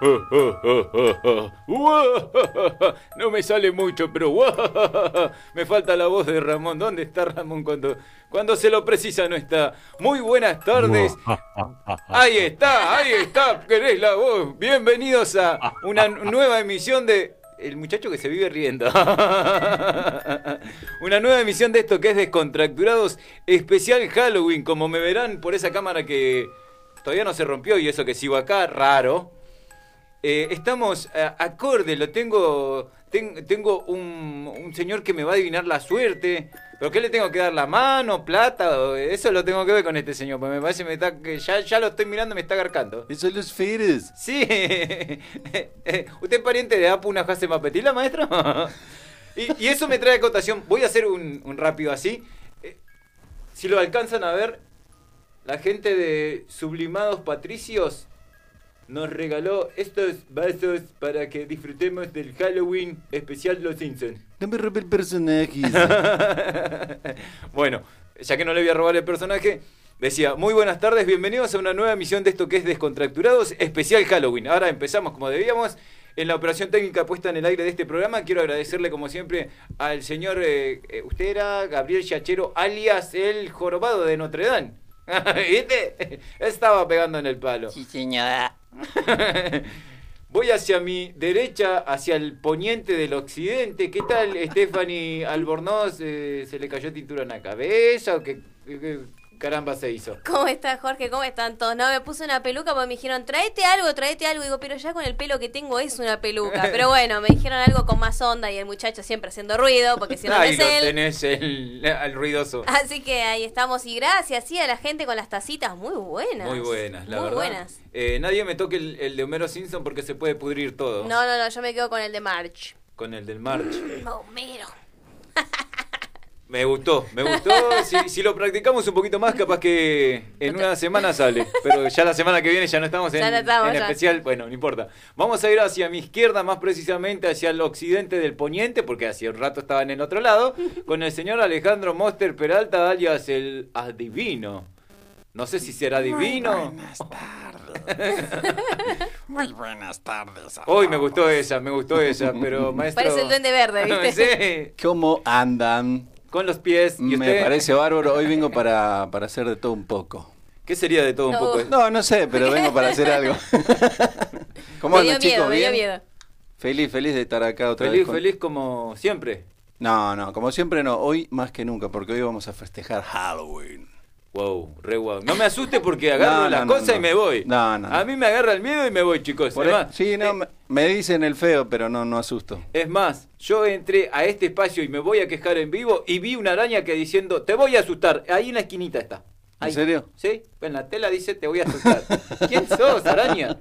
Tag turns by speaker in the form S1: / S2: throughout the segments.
S1: No me sale mucho, pero me falta la voz de Ramón. ¿Dónde está Ramón cuando, cuando se lo precisa? No está. Muy buenas tardes. Ahí está, ahí está. ¿Querés la voz? Bienvenidos a una nueva emisión de el muchacho que se vive riendo. Una nueva emisión de esto que es Descontracturados, especial Halloween, como me verán por esa cámara que todavía no se rompió y eso que sigo acá, raro. Eh, estamos eh, acorde, lo tengo, tengo un, un, señor que me va a adivinar la suerte. ¿Pero qué le tengo que dar? ¿La mano? ¿Plata? Eso lo tengo que ver con este señor, porque me parece me está, que ya, ya lo estoy mirando me está agarcando.
S2: Eso es los feres.
S1: Sí. ¿Usted es pariente de Apu una Jase Mapetila, maestro? y, y, eso me trae a cotación. Voy a hacer un, un rápido así. Eh, si lo alcanzan a ver, la gente de Sublimados Patricios nos regaló estos vasos para que disfrutemos del Halloween especial Los Simpsons.
S2: No me robe el personaje.
S1: bueno, ya que no le voy a robar el personaje, decía, muy buenas tardes, bienvenidos a una nueva emisión de esto que es Descontracturados, especial Halloween. Ahora empezamos como debíamos. En la operación técnica puesta en el aire de este programa, quiero agradecerle como siempre al señor, eh, usted era Gabriel Chachero, alias el jorobado de Notre Dame. ¿Viste? Estaba pegando en el palo.
S3: Sí, señora.
S1: Voy hacia mi derecha, hacia el poniente del occidente. ¿Qué tal, Stephanie Albornoz? Eh, ¿Se le cayó tintura en la cabeza o qué, qué caramba se hizo?
S4: ¿Cómo está Jorge? ¿Cómo están todos? No, me puse una peluca porque me dijeron, tráete algo, tráete algo. Digo, pero ya con el pelo que tengo es una peluca. Pero bueno, me dijeron algo con más onda y el muchacho siempre haciendo ruido, porque si no
S1: Ahí
S4: es
S1: lo
S4: él.
S1: tenés el, al ruidoso.
S4: Así que ahí estamos. Y gracias, sí, a la gente con las tacitas muy buenas.
S1: Muy buenas, la
S4: Muy
S1: verdad.
S4: buenas.
S1: Eh, nadie me toque el, el de Homero Simpson porque se puede pudrir todo.
S4: No, no, no, yo me quedo con el de March.
S1: Con el del March.
S4: Homero.
S1: Me gustó, me gustó. Si, si lo practicamos un poquito más, capaz que en una semana sale. Pero ya la semana que viene ya no estamos en,
S4: Ya no estamos,
S1: en especial. Bueno, no importa. Vamos a ir hacia mi izquierda, más precisamente hacia el occidente del poniente, porque hace un rato estaba en el otro lado, con el señor Alejandro Moster Peralta, alias el adivino. No sé si será divino.
S3: Buenas tardes. Muy buenas tardes. a
S1: Hoy me gustó esa, me gustó esa, pero maestro.
S4: Parece el duende verde, ¿viste?
S1: sí,
S2: ¿Cómo andan?
S1: Con los pies. ¿Y
S2: Me
S1: usted?
S2: parece bárbaro. Hoy vengo para, para hacer de todo un poco.
S1: ¿Qué sería de todo un
S4: No.
S1: poco?
S2: No, no sé, pero vengo para hacer algo. ¿Cómo andan, chicos?
S4: me dio
S2: ¿Bien?
S4: miedo.
S2: Feliz, feliz de estar acá otra
S1: Feliz,
S2: vez. con-
S1: feliz como siempre.
S2: No, no, como siempre no. Hoy más que nunca, porque hoy vamos a festejar Halloween.
S1: Wow, re wow. No me asuste porque agarro
S2: No,
S1: la
S2: no, no,
S1: cosa
S2: no.
S1: y me voy.
S2: No, no, no.
S1: A mí me agarra el miedo y me voy, chicos.
S2: Por
S1: más,
S2: sí, no,
S1: eh,
S2: me, dicen el feo, pero no, no asusto.
S1: es más, yo entré a este espacio y me voy a quejar en vivo y vi una araña que diciendo, te voy a asustar. Ahí en la esquinita está.
S2: ¿En serio?
S1: Sí, en la tela dice, te voy a asustar. ¿Quién sos, araña?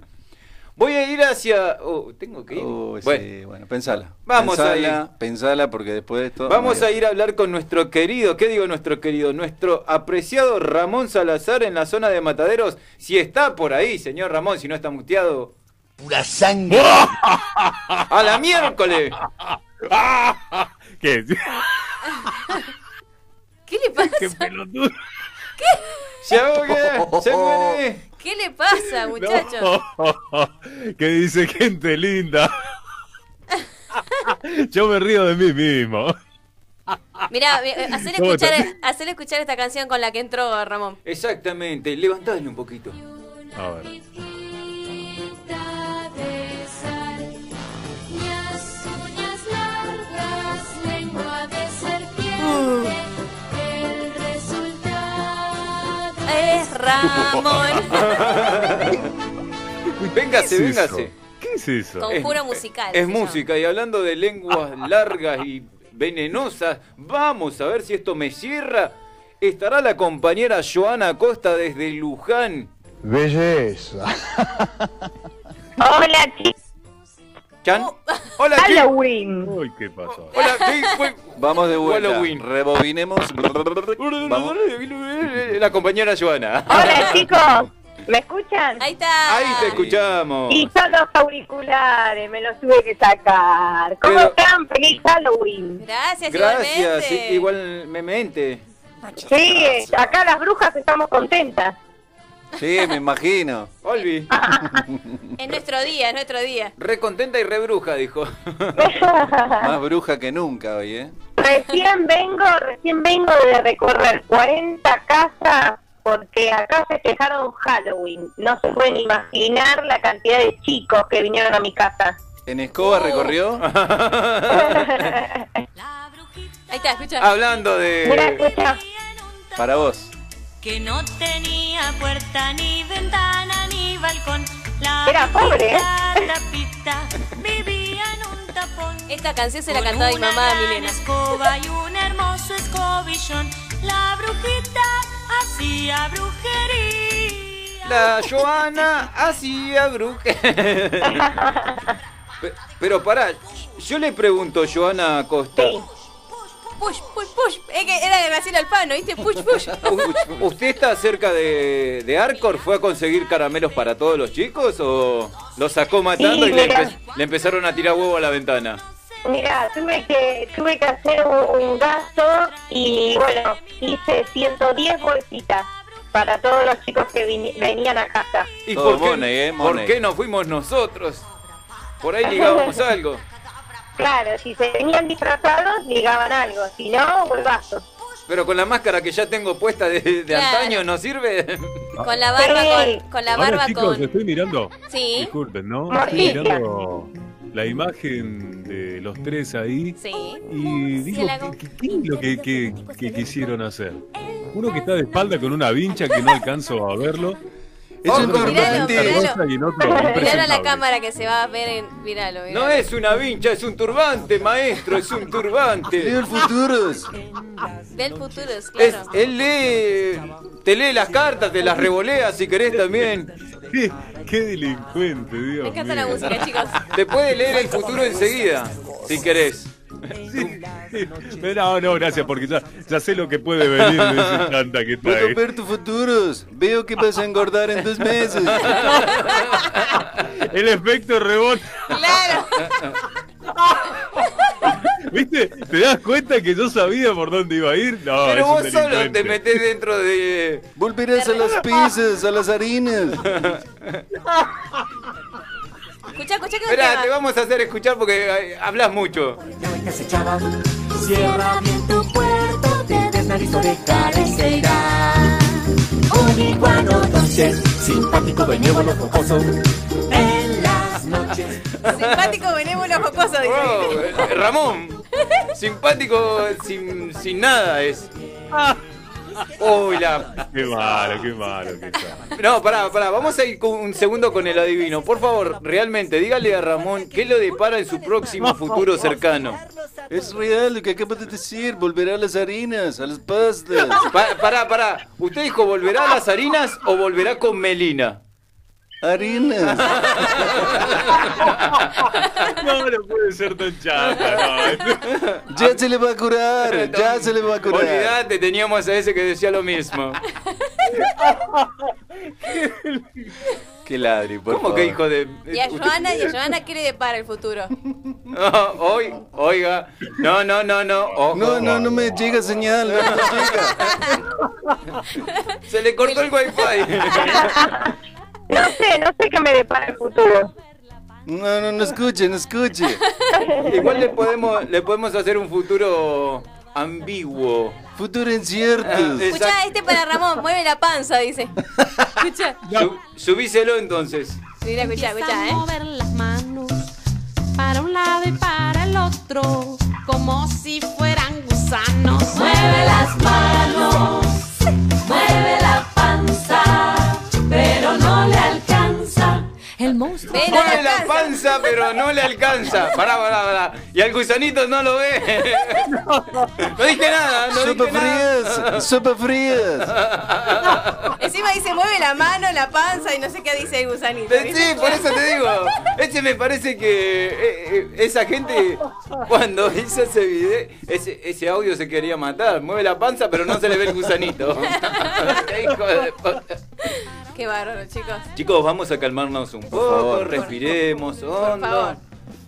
S1: Voy a ir hacia... Oh, tengo que ir.
S2: Uy,
S1: bueno,
S2: sí, bueno, pensala.
S1: Vamos
S2: pensala, Pensala, porque después de esto...
S1: Vamos a ir a hablar con nuestro querido, ¿qué digo nuestro querido? Nuestro apreciado Ramón Salazar en la zona de Mataderos. Si está por ahí, señor Ramón, si no está muteado.
S3: Pura sangre.
S1: ¡A la miércoles!
S5: ¿Qué?
S4: ¿Qué le pasa?
S5: ¿Qué pelotudo?
S1: ¡Se ahogue! ¡Se muere!
S4: ¿Qué le pasa, muchachos?
S5: No. ¿Qué dice gente linda? Yo me río de mí mismo.
S4: Mirá, mi- eh, hacele
S5: ¿Cómo
S4: escuchar, esta canción con la que entró Ramón.
S1: Exactamente, levantadle un poquito.
S5: A ver.
S6: de
S4: Es Ramón.
S1: Véngase,
S5: ¿Qué es eso?
S1: véngase.
S5: ¿Qué es eso?
S4: Conjuro musical.
S1: Es
S4: se llama.
S1: música y hablando de lenguas largas y venenosas, vamos a ver si esto me cierra. Estará la compañera Joana Costa desde Luján.
S7: Belleza.
S8: Hola, chicos.
S1: ¿Chan?
S4: Oh.
S1: Hola.
S8: Halloween.
S5: Uy, ¿qué pasó?
S1: Hola. Fue-
S2: Vamos de vuelta.
S1: Halloween.
S2: Rebobinemos. Vamos.
S1: La compañera Joana.
S8: Hola, chicos. ¿Me escuchan?
S4: Ahí está.
S1: Ahí te escuchamos.
S8: Y son los auriculares, me los tuve que sacar. ¿Cómo
S1: Pero-
S8: están? ¡Feliz Halloween!
S4: Gracias,
S1: Gracias,
S4: igualmente.
S1: sí, igualmente.
S8: Sí, acá las brujas estamos contentas.
S2: Sí, me imagino.
S1: Olvi.
S4: Es nuestro día, es nuestro día.
S1: Re contenta y re bruja, dijo.
S2: Más bruja que nunca hoy, ¿eh?
S8: Recién vengo, recién vengo de recorrer 40 casas porque acá festejaron Halloween. No se pueden imaginar la cantidad de chicos que vinieron a mi casa.
S2: ¿En escoba
S4: Oh.
S2: recorrió?
S4: Ahí está, escucha.
S1: Hablando
S8: Mira,
S1: de.
S8: escucha.
S2: Para vos.
S6: Que no tenía puerta ni ventana ni balcón. La
S8: Era pobre, ¿eh?
S6: tapita vivía en un tapón.
S4: Esta canción se la cantaba mi mamá a mi
S6: gran
S4: nena.
S6: escoba y un hermoso escobillón. La brujita hacía brujería.
S1: La Joana hacía bruja. Pe- Pero pará, yo le pregunto, Joana Costa.
S8: Sí.
S4: Push, push, push. Es que era de Graciela Alfano, ¿viste? Push, push.
S1: ¿Usted está cerca de, de Arcor? ¿Fue a conseguir caramelos para todos los chicos o lo sacó matando
S8: Sí,
S1: y le, empe- le empezaron a tirar huevo a la ventana?
S8: Mira, tuve que, tuve que hacer un, un gasto y bueno, hice 110 bolsitas para todos los chicos que venían a casa.
S1: ¿Y por qué,
S2: money, eh,
S1: por qué no fuimos nosotros? Por ahí ligábamos algo.
S8: Claro, si se venían disfrazados, ligaban algo, si no, bolvazo.
S1: Pero con la máscara que ya tengo puesta de, de
S4: Claro.
S1: antaño, ¿no sirve?
S4: Con la barba
S8: Sí.
S4: con, con la
S5: Ahora,
S4: barba
S5: chicos,
S4: con.
S5: estoy mirando.
S4: Sí.
S5: Disculpen, ¿no?
S8: Morticia.
S5: Estoy mirando la imagen de los tres ahí.
S4: Sí.
S5: Y digo. ¿qué, qué- qué es lo que, que- que quisieron hacer? Uno que está de espalda con una vincha que no alcanzo a verlo.
S2: Es un
S5: una
S4: Miralo, miralo. Miralo a la cámara que se va a ver en. Míralo, míralo.
S1: No es una vincha, es un turbante, maestro, es un turbante.
S2: el futuro.
S4: Del futuro,
S1: Es,
S4: claro.
S1: él lee, te lee las cartas, te las revolea si querés también.
S5: ¿Qué, qué delincuente, Dios
S4: Me encanta la
S5: mío.
S4: música, chicos.
S1: Te puede leer el futuro enseguida, si querés.
S5: Sí, sí. No, no, gracias, porque ya, ya sé lo que puede venir de ese chanta que está
S2: Puedo ver tus futuros. Veo que vas a engordar en dos meses.
S5: El efecto rebote.
S4: Claro.
S5: ¿Viste? ¿Te das cuenta que yo sabía por dónde iba a ir? No,
S1: Pero vos solo te metés dentro de...
S2: Volverás a las pizzas, a las harinas.
S4: Escucha, escucha que
S1: Esperá, te vamos a hacer escuchar porque hablas mucho.
S6: Cierra bien tu puerto, te desnarizo de cabecera. Un iguano dulce, simpático, benévolo, jocoso. En las noches.
S4: Simpático, benévolo, jocoso, dice.
S1: Oh, eh, Ramón, simpático sin, sin nada es. Uy, la...
S5: Qué malo, qué malo que está.
S1: No, pará, pará, vamos a ir con un segundo con el adivino. Por favor, realmente, dígale a Ramón qué lo depara en su próximo futuro cercano.
S2: Es real lo que acabas de decir. Volverá a las harinas, a las pastas.
S1: Pa- pará, pará. ¿Usted dijo volverá a las harinas o volverá con Melina?
S2: Harinas.
S5: No, no puede ser tan chata, no.
S2: Ya se le va a curar. Ya se le va a curar.
S1: Olvidate, teníamos a ese que decía lo mismo.
S2: Qué ladri, por
S1: ¿Cómo
S2: favor.
S1: que hijo de.?
S4: Y a Joana, y a Joana, ¿qué le depara el futuro?
S1: No, hoy, oiga. No, no, no, no. ojo.
S2: No, no, no me llega señal. No me llega.
S1: Se le cortó el wifi.
S8: No sé, no sé qué me depara el futuro.
S2: No, no, no escuche, no escuche.
S1: Igual le podemos, le podemos hacer un futuro ambiguo.
S2: Futuro incierto.
S1: Ah,
S4: Escucha, este para Ramón, mueve la panza, dice. Escucha.
S1: Su- subíselo entonces.
S4: Mira, escucha, escucha, ¿eh?
S7: mover las manos para un lado y para el otro, como si fueran gusanos.
S6: Mueve las manos, mueve
S7: El monstruo.
S4: Le
S1: Mueve la
S4: alcanza.
S1: panza, pero no le alcanza. Pará, pará, pará. Y al gusanito no lo ve. No dije nada, no
S2: Sopa
S1: dije nada.
S2: frías, sopa frías.
S4: Encima dice, mueve la mano, la panza y no sé qué dice el gusanito. ¿viste?
S1: Sí, por eso te digo. Ese me parece que eh, eh, esa gente, cuando hizo ese video, ese, ese audio se quería matar. Mueve la panza, pero no se le ve el gusanito. Qué hijo de puta.
S4: Qué bárbaro, chicos.
S1: Chicos, vamos a calmarnos un poco,
S2: favor.
S1: respiremos hondo,
S4: favor.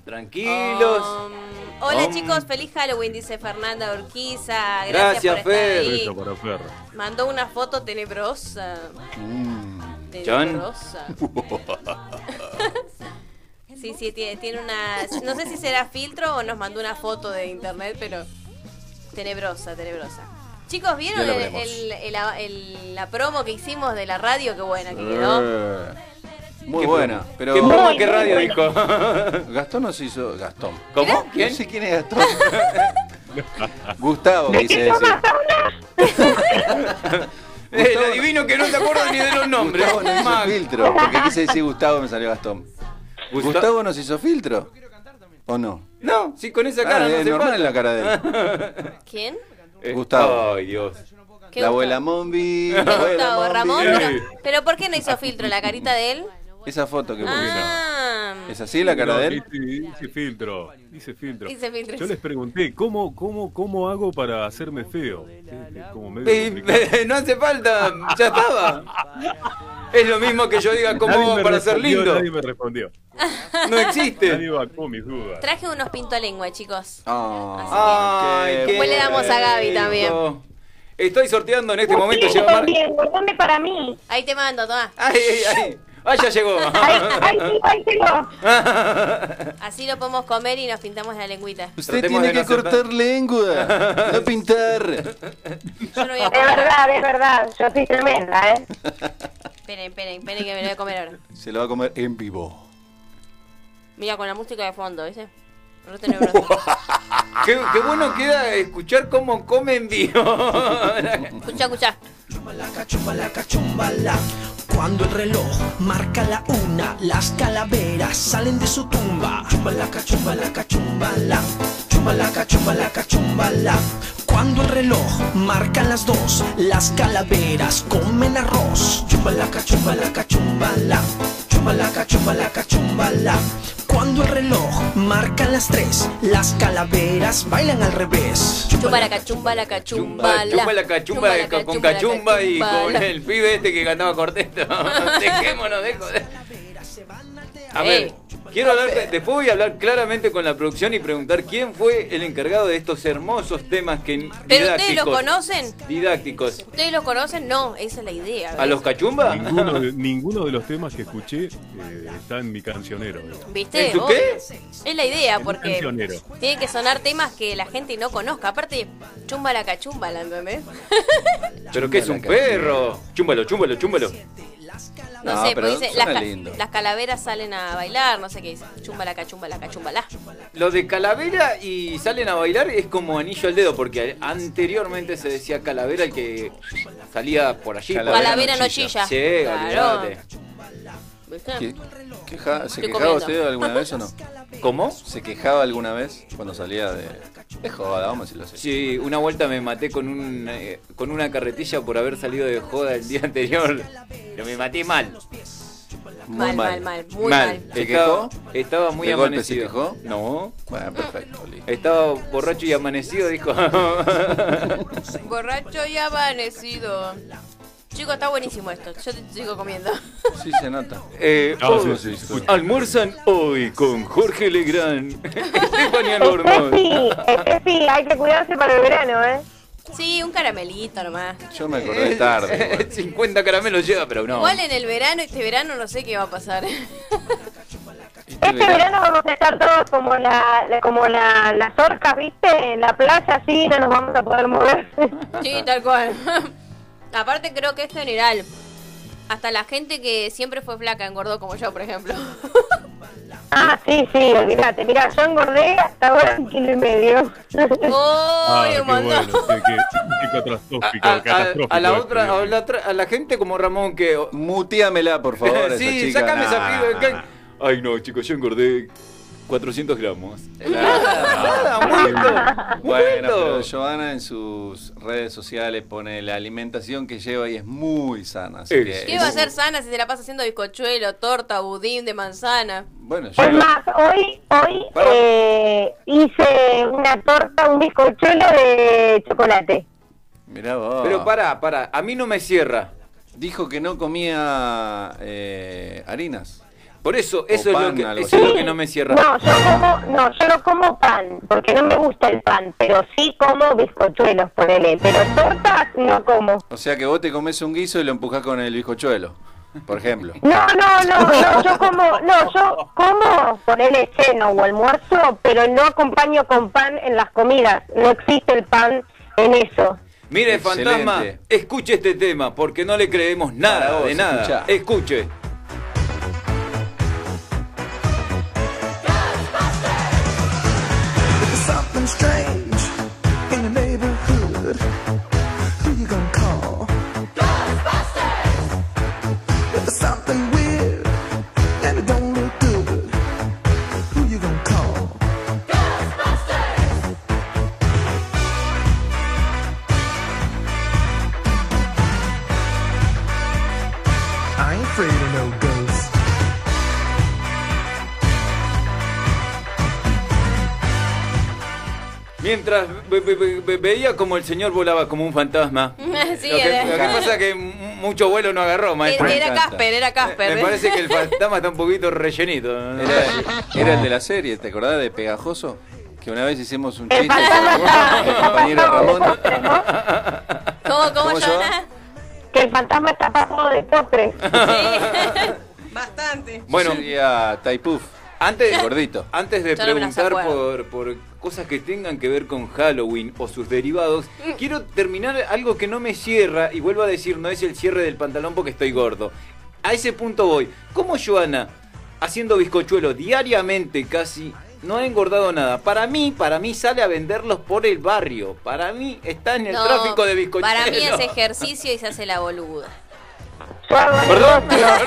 S1: tranquilos.
S4: Um, hola
S1: Um.
S4: chicos, feliz Halloween, dice Fernanda Urquiza. Gracias,
S1: Gracias,
S4: por estar
S1: Fer.
S4: ahí.
S5: Beso para Ferro.
S4: Mandó una foto tenebrosa.
S2: Mm.
S4: Tenebrosa. Sí, sí, tiene, tiene una... No sé si será filtro o nos mandó una foto de internet, pero... Tenebrosa, tenebrosa. Chicos, ¿vieron el- el- el- la promo que hicimos de la radio? Qué buena que quedó.
S2: Muy
S1: ¿Qué
S2: buena, pero
S1: ¿Qué?
S8: Muy,
S1: ¿Qué
S8: muy
S1: radio
S8: buena.
S1: dijo?
S2: Gastón nos hizo Gastón.
S1: ¿Cómo?
S2: No
S1: ¿Quién?
S2: sé quién es Gastón. Gustavo
S8: ¿De
S2: quise
S8: qué
S2: decir.
S8: tomas hablas?
S1: Eh, el adivino que no te acuerdas ni de los nombres.
S2: Gustavo nos hizo filtro. Porque quise decir Gustavo y me salió Gastón.
S1: Gusta-
S2: ¿Gustavo nos hizo filtro? ¿O no?
S1: No, sí, con esa
S2: Ah,
S1: cara no
S2: es
S1: se
S2: normal
S1: falta.
S2: la cara de él.
S4: ¿Quién?
S1: Eh,
S2: Gustavo.
S1: Ay, Dios.
S4: ¿Qué
S2: La abuela Mombi.
S4: ¿Qué
S2: la abuela
S4: Gustavo?
S2: Mombi.
S4: ¿Ramón? Pero, pero ¿por qué no hizo filtro? ¿La carita de él?
S2: Esa foto que pusieron.
S4: Ah,
S2: ¿Es así la cara de él?
S5: Dice, filtro, dice filtro.
S4: Dice filtro.
S5: Yo les pregunté, ¿cómo, cómo, cómo hago para hacerme feo? Como medio
S1: no hace falta, ya estaba. Es lo mismo que yo diga cómo hago
S5: me
S1: para ser lindo.
S5: Nadie me respondió.
S1: No
S5: Nadie
S1: existe.
S5: evacuó mis dudas.
S4: traje unos pintolenguas, chicos.
S2: Ah,
S1: Ay,
S2: qué
S1: qué
S4: Después le damos a Gaby también.
S1: Estoy sorteando en este momento.
S8: sí,
S1: lleva mar-
S8: para mí.
S4: Ahí te mando, toma.
S1: Ay, ay, ay. Ah, ya llegó.
S8: Ay, ay, ay, tengo.
S4: Así lo podemos comer y nos pintamos la lengüita.
S2: Usted
S1: Tratemos
S2: tiene que
S1: no
S2: cortar lengua, no pintar.
S4: Yo no voy a
S8: Es verdad, es verdad. Yo soy tremenda, ¿eh?
S4: Esperen, esperen, esperen que me lo voy a comer ahora.
S2: Se lo va a comer en vivo.
S4: Mira, con la música de fondo, ¿viste? Tenebroso.
S1: Qué, qué bueno queda escuchar cómo comen vivo.
S4: Escucha, escucha.
S9: Chumbalaca, chumbalaca, chumbala. Cuando el reloj marca la una, las calaveras salen de su tumba. Chumbalaca, chumbalaca, chumbala. Chumbalaca, chumbalaca, chumbala. Cuando el reloj marca las dos, las calaveras comen arroz. Chumbalaca, chumbalaca, chumbala. Chumbalaca, chumbalaca, chumbala. Cuando el reloj marca las tres, las calaveras bailan al revés.
S4: Chumba la cachumba, la
S1: Chumba,
S4: cachumba,
S1: chumba la cachumba
S4: la
S1: con, cachumba y con el pibe este que cantaba corteto. Dejémonos de joder. A ver,
S4: Ey.
S1: Quiero hablar, después voy a hablar claramente con la producción y preguntar quién fue el encargado de estos hermosos temas que
S4: ¿Pero ustedes los conocen?
S1: Didácticos.
S4: ¿Ustedes los conocen? No, esa es la idea.
S1: ¿A los cachumba?
S5: Ninguno de, ninguno de los temas que escuché eh, está en mi cancionero.
S4: ¿Viste?
S1: ¿En tu qué?
S4: Es la idea, porque
S5: cancionero.
S4: tienen que sonar temas que la gente no conozca. Aparte, chumba la cachumba, ¿la entendés?
S1: ¿Pero qué es un perro? Chúmbalo, chúmbalo, chúmbalo.
S4: No,
S2: No,
S4: sé,
S2: pero
S4: dice, las, ca-
S2: lindo.
S4: las calaveras salen a bailar, no sé qué dice. Chumba la cachumba, la cachumba, la.
S1: Lo de calavera y salen a bailar es como anillo al dedo, porque anteriormente se decía calavera el que salía por allí.
S2: Calavera
S4: Calavera
S2: no chilla.
S1: Sí,
S4: Claro.
S1: Olvídate.
S4: ¿Viste?
S2: ¿Qué- queja- ¿Se
S4: Estoy
S2: quejaba
S4: comiendo.
S2: usted alguna vez o no?
S1: ¿Cómo?
S2: ¿Se quejaba alguna vez cuando salía de, de joda, vamos a decirlo así?
S1: Sí, una vuelta me maté con un eh, con una carretilla por haber salido de joda el día anterior. Pero me maté mal.
S2: Muy
S4: mal, mal, mal, muy
S1: mal.
S4: mal.
S2: ¿Se
S1: Estaba,
S2: quejó?
S1: estaba muy
S2: ¿De golpe se
S1: amanecido.
S2: quejó?
S1: No.
S2: Bueno, perfecto, listo.
S1: Estaba borracho y amanecido, dijo.
S4: Borracho y amanecido. Chicos, está buenísimo esto. Yo te sigo comiendo.
S2: Sí se nota.
S1: Eh,
S5: Ah, sí, sí, sí.
S1: Almuerzan hoy con Jorge Legrand, Estefania
S8: Este
S1: Albornoz.
S8: sí, sí, hay que cuidarse para el verano, ¿eh?
S4: Sí, un caramelito nomás.
S2: Yo me acordé tarde. igual.
S1: 50 caramelos lleva, pero no.
S4: Igual en el verano, este verano no sé qué va a pasar.
S2: Este verano-
S8: verano vamos a estar todos como la, la- como la, las orcas, ¿viste? En la playa, así no nos vamos a poder mover.
S4: Sí, tal cual. Aparte creo que es general. Hasta la gente que siempre fue flaca engordó como yo, por ejemplo.
S8: ah, sí, sí, olvídate. Mira, yo engordé hasta ahora un kilo y medio.
S4: ¡Oh!
S5: Ah, qué bueno, qué- qué
S1: A, a- a-
S5: catastrófico
S1: a la otra, a la, a la gente como Ramón que.
S2: Muteamela, por favor, esa
S1: sí,
S2: chica.
S1: sácame esa
S2: Nah,
S1: piba.
S2: nah,
S1: que-
S2: nah.
S1: Ay, no, chicos, yo engordé 400 gramos. Nada, un poquito, un
S2: Bueno, pero Joana en sus redes sociales pone la alimentación que lleva y es muy sana. Así
S1: Es-
S2: que
S4: ¿Qué va a ser sana si se la pasa haciendo bizcochuelo, torta, budín de manzana?
S2: Bueno, yo
S8: Es más, hoy, hoy
S1: Para.
S8: eh, hice una torta, un bizcochuelo de chocolate.
S2: mirá vos.
S1: Pero pará, pará, a mí no me cierra.
S2: Dijo que no comía eh, harinas.
S1: Por eso, eso, es, lo que, eso es lo que no me cierra.
S8: No, yo como, no, yo no como pan, porque no me gusta el pan, pero sí como bizcochuelos, ponele. Pero tortas no como.
S2: O sea que vos te comes un guiso y lo empujás con el bizcochuelo. por ejemplo.
S8: No, no, no, no, yo como, no, yo como ponerle ceno o almuerzo, pero no acompaño con pan en las comidas. No existe el pan en eso.
S1: Mire,
S2: Excelente.
S1: fantasma, escuche este tema, porque no le creemos nada
S2: vos,
S1: de nada. Escuche. Mientras ve- ve- ve- ve- veía como el señor volaba como un fantasma.
S4: Sí,
S1: lo, que,
S4: era-
S1: lo que pasa es que mucho vuelo no agarró, maestro.
S4: Era. Casper, era Casper.
S1: Me parece que el fantasma está un poquito rellenito. ¿no?
S2: Era, era el de la serie, ¿te acordás de Pegajoso? Que una vez hicimos un chiste con el compañero Ramón.
S4: ¿Cómo, cómo,
S2: ¿Cómo se llama?
S4: Joana?
S8: Que el fantasma está pasado de postre.
S4: Sí. Bastante.
S1: Bueno,
S2: sería Taipuf,
S1: antes,
S2: gordito.
S1: antes de
S4: no
S1: preguntar por, por cosas que tengan que ver con Halloween o sus derivados, quiero terminar algo que no me cierra y vuelvo a decir, no es el cierre del pantalón porque estoy gordo. A ese punto voy. ¿Cómo Joana, haciendo bizcochuelo diariamente casi, no ha engordado nada? Para mí, para mí sale a venderlos por el barrio. Para mí está en el
S4: No,
S1: tráfico de bizcochuelos.
S4: Para mí es ejercicio y se hace la boluda.
S1: Perdón, perdón,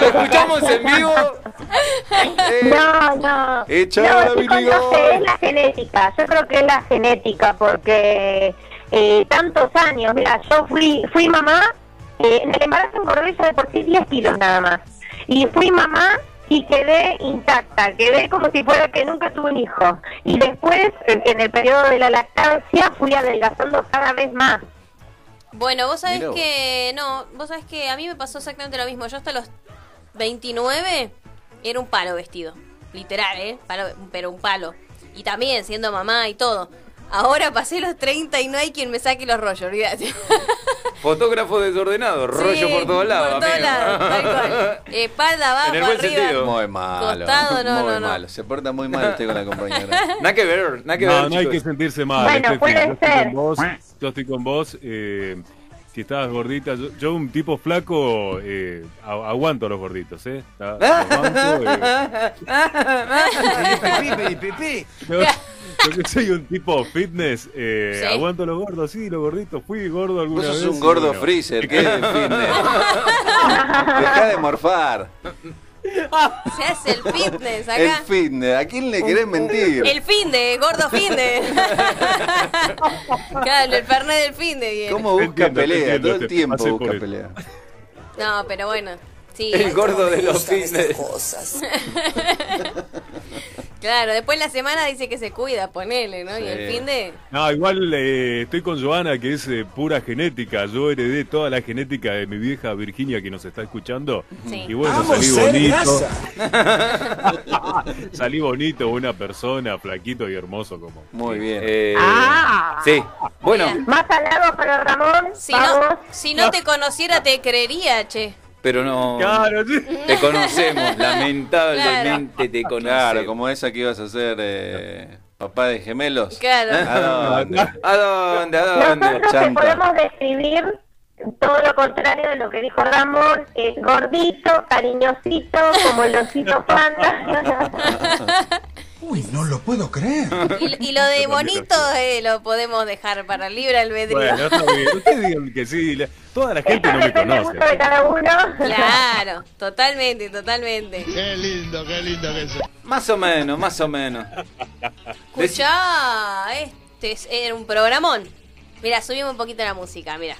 S1: lo escuchamos en vivo. Eh,
S8: No, no.
S2: Echa
S8: no,
S2: la
S8: es la genética. Yo creo que es la genética porque eh, tantos años. Mira, yo fui fui mamá, eh, en el embarazo engordé yo de por sí 10 kilos nada más. Y fui mamá y quedé intacta, quedé como si fuera que nunca tuve un hijo. Y después, en, en el periodo de la lactancia, fui adelgazando cada vez más.
S4: Bueno, vos sabés
S2: Mirá vos.
S4: que. No, vos sabés que a mí me pasó exactamente lo mismo. Yo hasta los 29 era un palo vestido. Literal, ¿eh? Palo- pero un palo. Y también siendo mamá y todo. Ahora pasé los 30 y no hay quien me saque los rollos, olvídate.
S1: Fotógrafo desordenado, rollo por todos lados.
S4: Por todos lados, tal cual. Espalda abajo,
S1: En el buen
S4: arriba.
S1: sentido.
S2: Muy malo.
S4: Costado, no,
S2: muy
S4: no, no.
S2: malo. Se porta muy mal usted con la compañera.
S1: Nada que ver, nada que ver.
S5: No, no hay que sentirse mal.
S8: Bueno, puede
S5: yo estoy
S8: ser.
S5: con vos. Yo estoy con vos. eh, si estabas gordita, yo, yo un tipo flaco, eh, aguanto a los gorditos, ¿eh? Los banco, eh. Yo, yo que soy un tipo fitness, eh,
S4: Sí.
S5: aguanto a los gordos, sí, los gorditos. Fui gordo alguna
S2: Vos
S5: vez.
S2: sos un
S5: y
S2: gordo
S5: bueno.
S2: freezer, ¿qué es fitness? Dejá de morfar.
S4: Se hace el fitness
S2: El
S4: acá.
S2: fitness, ¿a quién le querés mentir?
S4: El fin de, gordo fin de. claro, el perné del fin de viene.
S2: ¿Cómo busca
S5: Entiendo,
S2: pelea?
S5: entiendo,
S2: Todo el tiempo busca pelea.
S4: No, pero bueno. Sí.
S1: El gordo de los fitness.
S4: Claro, después la semana dice que se cuida, ponele, ¿no? Y el fin de.
S5: No, igual eh, estoy con Joana, que es eh, pura genética. Yo heredé toda la genética de mi vieja Virginia que nos está escuchando.
S4: Sí.
S5: Y bueno,
S9: Vamos,
S5: salí bonito. salí bonito, una persona, flaquito y hermoso como.
S2: Muy bien.
S1: Eh,
S8: Ah.
S1: Sí. Bueno,
S4: Bien.
S8: Más halagos para Ramón.
S4: Si no, si no te conociera, te creería, che.
S1: Pero no.
S5: Claro, sí.
S1: Te conocemos, lamentablemente te conocemos.
S2: Claro, como esa que ibas a hacer eh, papá de gemelos.
S4: Claro.
S2: ¿A dónde?
S1: ¿A dónde? ¿A dónde?
S8: Nosotros te
S2: Chanta.
S8: podemos describir todo lo contrario de lo que dijo Ramón, es gordito, cariñosito, como el osito panda.
S9: Uy, no lo puedo creer.
S4: Y, y lo de bonito eh, lo podemos dejar para libre albedrío.
S5: Bueno, está bien. Ustedes digan que sí. Toda la gente no me conoce.
S8: de cada uno.
S4: Claro, totalmente, totalmente.
S1: Más o menos, más o menos.
S4: Escuchá, este es- era un programón. Mira, subimos un poquito la música, mira.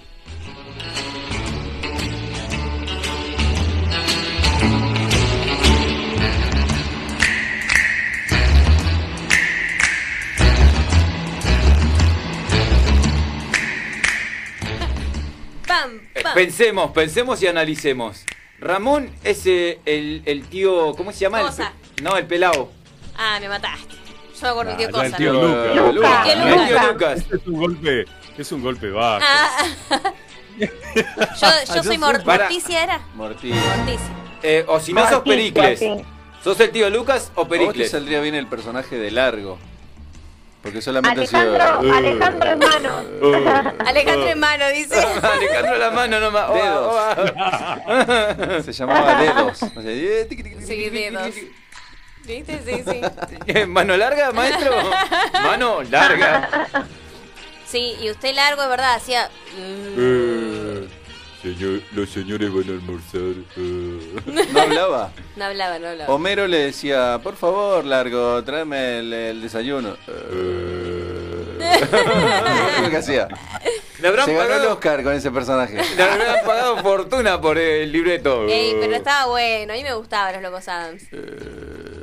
S4: Pam,
S1: Eh,
S4: pam.
S1: Pensemos, pensemos y analicemos. Ramón es eh, el, el tío. ¿Cómo se llama? El
S4: Cosa.
S1: no, el pelado.
S4: Ah, me mataste. Yo me acuerdo
S5: Ah,
S4: qué
S5: ya
S4: cosa.
S5: el tío
S4: ¿no?
S5: Lucas.
S8: Lucas.
S1: El tío
S8: Lucas.
S1: Lucas.
S5: Es un golpe, es un golpe bajo.
S4: Ah, Yo, yo soy Mor-
S1: Para.
S4: Morticia, ¿era?
S2: Morticia.
S4: Morticia.
S1: Eh, o si no sos Pericles. ¿Sos el tío Lucas o
S2: A vos te
S1: Pericles?
S2: saldría bien el personaje de Largo. Porque solamente ha sido...
S8: Alejandro, Alejandro hermano.
S4: Alejandro en mano, dice.
S1: Alejandro la mano nomás. Oh,
S2: Dedos.
S1: oh,
S2: Se llamaba Dedos. O sea,
S4: Sí, dedos. ¿Viste? Sí, sí.
S1: oh. ¿Mano larga, maestro? Mano larga.
S4: Sí, y usted largo, es verdad, hacía.
S1: Eh, señor, los señores van a almorzar. eh.
S2: ¿No hablaba?
S4: No hablaba, no hablaba.
S2: Homero le decía, por favor, Largo, tráeme el, el desayuno. Lo que hacía.
S1: Le habrán,
S2: Se ganó el
S1: pagado,
S2: Oscar con ese personaje.
S1: le habrán pagado fortuna por el libreto.
S4: Ey, pero estaba bueno, a mí me gustaban los Locos Adams.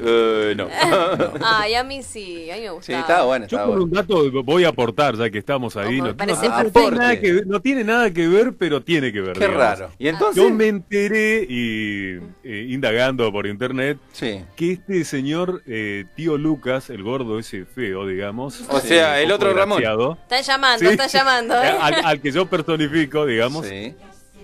S1: Eh, no.
S4: Ay, a mí sí, a mí me
S2: Sí,
S4: gustaba.
S2: estaba bueno,
S5: Yo por
S2: bueno.
S5: un dato voy a aportar, ya que estamos ahí.
S4: Ojo,
S5: No,
S4: parece
S5: no- no tiene nada que ver, no tiene nada que ver, pero tiene que ver.
S2: Qué
S5: digamos.
S2: raro.
S1: ¿Y entonces?
S5: Yo me enteré y eh, indagando por internet
S2: Sí.
S5: que este señor eh, tío Lucas, el gordo ese feo, digamos,
S1: O sea, el otro Ramón.
S4: Están llamando,
S5: Sí.
S4: están llamando, ¿eh?
S5: Al, al que yo personifico, digamos.
S2: Sí.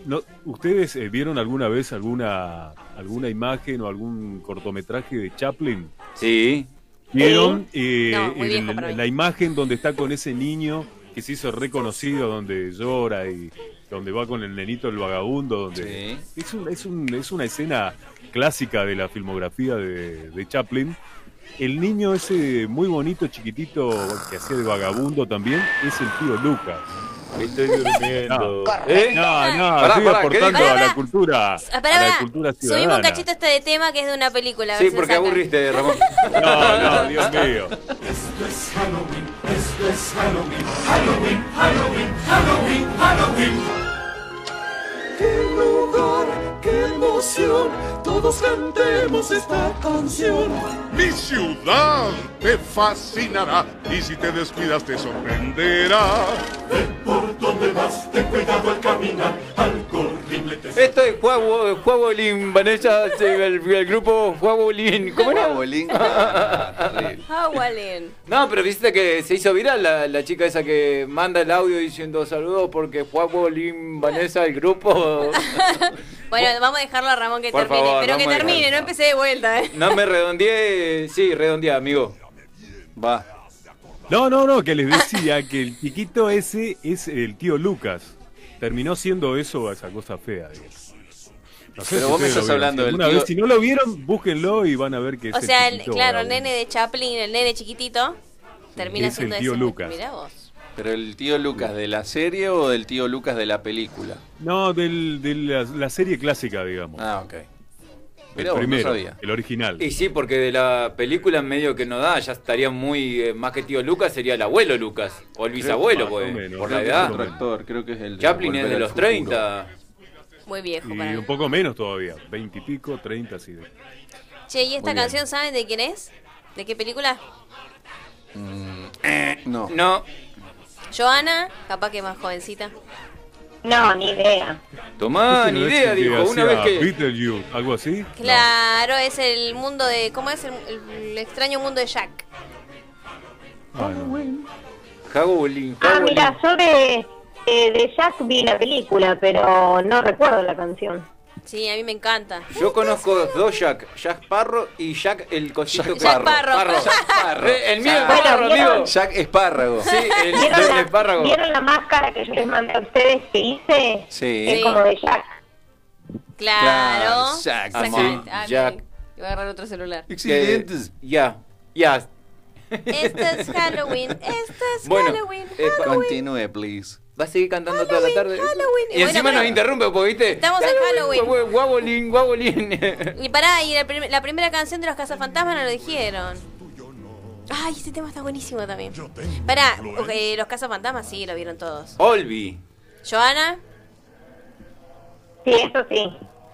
S5: No, ¿Ustedes eh, vieron alguna vez alguna alguna imagen o algún cortometraje de Chaplin?
S1: Sí.
S5: ¿Vieron eh,
S4: No,
S5: la imagen donde está con ese niño que se hizo reconocido, donde llora y donde va con el nenito el vagabundo? Donde
S2: Sí.
S5: es, un- es, un- es una escena clásica de la filmografía de, de Chaplin. El niño ese muy bonito, chiquitito, que hacía de vagabundo también, es el tío Lucas.
S1: Estoy durmiendo.
S5: No.
S1: ¿Eh?
S5: No, no,
S1: Pará,
S5: estoy
S1: pará, ¿qué
S5: aportando a la cultura,
S4: pará,
S5: a la cultura
S4: Subimos un
S5: ciudadana.
S4: cachito este de tema que es de una película.
S1: Sí, porque aburriste, Ramón.
S5: No, no, Dios mío.
S9: ¡Qué lugar, qué emoción! Todos cantemos esta canción.
S3: Mi ciudad te fascinará y si te descuidas te sorprenderá.
S9: Por donde vas, ten cuidado al caminar, algo horrible te
S1: Esto es Juan Juabolín, Vanessa, el, el grupo Juabolín. ¿Cómo era?
S2: Bolín. Terrible.
S4: Howlin'.
S1: No, pero viste que se hizo viral la, la chica esa que manda el audio diciendo saludos porque Juabolín, Vanessa, el grupo.
S4: Bueno, vamos a dejarlo a Ramón que
S1: Por
S4: termine.
S1: favor,
S4: pero que termine,
S1: dejarlo.
S4: no empecé de vuelta, ¿eh?
S1: No me redondeé, sí, redondeé, amigo.
S2: Va.
S5: No, no, no, que les decía que el chiquito ese es el tío Lucas. Terminó siendo eso, esa cosa fea. digamos. No sé
S2: Pero vos me estás hablando
S5: Si
S2: del tío-
S5: vez, si no lo vieron, búsquenlo y van a ver que es
S4: O sea, el, claro, el nene de Chaplin, el nene chiquitito, termina
S5: es el
S4: siendo
S5: tío
S4: ese.
S5: Lucas.
S4: Mirá vos.
S2: ¿Pero el tío Lucas de la serie o del tío Lucas de la película?
S5: No, del, de la, la serie clásica, digamos.
S2: Ah, ok.
S5: el
S2: Mirá vos, no
S5: primero,
S2: sabía.
S5: el original.
S1: Y sí, porque de la película en medio que no da, ya estaría muy, eh, más que tío Lucas, sería el abuelo Lucas, o el bisabuelo, pues,
S5: menos,
S1: por la edad.
S5: es
S2: actor, creo que es el de
S1: Chaplin es de los
S2: Futuro.
S1: 30.
S4: Muy viejo
S5: Y
S4: para
S5: un poco menos todavía, veintipico, treinta, así de.
S4: Che, ¿y esta
S2: Muy bien.
S4: canción saben de quién es? ¿De qué película?
S2: No.
S1: No,
S4: Joana, capaz que más jovencita.
S8: No, ni idea.
S1: tomá, ni idea, dijo, una vez que...
S5: Beetlejuice, algo así.
S4: Claro, es el mundo de. ¿Cómo es el, el extraño mundo de Jack?
S5: Ah, no.
S8: Ah, mira, yo de, de, de Jack vi la película, pero no recuerdo la canción.
S4: Sí, a mí me encanta.
S1: Yo conozco dos Jack, Jack Parro y Jack el cosito que...
S4: Jack Parro.
S1: Eh, el mío es
S8: Bueno,
S1: Parro, amigo.
S2: Jack Espárrago.
S1: Sí, el,
S8: ¿Vieron la,
S1: espárrago.
S8: ¿Vieron la máscara que yo les mandé a ustedes que hice?
S2: Sí.
S8: Es
S4: Sí.
S8: como de Jack.
S4: Claro.
S2: Jack.
S4: Ah,
S1: Jack.
S4: Voy a agarrar otro celular.
S2: Excelentes.
S1: Ya, ya.
S4: Esto es Halloween. Esto es
S1: Bueno,
S4: Halloween.
S1: eh, pa-
S2: Continúe, please.
S1: Va a seguir cantando toda la tarde.
S4: Halloween.
S1: Y encima
S4: Bueno,
S1: nos
S4: pero-
S1: interrumpe, porque viste.
S4: Estamos en Halloween.
S1: Guabolín, guabolín.
S4: Y pará, y la, prim- la primera canción de los cazafantasmas no lo dijeron. Ay, ese tema está buenísimo también. Pará, eh, los cazafantasmas sí, lo vieron todos.
S1: Olvi.
S4: ¿Joana?
S8: Sí, eso sí.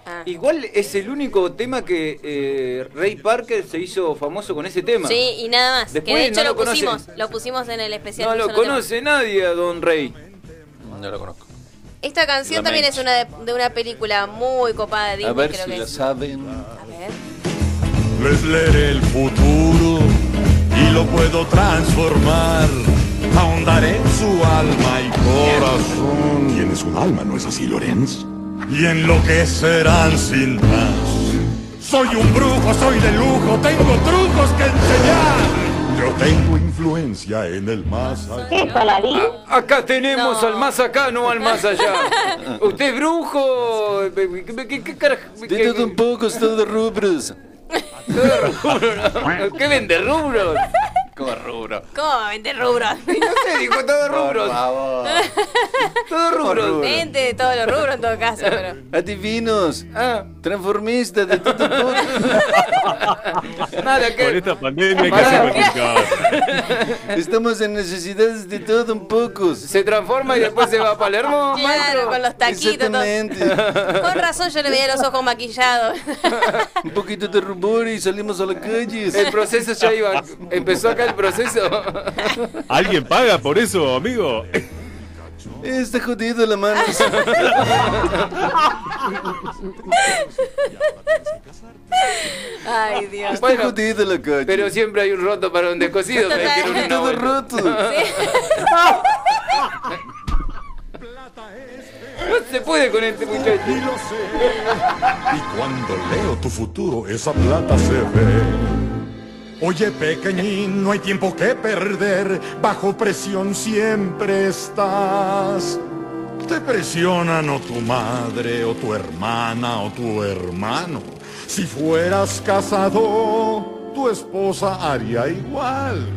S4: Ah.
S1: Igual es el único tema que eh, Ray Parker se hizo famoso con ese tema.
S4: Sí, y nada más. que
S1: Después
S4: de hecho
S1: no
S4: lo,
S1: lo
S4: pusimos. Lo pusimos en el especial.
S1: No lo
S4: Tema.
S1: conoce nadie a Don Rey.
S2: No lo conozco.
S4: Esta canción también es una de, de una película muy copada de Disney,
S2: A ver
S4: creo
S2: si
S4: que es.
S2: saben.
S4: A ver.
S10: Les leeré el futuro y lo puedo transformar. Ahondar en su alma y corazón.
S3: Tienes un alma, ¿no es así, Lorenz?
S10: Y enloquecerán sin más. Soy un brujo, soy de lujo, tengo trucos que enseñar.
S3: Yo tengo influencia en el más allá.
S8: ¿Qué es Aladín?
S1: Acá tenemos
S4: No.
S1: al más acá, no al más allá. ¿Usted es brujo? ¿Qué, qué, qué carajo?
S2: De
S1: qué-
S2: todo un poco, es todo de rubros.
S1: todo rubro, ¿no? ¿Qué vende rubros?
S2: Como rubro.
S4: ¿Cómo vende rubros?
S1: Y no sé, dijo todo
S2: Por
S1: rubros.
S2: favor.
S1: Todo rubros.
S2: rubro.
S4: Vende de todos los rubros en todo caso, pero.
S2: Adivinos.
S1: Ah,
S2: Transformistas de todo poco.
S1: nada
S5: Con
S1: que.
S5: esta pandemia hay que hacer cosa.
S2: Estamos en necesidades de todo un poco.
S1: Se transforma y después se va a Palermo,
S4: Claro, con los taquitos. todo.
S2: Exactamente.
S4: Con razón yo le veía los ojos maquillados.
S2: Un poquito de rubor y salimos a la calle.
S1: El proceso ya iba. Empezó acá el proceso.
S5: ¿Alguien paga por eso, amigo?
S2: Está jodido la mano.
S4: Ay, Dios.
S2: Está
S1: Bueno,
S2: jodido la calle.
S1: Pero siempre hay un roto para un descosido. una
S2: todo
S1: vuelta.
S2: roto.
S1: No se puede con este muchacho.
S3: Y lo sé. Y cuando leo tu futuro, esa plata se ve. Oye, pequeñín, no hay tiempo que perder. Bajo presión siempre estás. Te presionan o tu madre, o tu hermana, o tu hermano. Si fueras casado, tu esposa haría igual.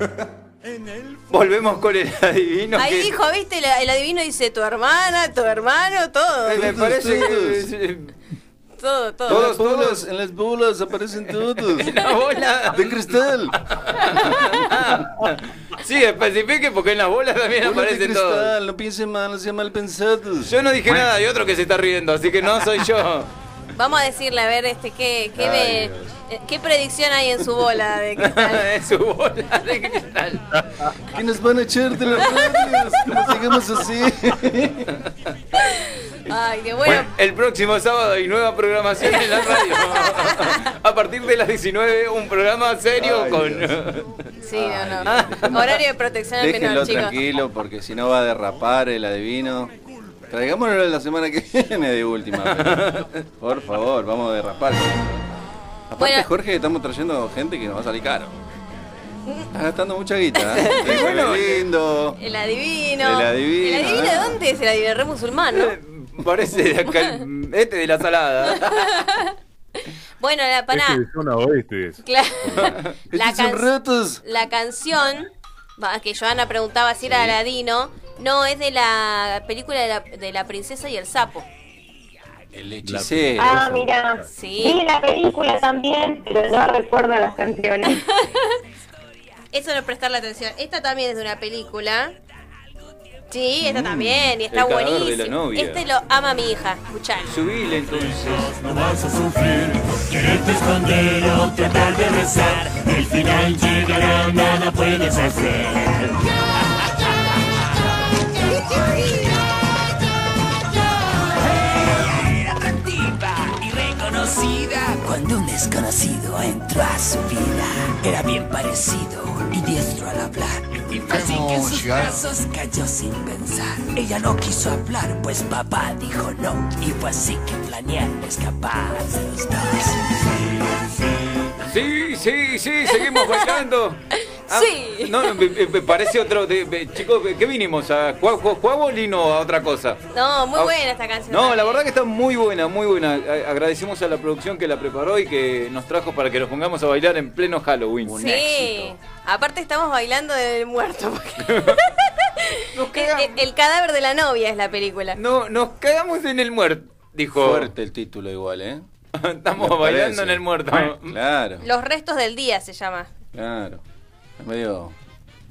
S3: en el
S1: Volvemos con el adivino.
S4: Ahí
S1: que-
S4: dijo, viste, el, el adivino dice tu hermana, tu hermano, todo.
S1: Me parece que.
S4: Todo, todo.
S1: Todos,
S2: En las bolas,
S1: todos.
S2: en las bolas aparecen todos.
S1: La bola.
S2: De cristal.
S1: Sí, especifique porque en las bolas también
S2: Bolas de
S1: aparecen todos.
S2: cristal, no piensen mal, no sean mal pensados.
S1: Yo no dije nada, hay otro que se está riendo, así que no soy yo.
S4: Vamos a decirle, a ver, este, qué, qué, me- eh, qué predicción hay en su bola de cristal.
S1: es su bola de cristal.
S2: Que nos van a echar de las radios, sigamos así.
S4: Ay, qué
S1: Bueno,
S4: bueno.
S1: el próximo sábado hay nueva programación en la radio. A partir de las 19, un programa serio con.
S4: Sí, no, no. Horario de protección al menor, chicos.
S2: tranquilo porque si no va a derrapar el adivino. Traigámoslo la semana que viene de última. pero, por favor, vamos a derrapar. Aparte,
S4: Bueno.
S2: Jorge, estamos trayendo gente que nos va a salir caro. Estás gastando mucha guita. ¿eh?
S1: Bueno,
S2: lindo.
S4: El adivino.
S2: El adivino,
S4: ¿El adivino de
S2: ¿eh?
S4: dónde es? El adivino re musulmán, ¿no?
S1: Parece de acá, el- este de la salada.
S4: Bueno, la
S5: Este
S4: paná.
S5: de zona oeste es.
S4: Claro. La, can-
S2: ratos.
S4: la canción, que Joana preguntaba si era Aladino, no, es de la película de la, de la princesa y el sapo.
S2: El hechicero.
S8: Ah, mira.
S4: Sí.
S8: Vi la película también, pero no recuerdo las canciones.
S4: Eso no es prestarle atención. Esta también es de una película. Sí, esta también, y está
S1: el cadáver de
S4: buenísimo.
S1: la novia.
S4: Este lo ama mi hija, escuchalo.
S1: Subile entonces.
S10: No vas a sufrir, quererte esconder o tratar de rezar. El final llegará, nada puedes hacer.
S9: Era atractiva y reconocida cuando un desconocido entró a su vida. Era bien parecido y diestro al hablar. Así que en sus brazos cayó sin pensar. Ella no quiso hablar, pues papá dijo no. Y fue así que planearon escapar de los dos.
S1: Sí, sí, sí, seguimos bailando. Ah,
S4: Sí.
S1: No, me, me- me parece otro. de- de- chicos, ¿qué vinimos? ¿A bolín o a otra cosa?
S4: No, muy
S1: Ah,
S4: buena esta canción.
S1: No, la
S4: también.
S1: verdad que está muy buena, muy buena. A- Agradecemos a la producción que la preparó y que nos trajo para que nos pongamos a bailar en pleno Halloween.
S4: Sí. Aparte estamos bailando del muerto. porque- el, el- el cadáver de la novia es la película.
S1: No, nos cagamos en el muerto, dijo.
S2: Fuerte el título igual, ¿eh?
S1: Estamos
S2: Me
S1: bailando
S2: parece.
S1: en el muerto.
S2: Claro,
S4: Los restos del día se llama.
S2: claro. Es medio.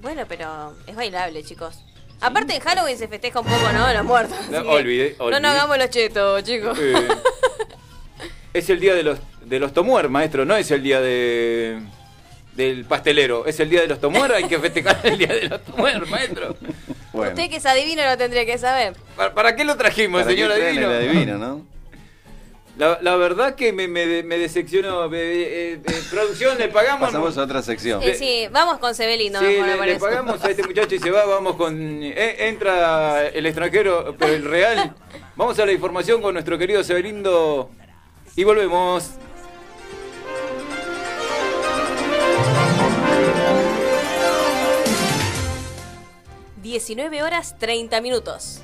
S4: Bueno, pero es bailable, chicos. Aparte en Halloween se festeja un poco, ¿no? Los muertos.
S1: No,
S4: que
S1: olvidé-
S4: No nos hagamos los chetos, chicos.
S1: Eh, es el día de los de los tomuer, maestro, no es el día de del pastelero, es el día de los tomuer, hay que festejar el día de los tomuer, maestro.
S2: Bueno.
S4: Usted que es adivino lo tendría que saber.
S1: ¿Para, para qué lo trajimos,
S2: ¿Para
S1: señor adivino?
S2: el adivino, no?
S1: La, la verdad que me, me, me decepcionó. Eh, eh, eh, producción, le pagamos.
S2: Pasamos a otra sección.
S4: Eh, sí, vamos con Sebelino.
S1: Sí, le, le pagamos a este muchacho y se va, vamos con... eh, entra el extranjero, pero el real. Vamos a la información con nuestro querido Sebelindo y volvemos.
S4: 19 horas 30 minutos.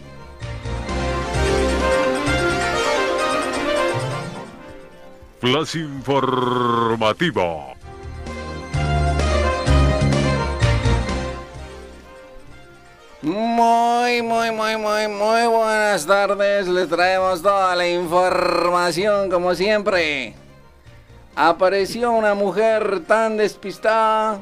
S5: Flash informativo.
S2: Muy, muy, muy, muy, muy buenas tardes. Les traemos toda la información como siempre. Apareció una mujer tan despistada.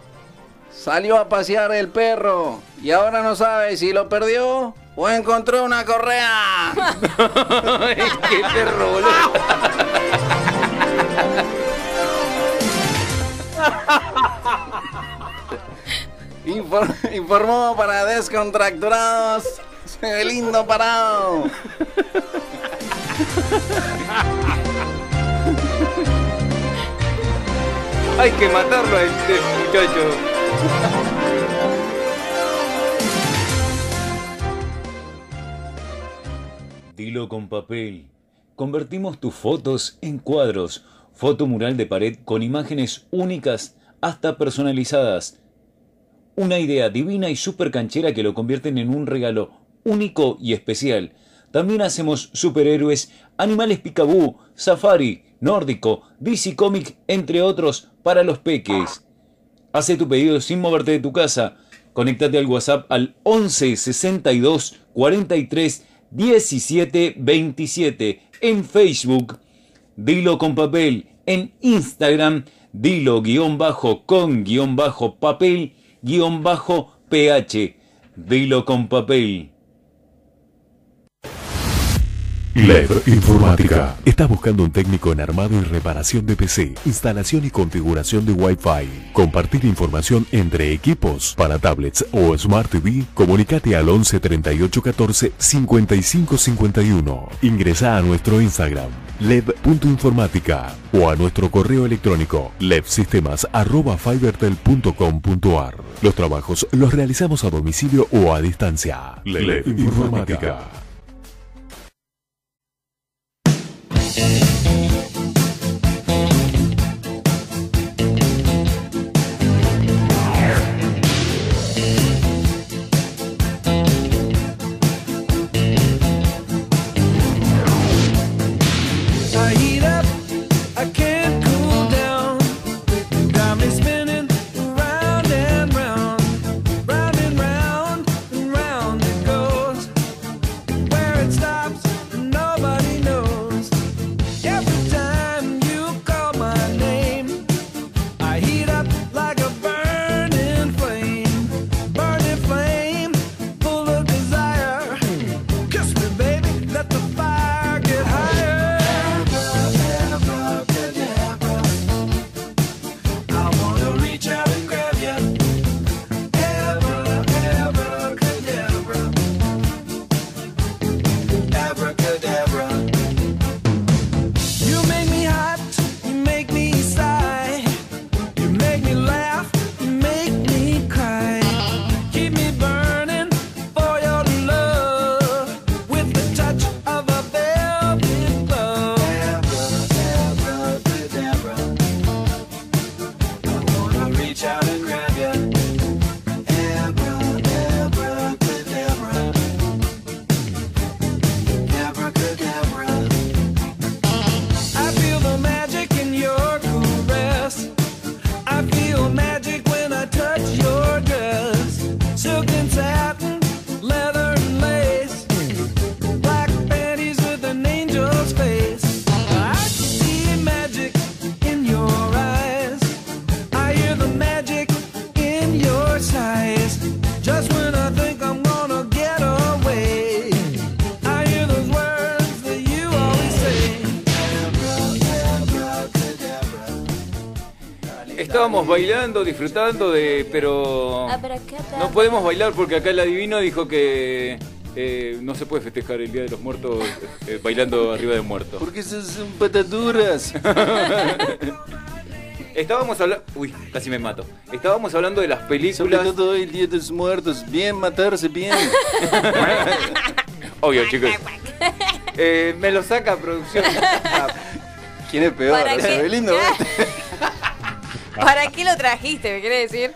S2: Salió a pasear el perro y ahora no sabe si lo perdió o encontró una correa.
S1: ¡Qué perro, boludo!
S2: Infor- informó para descontracturados. lindo parado.
S1: Hay que matarlo a este muchacho.
S11: Dilo con papel. Convertimos tus fotos en cuadros. Foto mural de pared con imágenes únicas hasta personalizadas. Una idea divina y súper canchera que lo convierten en un regalo único y especial. También hacemos superhéroes, animales picabú, safari, nórdico, DC Comic, entre otros, para los peques. Hace tu pedido sin moverte de tu casa. Conéctate al WhatsApp al 11 62 43 17 27 en Facebook. Dilo con papel en Instagram. Dilo guion bajo con guion bajo papel guion bajo ph. Dilo con papel.
S12: LED Informática. ¿Estás buscando un técnico en armado y reparación de PC, instalación y configuración de Wi-Fi? Compartir información entre equipos para tablets o Smart TV. Comunicate al 11 38 14 55 51. Ingresa a nuestro Instagram led.informática o a nuestro correo electrónico ledsistemas@fibertel.com.ar. Los trabajos los realizamos a domicilio o a distancia. LED Informática.
S9: Thank you.
S1: Bailando, disfrutando de. pero.
S4: Abracadabra.
S1: No podemos bailar porque acá el adivino dijo que. eh, no se puede festejar el Día de los Muertos eh, bailando arriba de un muerto.
S2: Porque esas son pataduras.
S1: Estábamos hablando. Uy, casi me mato. Estábamos hablando de las
S2: Sobre
S1: películas.
S2: todo el Día de los Muertos. Bien matarse, bien.
S1: Obvio, chicos. Eh, me lo saca producción. Ah,
S2: ¿Quién es peor?
S4: ¿Para qué?
S2: Sebelindo,
S4: ¿Para qué lo trajiste, me quiere decir?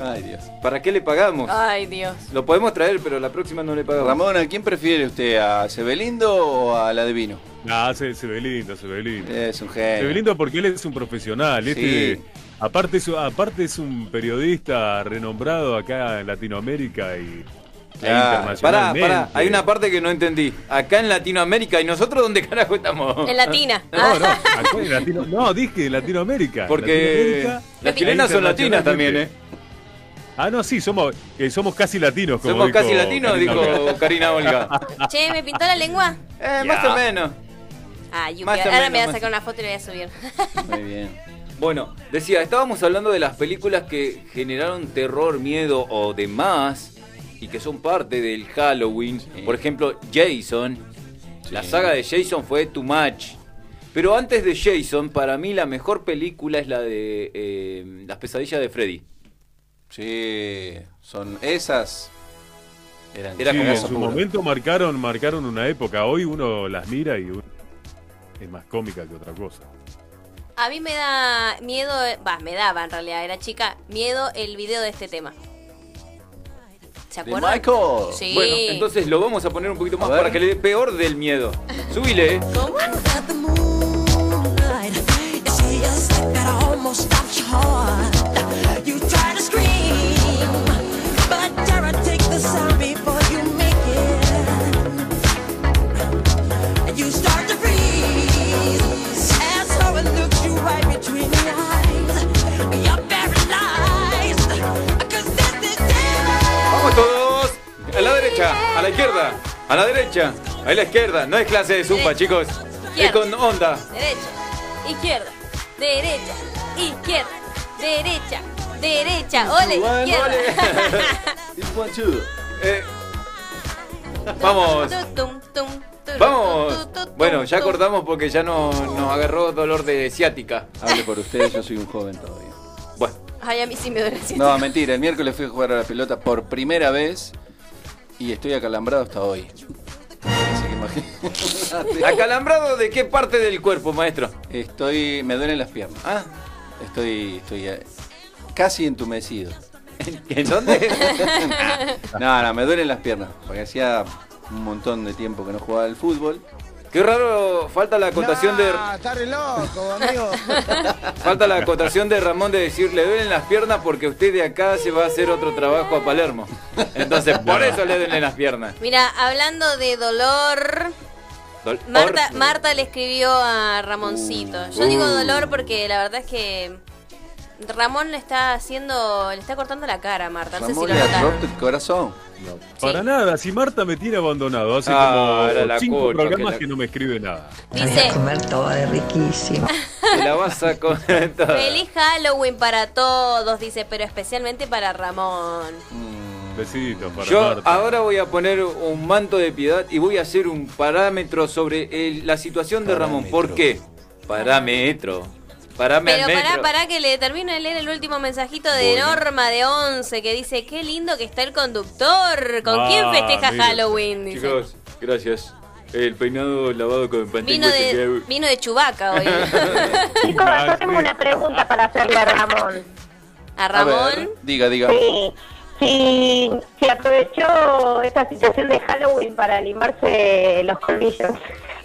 S2: Ay, Dios.
S1: ¿Para qué le pagamos?
S4: Ay, Dios.
S1: Lo podemos traer, pero la próxima no le pagamos.
S2: Ramón, ¿a quién prefiere usted? ¿A Sebelindo o a la de vino?
S5: Ah, se, se ve lindo, se ve lindo.
S2: Es un genio.
S5: lindo porque él es un profesional. Este, aparte, es, aparte es un periodista renombrado acá en Latinoamérica y e
S1: Pará, pará, hay una parte que no entendí. Acá en Latinoamérica, ¿y nosotros dónde carajo estamos?
S4: En latina.
S5: No, no, acá en Latino- no, dije Latinoamérica.
S1: Porque
S5: Latinoamérica
S1: las chilenas son latinas también, ¿eh?
S5: Ah, no, sí, somos, eh, somos casi latinos. Como
S1: Somos
S5: dijo
S1: casi latinos,
S5: Karina
S1: dijo. Karina Olga.
S4: Che, ¿me pintó la lengua?
S1: Eh, más o menos.
S4: Ah, Yuki, ahora
S1: menos,
S4: me voy a
S1: más
S4: sacar una foto y la voy a subir.
S2: Muy bien.
S1: Bueno, decía, estábamos hablando de las películas que generaron terror, miedo o demás y que son parte del Halloween. Por ejemplo, Jason. La saga de Jason fue Too Much. Pero antes de Jason, para mí la mejor película es la de eh, Las pesadillas de Freddy.
S2: Sí, son esas. Eran
S1: Era
S5: Sí,
S1: como
S5: en su momento marcaron, marcaron una época. Hoy uno las mira y es más cómica que otra cosa.
S4: A mí me da miedo, va, me daba en realidad, era chica, miedo el video de este tema. ¿Se
S2: De
S4: acuerdan?
S2: Michael.
S4: Sí.
S1: Bueno, entonces lo vamos a poner un poquito más para que le dé peor del miedo. Subile, eh.
S4: ¿Cómo?
S1: Derecha, a la izquierda, a la derecha, a la izquierda. No es clase de zumba, chicos. Es con onda.
S4: Derecha, izquierda, derecha, izquierda, derecha, derecha, ole, izquierda.
S2: One.
S1: Eh, vamos. Vamos. Bueno, ya cortamos porque ya no, nos agarró dolor de ciática.
S2: Hable por ustedes, yo soy un joven todavía.
S1: Bueno,
S4: Ay, a mí sí me duele.
S2: No, mentira, el miércoles fui a jugar a la pelota por primera vez y estoy acalambrado hasta hoy. Así que imagínate.
S1: ¿acalambrado de qué parte del cuerpo, maestro?
S2: Estoy. me duelen las piernas.
S1: Ah,
S2: Estoy. estoy eh, casi entumecido.
S1: ¿en dónde?
S2: No, no, me duelen las piernas. Porque hacía un montón de tiempo que no jugaba al fútbol.
S1: Qué raro, falta la acotación de
S13: está re loco, amigo.
S1: falta la acotación de Ramón de decir le duelen las piernas porque usted de acá se va a hacer otro trabajo a Palermo. Entonces, por eso le duelen las piernas.
S4: Mira, hablando de dolor,
S1: Dol-
S4: Marta,
S1: or-
S4: Marta le escribió a Ramoncito. Yo digo
S1: Uh.
S4: dolor porque la verdad es que Ramón le está haciendo, le está cortando la cara a Marta. No sé si
S2: Ramón
S4: lo
S2: le ha roto el corazón.
S5: Para nada, si Marta me tiene abandonado hace
S1: Ah, era la
S5: como cinco
S1: culpa,
S5: programas
S1: que
S5: no me escribe nada.
S4: Dice,
S14: comer todo es riquísimo.
S1: Te la vas a comer toda.
S4: feliz Halloween para todos, dice, pero especialmente para Ramón.
S5: Besitos para
S1: Yo
S5: Marta.
S1: ahora voy a poner un manto de piedad y voy a hacer un parámetro sobre el- la situación de Ramón. ¿Por qué? Parámetro.
S4: Pero pará, pará que le termino de leer el último mensajito de
S1: Bueno.
S4: Norma de 11 que dice, qué lindo que está el conductor. ¿Con
S1: Ah,
S4: quién festeja
S1: mira.
S4: Halloween? Dice.
S1: Chicos, gracias. El peinado lavado con
S4: Vino de, vino de Chubaca hoy.
S8: Chicos, yo tengo una pregunta para hacerle a Ramón.
S4: ¿A
S2: A
S4: Ramón?
S2: ver, diga, diga.
S8: Sí. Si, si aprovechó esta situación de Halloween para limarse los colmillos.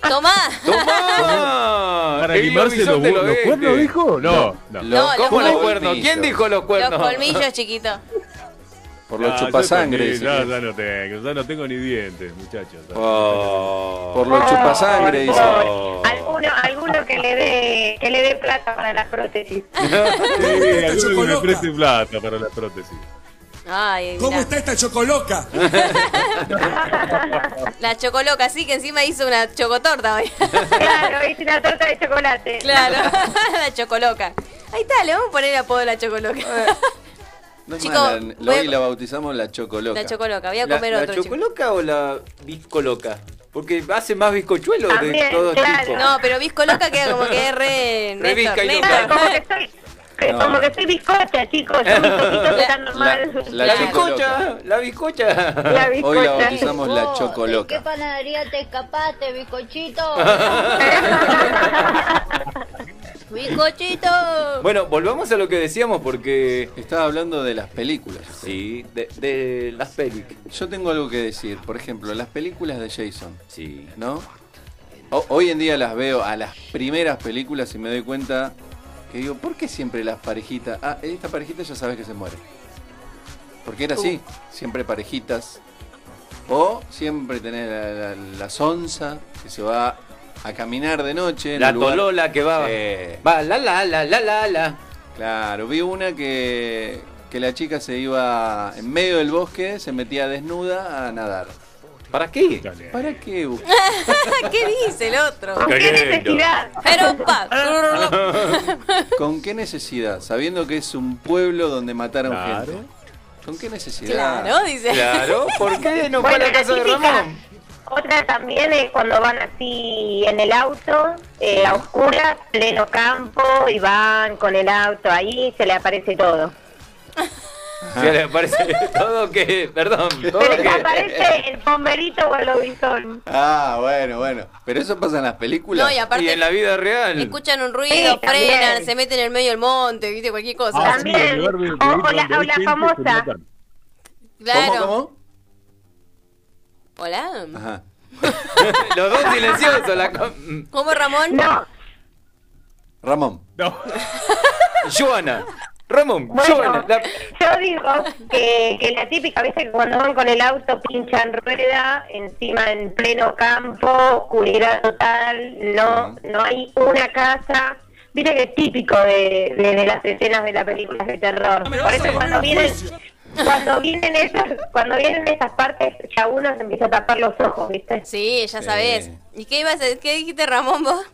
S4: Tomá.
S1: ¡Toma!
S5: ¿Para
S1: El
S5: limarse los,
S1: bisonte
S5: los
S1: lo
S5: cuernos, dijo? No, no.
S4: No,
S1: ¿Cómo
S4: los
S1: los cuernos? ¿Quién dijo los cuernos?
S4: Los colmillos chiquitos.
S2: Por los
S5: Ah, yo
S2: chupasangre.
S5: también,
S2: dice
S5: Ya, no tengo, ya no tengo ni dientes, muchachos.
S1: Oh.
S2: Por los chupasangre, dice.
S1: Oh.
S8: Alguno, alguno que le dé que le dé plata para las prótesis.
S5: Sí, alguno que me preste plata para la prótesis.
S4: Ay,
S15: ¿Cómo está esta chocoloca?
S4: La chocoloca, sí, que encima hizo una chocotorta hoy.
S8: Claro, hice una torta de chocolate.
S4: claro, la chocoloca. Ahí está, le vamos a poner el apodo de la chocoloca.
S2: No es mala,
S4: a-
S2: hoy la bautizamos la chocoloca.
S4: La chocoloca, voy a
S1: ¿La,
S4: comer
S1: la
S4: otro. chicos.
S1: chocoloca o la bizcoloca? Porque hace más bizcochuelos de
S4: También,
S1: todos
S4: claro.
S1: tipos.
S4: No, pero bizcoloca queda como que es re.
S1: Re
S4: Néstor, Néstor.
S1: loca.
S8: Como que soy,
S1: No.
S8: como que soy bizcocha, chicos. Yo mis cositos están normales.
S2: la
S1: La
S2: chocoloca.
S1: bizcocha, la bizcocha.
S8: La
S2: Hoy la bautizamos la
S15: ¿De qué
S2: chocoloca.
S15: panadería te escapaste, bizcochito?
S4: Bizcochito.
S1: Bueno, volvamos a lo que decíamos porque...
S2: Estaba hablando de las películas.
S1: Sí, de, de las pelis.
S2: Yo tengo algo que decir. Por ejemplo, las películas de Jason.
S1: Sí.
S2: ¿No? O- hoy en día las veo a las primeras películas y me doy cuenta que digo, ¿por qué siempre las parejitas? Ah, esta parejita ya sabes que se muere. Porque era así, siempre parejitas. O siempre tener la, la- la sonza que se va a caminar de noche. en
S1: La tolola que va... Va, la, la, la, la, la, la.
S2: Claro, vi una que, que la chica se iba en medio del bosque, se metía desnuda a nadar.
S1: ¿Para qué?
S2: ¿Para qué?
S4: ¿Qué dice el otro?
S2: ¿Con qué necesidad?
S4: Pero pa.
S2: ¿Con qué necesidad? Sabiendo que es un pueblo donde mataron
S5: Claro.
S2: gente. ¿Con qué necesidad?
S4: Claro, dice.
S1: Claro, ¿por qué no fue a
S8: Bueno,
S1: la casa de Ramón?
S8: Otra también es cuando van así en el auto, eh, a oscuras, pleno campo, y van con el auto ahí, se le aparece todo.
S1: Se le aparece todo que... Perdón, todo
S8: Se
S1: que...
S8: aparece el bomberito o el lobizón.
S2: Ah, bueno, bueno. Pero eso pasa en las películas.
S4: No, y aparte-
S1: Y en la vida real.
S4: Escuchan un ruido,
S8: Sí, también.
S4: frenan, se meten en el medio del monte, viste, cualquier cosa.
S5: Ah, sí, de ir
S8: O- o la- o la famosa.
S4: Claro.
S2: ¿Cómo, cómo?
S4: Hola.
S2: Ajá.
S1: Los dos silenciosos. La...
S4: ¿Cómo, Ramón?
S8: No,
S2: Ramón.
S5: No.
S1: Joana. Ramón,
S8: Bueno,
S1: la-
S8: yo digo que, que la típica, viste que cuando van con el auto pinchan rueda, encima en pleno campo, oscuridad total, no, no hay una casa. Viste que es típico de, de- de las escenas de las películas de terror. Por eso cuando vienen, cuando vienen esas, cuando vienen esas partes, ya uno se empieza a tapar los ojos, viste.
S4: Sí, ya sabés. ¿Y qué ibas a qué dijiste, Ramón, vos?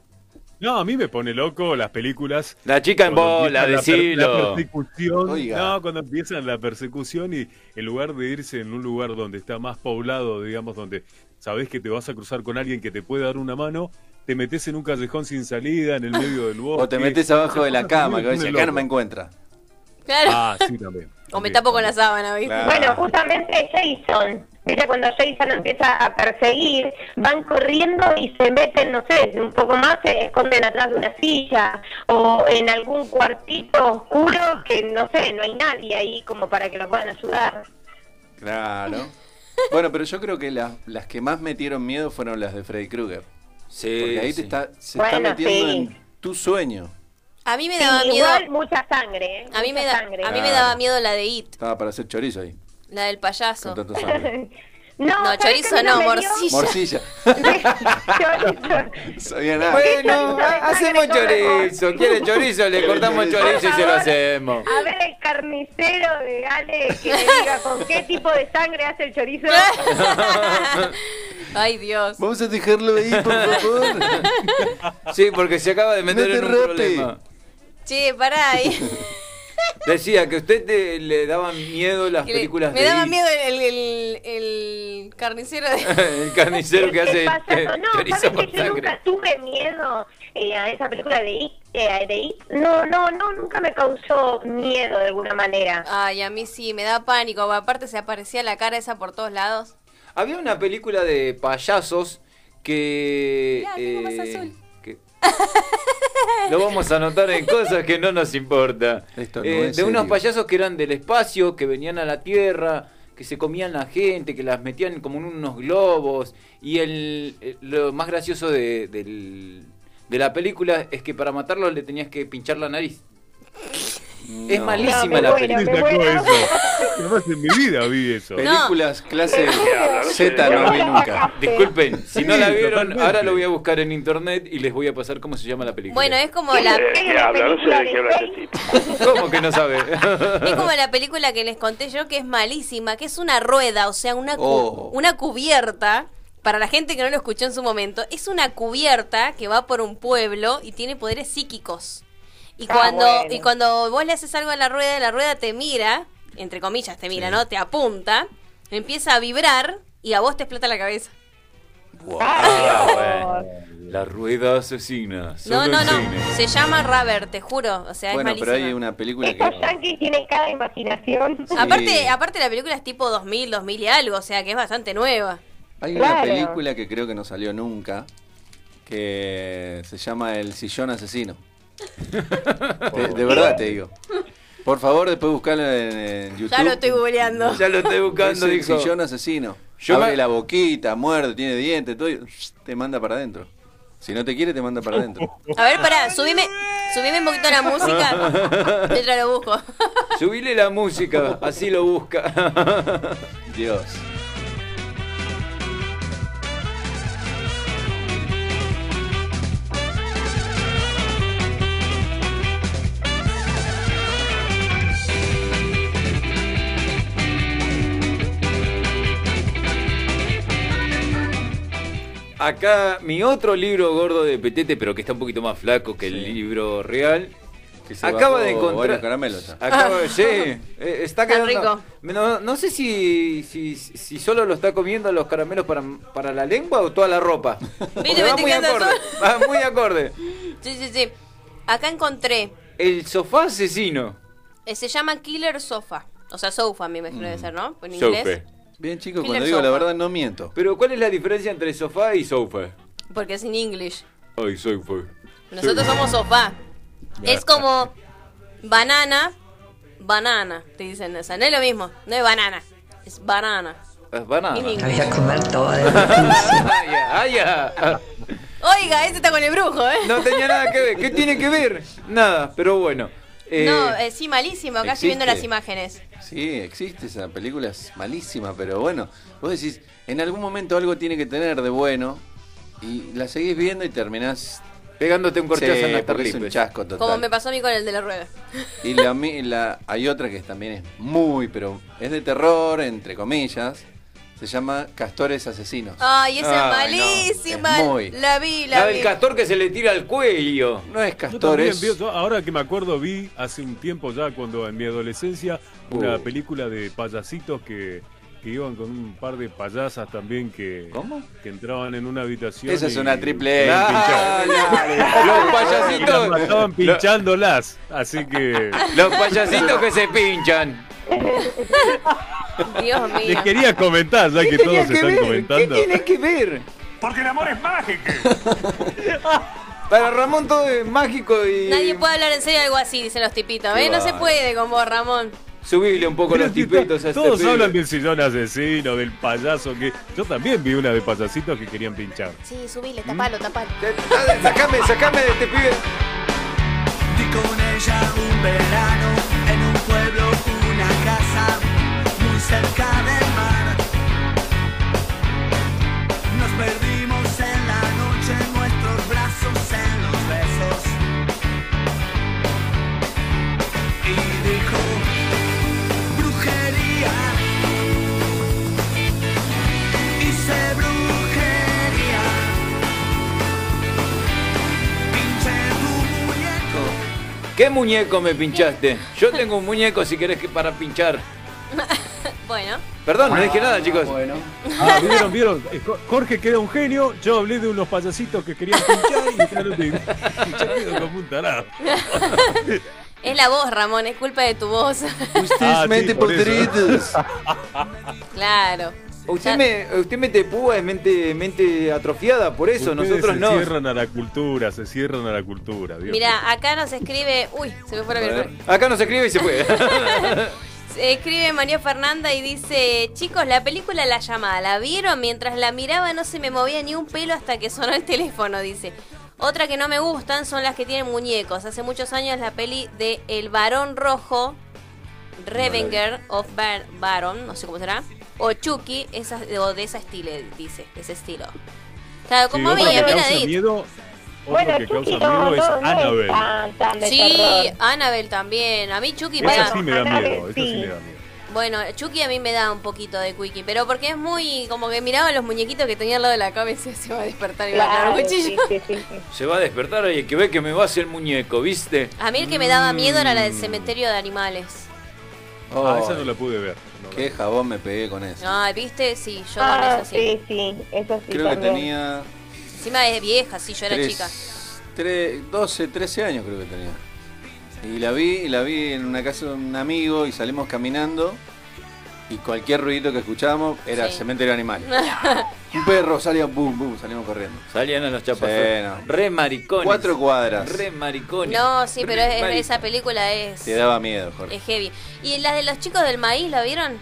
S5: No, a mí me pone loco las películas.
S1: La chica en bola, decilo.
S5: La persecución.
S2: Oiga.
S5: No, cuando empiezan la persecución y en lugar de irse en un lugar donde está más poblado, digamos, donde sabés que te vas a cruzar con alguien que te puede dar una mano, te metes en un callejón sin salida, en el medio del bosque.
S2: O te metes abajo de la cama, que dice, acá no me encuentra.
S4: Claro.
S5: Ah, sí, también.
S4: o me tapo con la sábana, ¿viste?
S2: Claro.
S8: Bueno, justamente Jason. Viste, cuando Jason empieza a perseguir, van corriendo y se meten, no sé, un poco más, se esconden atrás de una silla o en algún cuartito oscuro que, no sé, no hay nadie ahí como para que lo puedan ayudar.
S2: Claro. Bueno, pero yo creo que las, las que más metieron miedo fueron las de Freddy Krueger.
S1: Sí,
S2: Porque ahí
S1: sí.
S2: te está, se está metiendo
S8: sí.
S2: en tu sueño.
S4: A mí me
S8: Sí,
S4: daba miedo.
S8: igual mucha sangre, ¿eh?
S4: A mí me da,
S8: sangre.
S4: a mí me daba miedo la de It,
S2: Estaba para hacer chorizo ahí.
S4: La del payaso.
S2: Con tanta sangre.
S8: No,
S4: No,
S8: ¿sabes
S4: chorizo no, morcilla.
S2: Morcilla.
S8: Chorizo.
S2: Sabía nada.
S1: Bueno, hacemos chorizo. ¿Quiere chorizo? Le cortamos chorizo y se lo hacemos.
S8: A ver el carnicero de Ale que me diga con qué tipo de sangre hace el chorizo.
S4: Ay, Dios.
S2: Vamos a dejarlo ahí, por favor.
S1: Sí, porque se acaba de meter
S2: No te
S1: en un
S2: rape.
S1: problema.
S4: Che, pará ahí.
S1: Decía que a usted te- le daban miedo las
S4: le-
S1: películas
S4: me
S1: de
S4: daba
S1: It.
S4: miedo el, el, el carnicero de...
S1: el carnicero que hace
S8: ¿Qué pasa?
S1: eh,
S8: No, ¿sabes que yo
S1: sangre.
S8: nunca tuve miedo eh, a esa película de It, eh, de It? No, no, no, nunca me causó miedo de alguna manera.
S4: Ay, a mí sí, me da pánico. Aparte se aparecía la cara esa por todos lados.
S1: Había una película de payasos que...
S4: Más
S1: eh,
S4: azul.
S1: Lo vamos a anotar en cosas que no nos importa.
S2: Esto no
S1: Eh,
S2: es
S1: de unos payasos que eran del espacio, que venían a la Tierra, que se comían la gente, que las metían como en unos globos. Y el, eh, lo más gracioso de, del- de la película es que para matarlos le tenías que pinchar la nariz. Es malísima
S8: No,
S1: la película.
S5: ¿Quién
S8: me
S5: sacó eso? Jamás en mi vida vi eso.
S2: Películas clase Z no vi nunca.
S1: Disculpen, si no la vieron, ahora lo voy a buscar en internet y les voy a pasar cómo se llama la película.
S4: Bueno, es como la...
S8: ¿Qué habla? No sé de qué habla este tipo.
S1: ¿Cómo que no sabe?
S4: Es como la película que les conté yo que es malísima, que es una rueda, o sea, una, cu-
S2: Oh.
S4: una cubierta. Para la gente que no lo escuchó en su momento, es una cubierta que va por un pueblo y tiene poderes psíquicos. Y
S8: Ah,
S4: cuando,
S8: bueno.
S4: y cuando vos le haces algo a la rueda, la rueda te mira entre comillas te mira, ¿no? Te apunta, empieza a vibrar y a vos te explota la cabeza.
S1: Ah, bueno. La rueda asesina.
S4: No,
S1: solo
S4: no, no.
S1: cine.
S4: Se llama Rubber, te juro. O sea,
S2: Bueno,
S4: es
S2: pero hay una película
S8: Estos
S2: que...
S8: yankees tienen cada imaginación.
S4: Aparte, aparte la película es tipo 2000, 2000 y algo, o sea que es bastante nueva.
S2: Hay una película que creo que no salió nunca, que se llama El Sillón Asesino. De verdad te digo. Por favor, después buscalo en, en YouTube.
S4: Ya lo estoy googleando.
S1: Ya lo estoy buscando,
S2: Es
S1: dijo.
S2: sillón asesino.
S1: Yo
S2: Abre
S1: me-
S2: la boquita, muerde, tiene dientes, todo, y te manda para adentro. Si no te quiere, te manda para adentro.
S4: A ver, pará, subime, subime un poquito la música. Mientras lo busco.
S1: Subile la música, así lo busca.
S2: Dios.
S1: Acá mi otro libro gordo de Petete, pero que está un poquito más flaco que el libro real.
S2: Que se
S1: Acaba
S2: bajó
S1: de encontrar.
S2: caramelos ya.
S1: Acaba, sí, eh, está
S4: Está
S1: quedando.
S4: rico.
S1: No, no sé si, si, si solo lo está comiendo los caramelos para, para la lengua o toda la ropa. Va muy acorde. Va muy acorde.
S4: Sí, sí, sí. Acá encontré.
S1: El sofá asesino.
S4: eh, se llama Killer Sofa. O sea, sofa, me imagino debe ser, ¿no? En
S1: Sofa.
S2: Bien, chicos, cuando digo la verdad no miento.
S1: Pero ¿cuál es la diferencia entre sofá y sofa?
S4: Porque es en English.
S1: Ay, sofa.
S4: Nosotros somos sofá. Es como banana, banana. Te dicen, o sea, no es lo mismo. No es banana. Es banana.
S1: Es banana.
S4: Inglés.
S14: Voy a comer todo de.
S1: Ah, ya, ah.
S4: Oiga, este está con el brujo, ¿eh?
S1: No tenía nada que ver. ¿Qué tiene que ver? Nada, pero bueno. Eh,
S4: no, eh, sí, malísimo. Acá estoy viendo las imágenes.
S2: Sí, existe esa película, es malísima, pero bueno, vos decís, en algún momento algo tiene que tener de bueno y la seguís viendo y terminás
S1: Pegándote un corchazo
S2: Sí,
S1: en las
S2: porque es un chasco total.
S4: Como me pasó a mí con el de la rueda.
S2: Y la, mi- la- hay otra que también es muy, pero es de terror, entre comillas. Se llama Castores Asesinos.
S4: Ay, esa es
S1: Ay, no.
S4: malísima.
S2: Es muy-
S4: La vi, la,
S1: La
S4: vi.
S1: del castor que se le tira al cuello.
S2: No es
S5: Yo también
S2: Castores.
S5: vi- yo ahora que me acuerdo, vi hace un tiempo ya, cuando en mi adolescencia, una
S1: Uh.
S5: película de payasitos que, que iban con un par de payasas también que,
S2: ¿Cómo?
S5: que entraban en una habitación.
S2: Esa es
S5: y-
S2: una triple
S5: y
S2: A.
S1: Los
S5: Y las
S1: payasitos.
S5: mataban pinchándolas. Así que
S1: Los payasitos que se pinchan.
S4: Dios mío.
S5: les quería comentar, ya que todos están
S1: ver?
S5: comentando.
S1: ¿Qué tiene que ver?
S10: Porque el amor es mágico.
S1: Para Ramón todo es mágico y.
S4: Nadie puede hablar en serio de algo así, dicen los tipitos. ¿eh? No se puede con vos, Ramón.
S1: Subirle un poco los tipitos a este
S5: Todos
S1: pibe.
S5: hablan del sillón asesino, del payaso que. Yo también vi una de payasitos que querían pinchar.
S4: Sí, subile, tapalo, tapalo.
S1: Ah, Sacame, sacame de este pibe.
S9: Vi con ella un verano en un pueblo, una casa
S1: ¿Qué muñeco me pinchaste? Yo tengo un muñeco si querés que para pinchar.
S4: Bueno,
S1: Perdón, no dije nada, chicos.
S2: Bueno.
S5: Ah, vieron, vieron. Eh, Jo- Jorge queda un genio. Yo hablé de unos payasitos que querían pinchar y claro, te como un tarado.
S4: es la voz, Ramón, es culpa de tu voz.
S5: Ah, sí,
S2: mente
S5: por eso.
S2: podridos.
S4: claro.
S1: Usted
S4: Ya-
S1: me, usted mete púa, es mente, mente atrofiada, por eso,
S5: Ustedes
S1: nosotros
S5: se
S1: no.
S5: cierran a la cultura, se cierran a la cultura. Dios.
S4: Mira, acá nos escribe. Uy, se me fue la
S2: A ver.
S4: virtual.
S1: Acá no se escribe y se fue.
S4: Escribe María Fernanda y dice: Chicos, la película La llamada, ¿la vieron? Mientras la miraba no se me movía ni un pelo hasta que sonó el teléfono, dice. Otra que no me gustan son las que tienen muñecos. Hace muchos años la peli de El Varón Rojo, Revenger of Bar- Baron, no sé cómo será, o Chucky, esas, o de ese estilo, dice, de ese estilo. Claro,
S5: Sí,
S4: como a mí,
S5: otro que
S4: a mí
S5: causa
S4: nadie.
S5: miedo,
S8: Bueno,
S5: que
S8: Chucky
S5: causa
S8: no,
S5: miedo es
S8: no,
S5: Annabelle.
S8: es tan, tan de
S4: Sí,
S8: terror.
S4: Annabelle también. A mí Chucky me
S5: Esa
S4: da...
S5: sí me da miedo, sí
S8: sí.
S5: me da miedo.
S4: Bueno, Chucky a mí me da un poquito de quickie, pero porque es muy... Como que miraba los muñequitos que tenía al lado de la cabeza y se va a despertar y va a agarrar un
S8: Claro,
S4: cuchillo.
S8: sí, sí, sí, sí.
S1: se va a despertar y hay que ver que me va a hacer el muñeco, ¿viste?
S4: A mí el que me daba miedo era la
S5: Mm.
S4: del cementerio de animales.
S5: Ah,
S2: Oh,
S5: esa no la pude ver. No
S2: Qué jabón me pegué con eso.
S4: Ay, ¿viste? Sí, yo con
S8: Ah,
S4: eso sí.
S8: sí, sí, eso sí
S2: Creo que tenía
S4: Encima es vieja, sí, yo era
S2: tres-
S4: chica.
S2: tre- 12, 13 años creo que tenía. Y la vi, y la vi en una casa de un amigo y salimos caminando y cualquier ruidito que escuchábamos era
S4: Sí.
S2: cementerio animal. Un perro salía, boom, boom, salimos corriendo.
S1: Salían a los chapas.
S2: Sí, no.
S1: Re maricones.
S2: Cuatro cuadras.
S1: Re maricones.
S4: No, sí, pero es- esa película es,
S2: Te daba miedo, Jorge.
S4: es heavy. ¿Y la de los chicos del maíz, la vieron?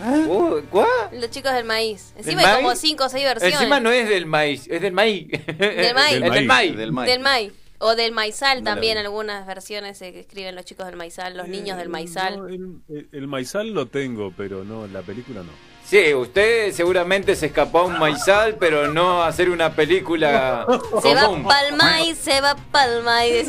S1: Uh, ¿Cuál?
S4: Los chicos del maíz. Encima
S1: ¿Del
S4: hay como
S1: maíz?
S4: 5 o 6 versiones.
S1: Encima no es del maíz, es del maíz.
S4: Del maíz.
S1: Del maíz.
S2: Del maíz.
S4: Del maíz. O del maizal también, algunas versiones eh, que escriben los chicos del maizal, los niños del maizal.
S5: No, el, el- maizal lo tengo, pero no, la película no.
S1: Sí, usted seguramente se escapó a un maizal, pero no a hacer una película
S4: Se va
S1: común.
S4: pa'l maíz, se va pa'l maíz.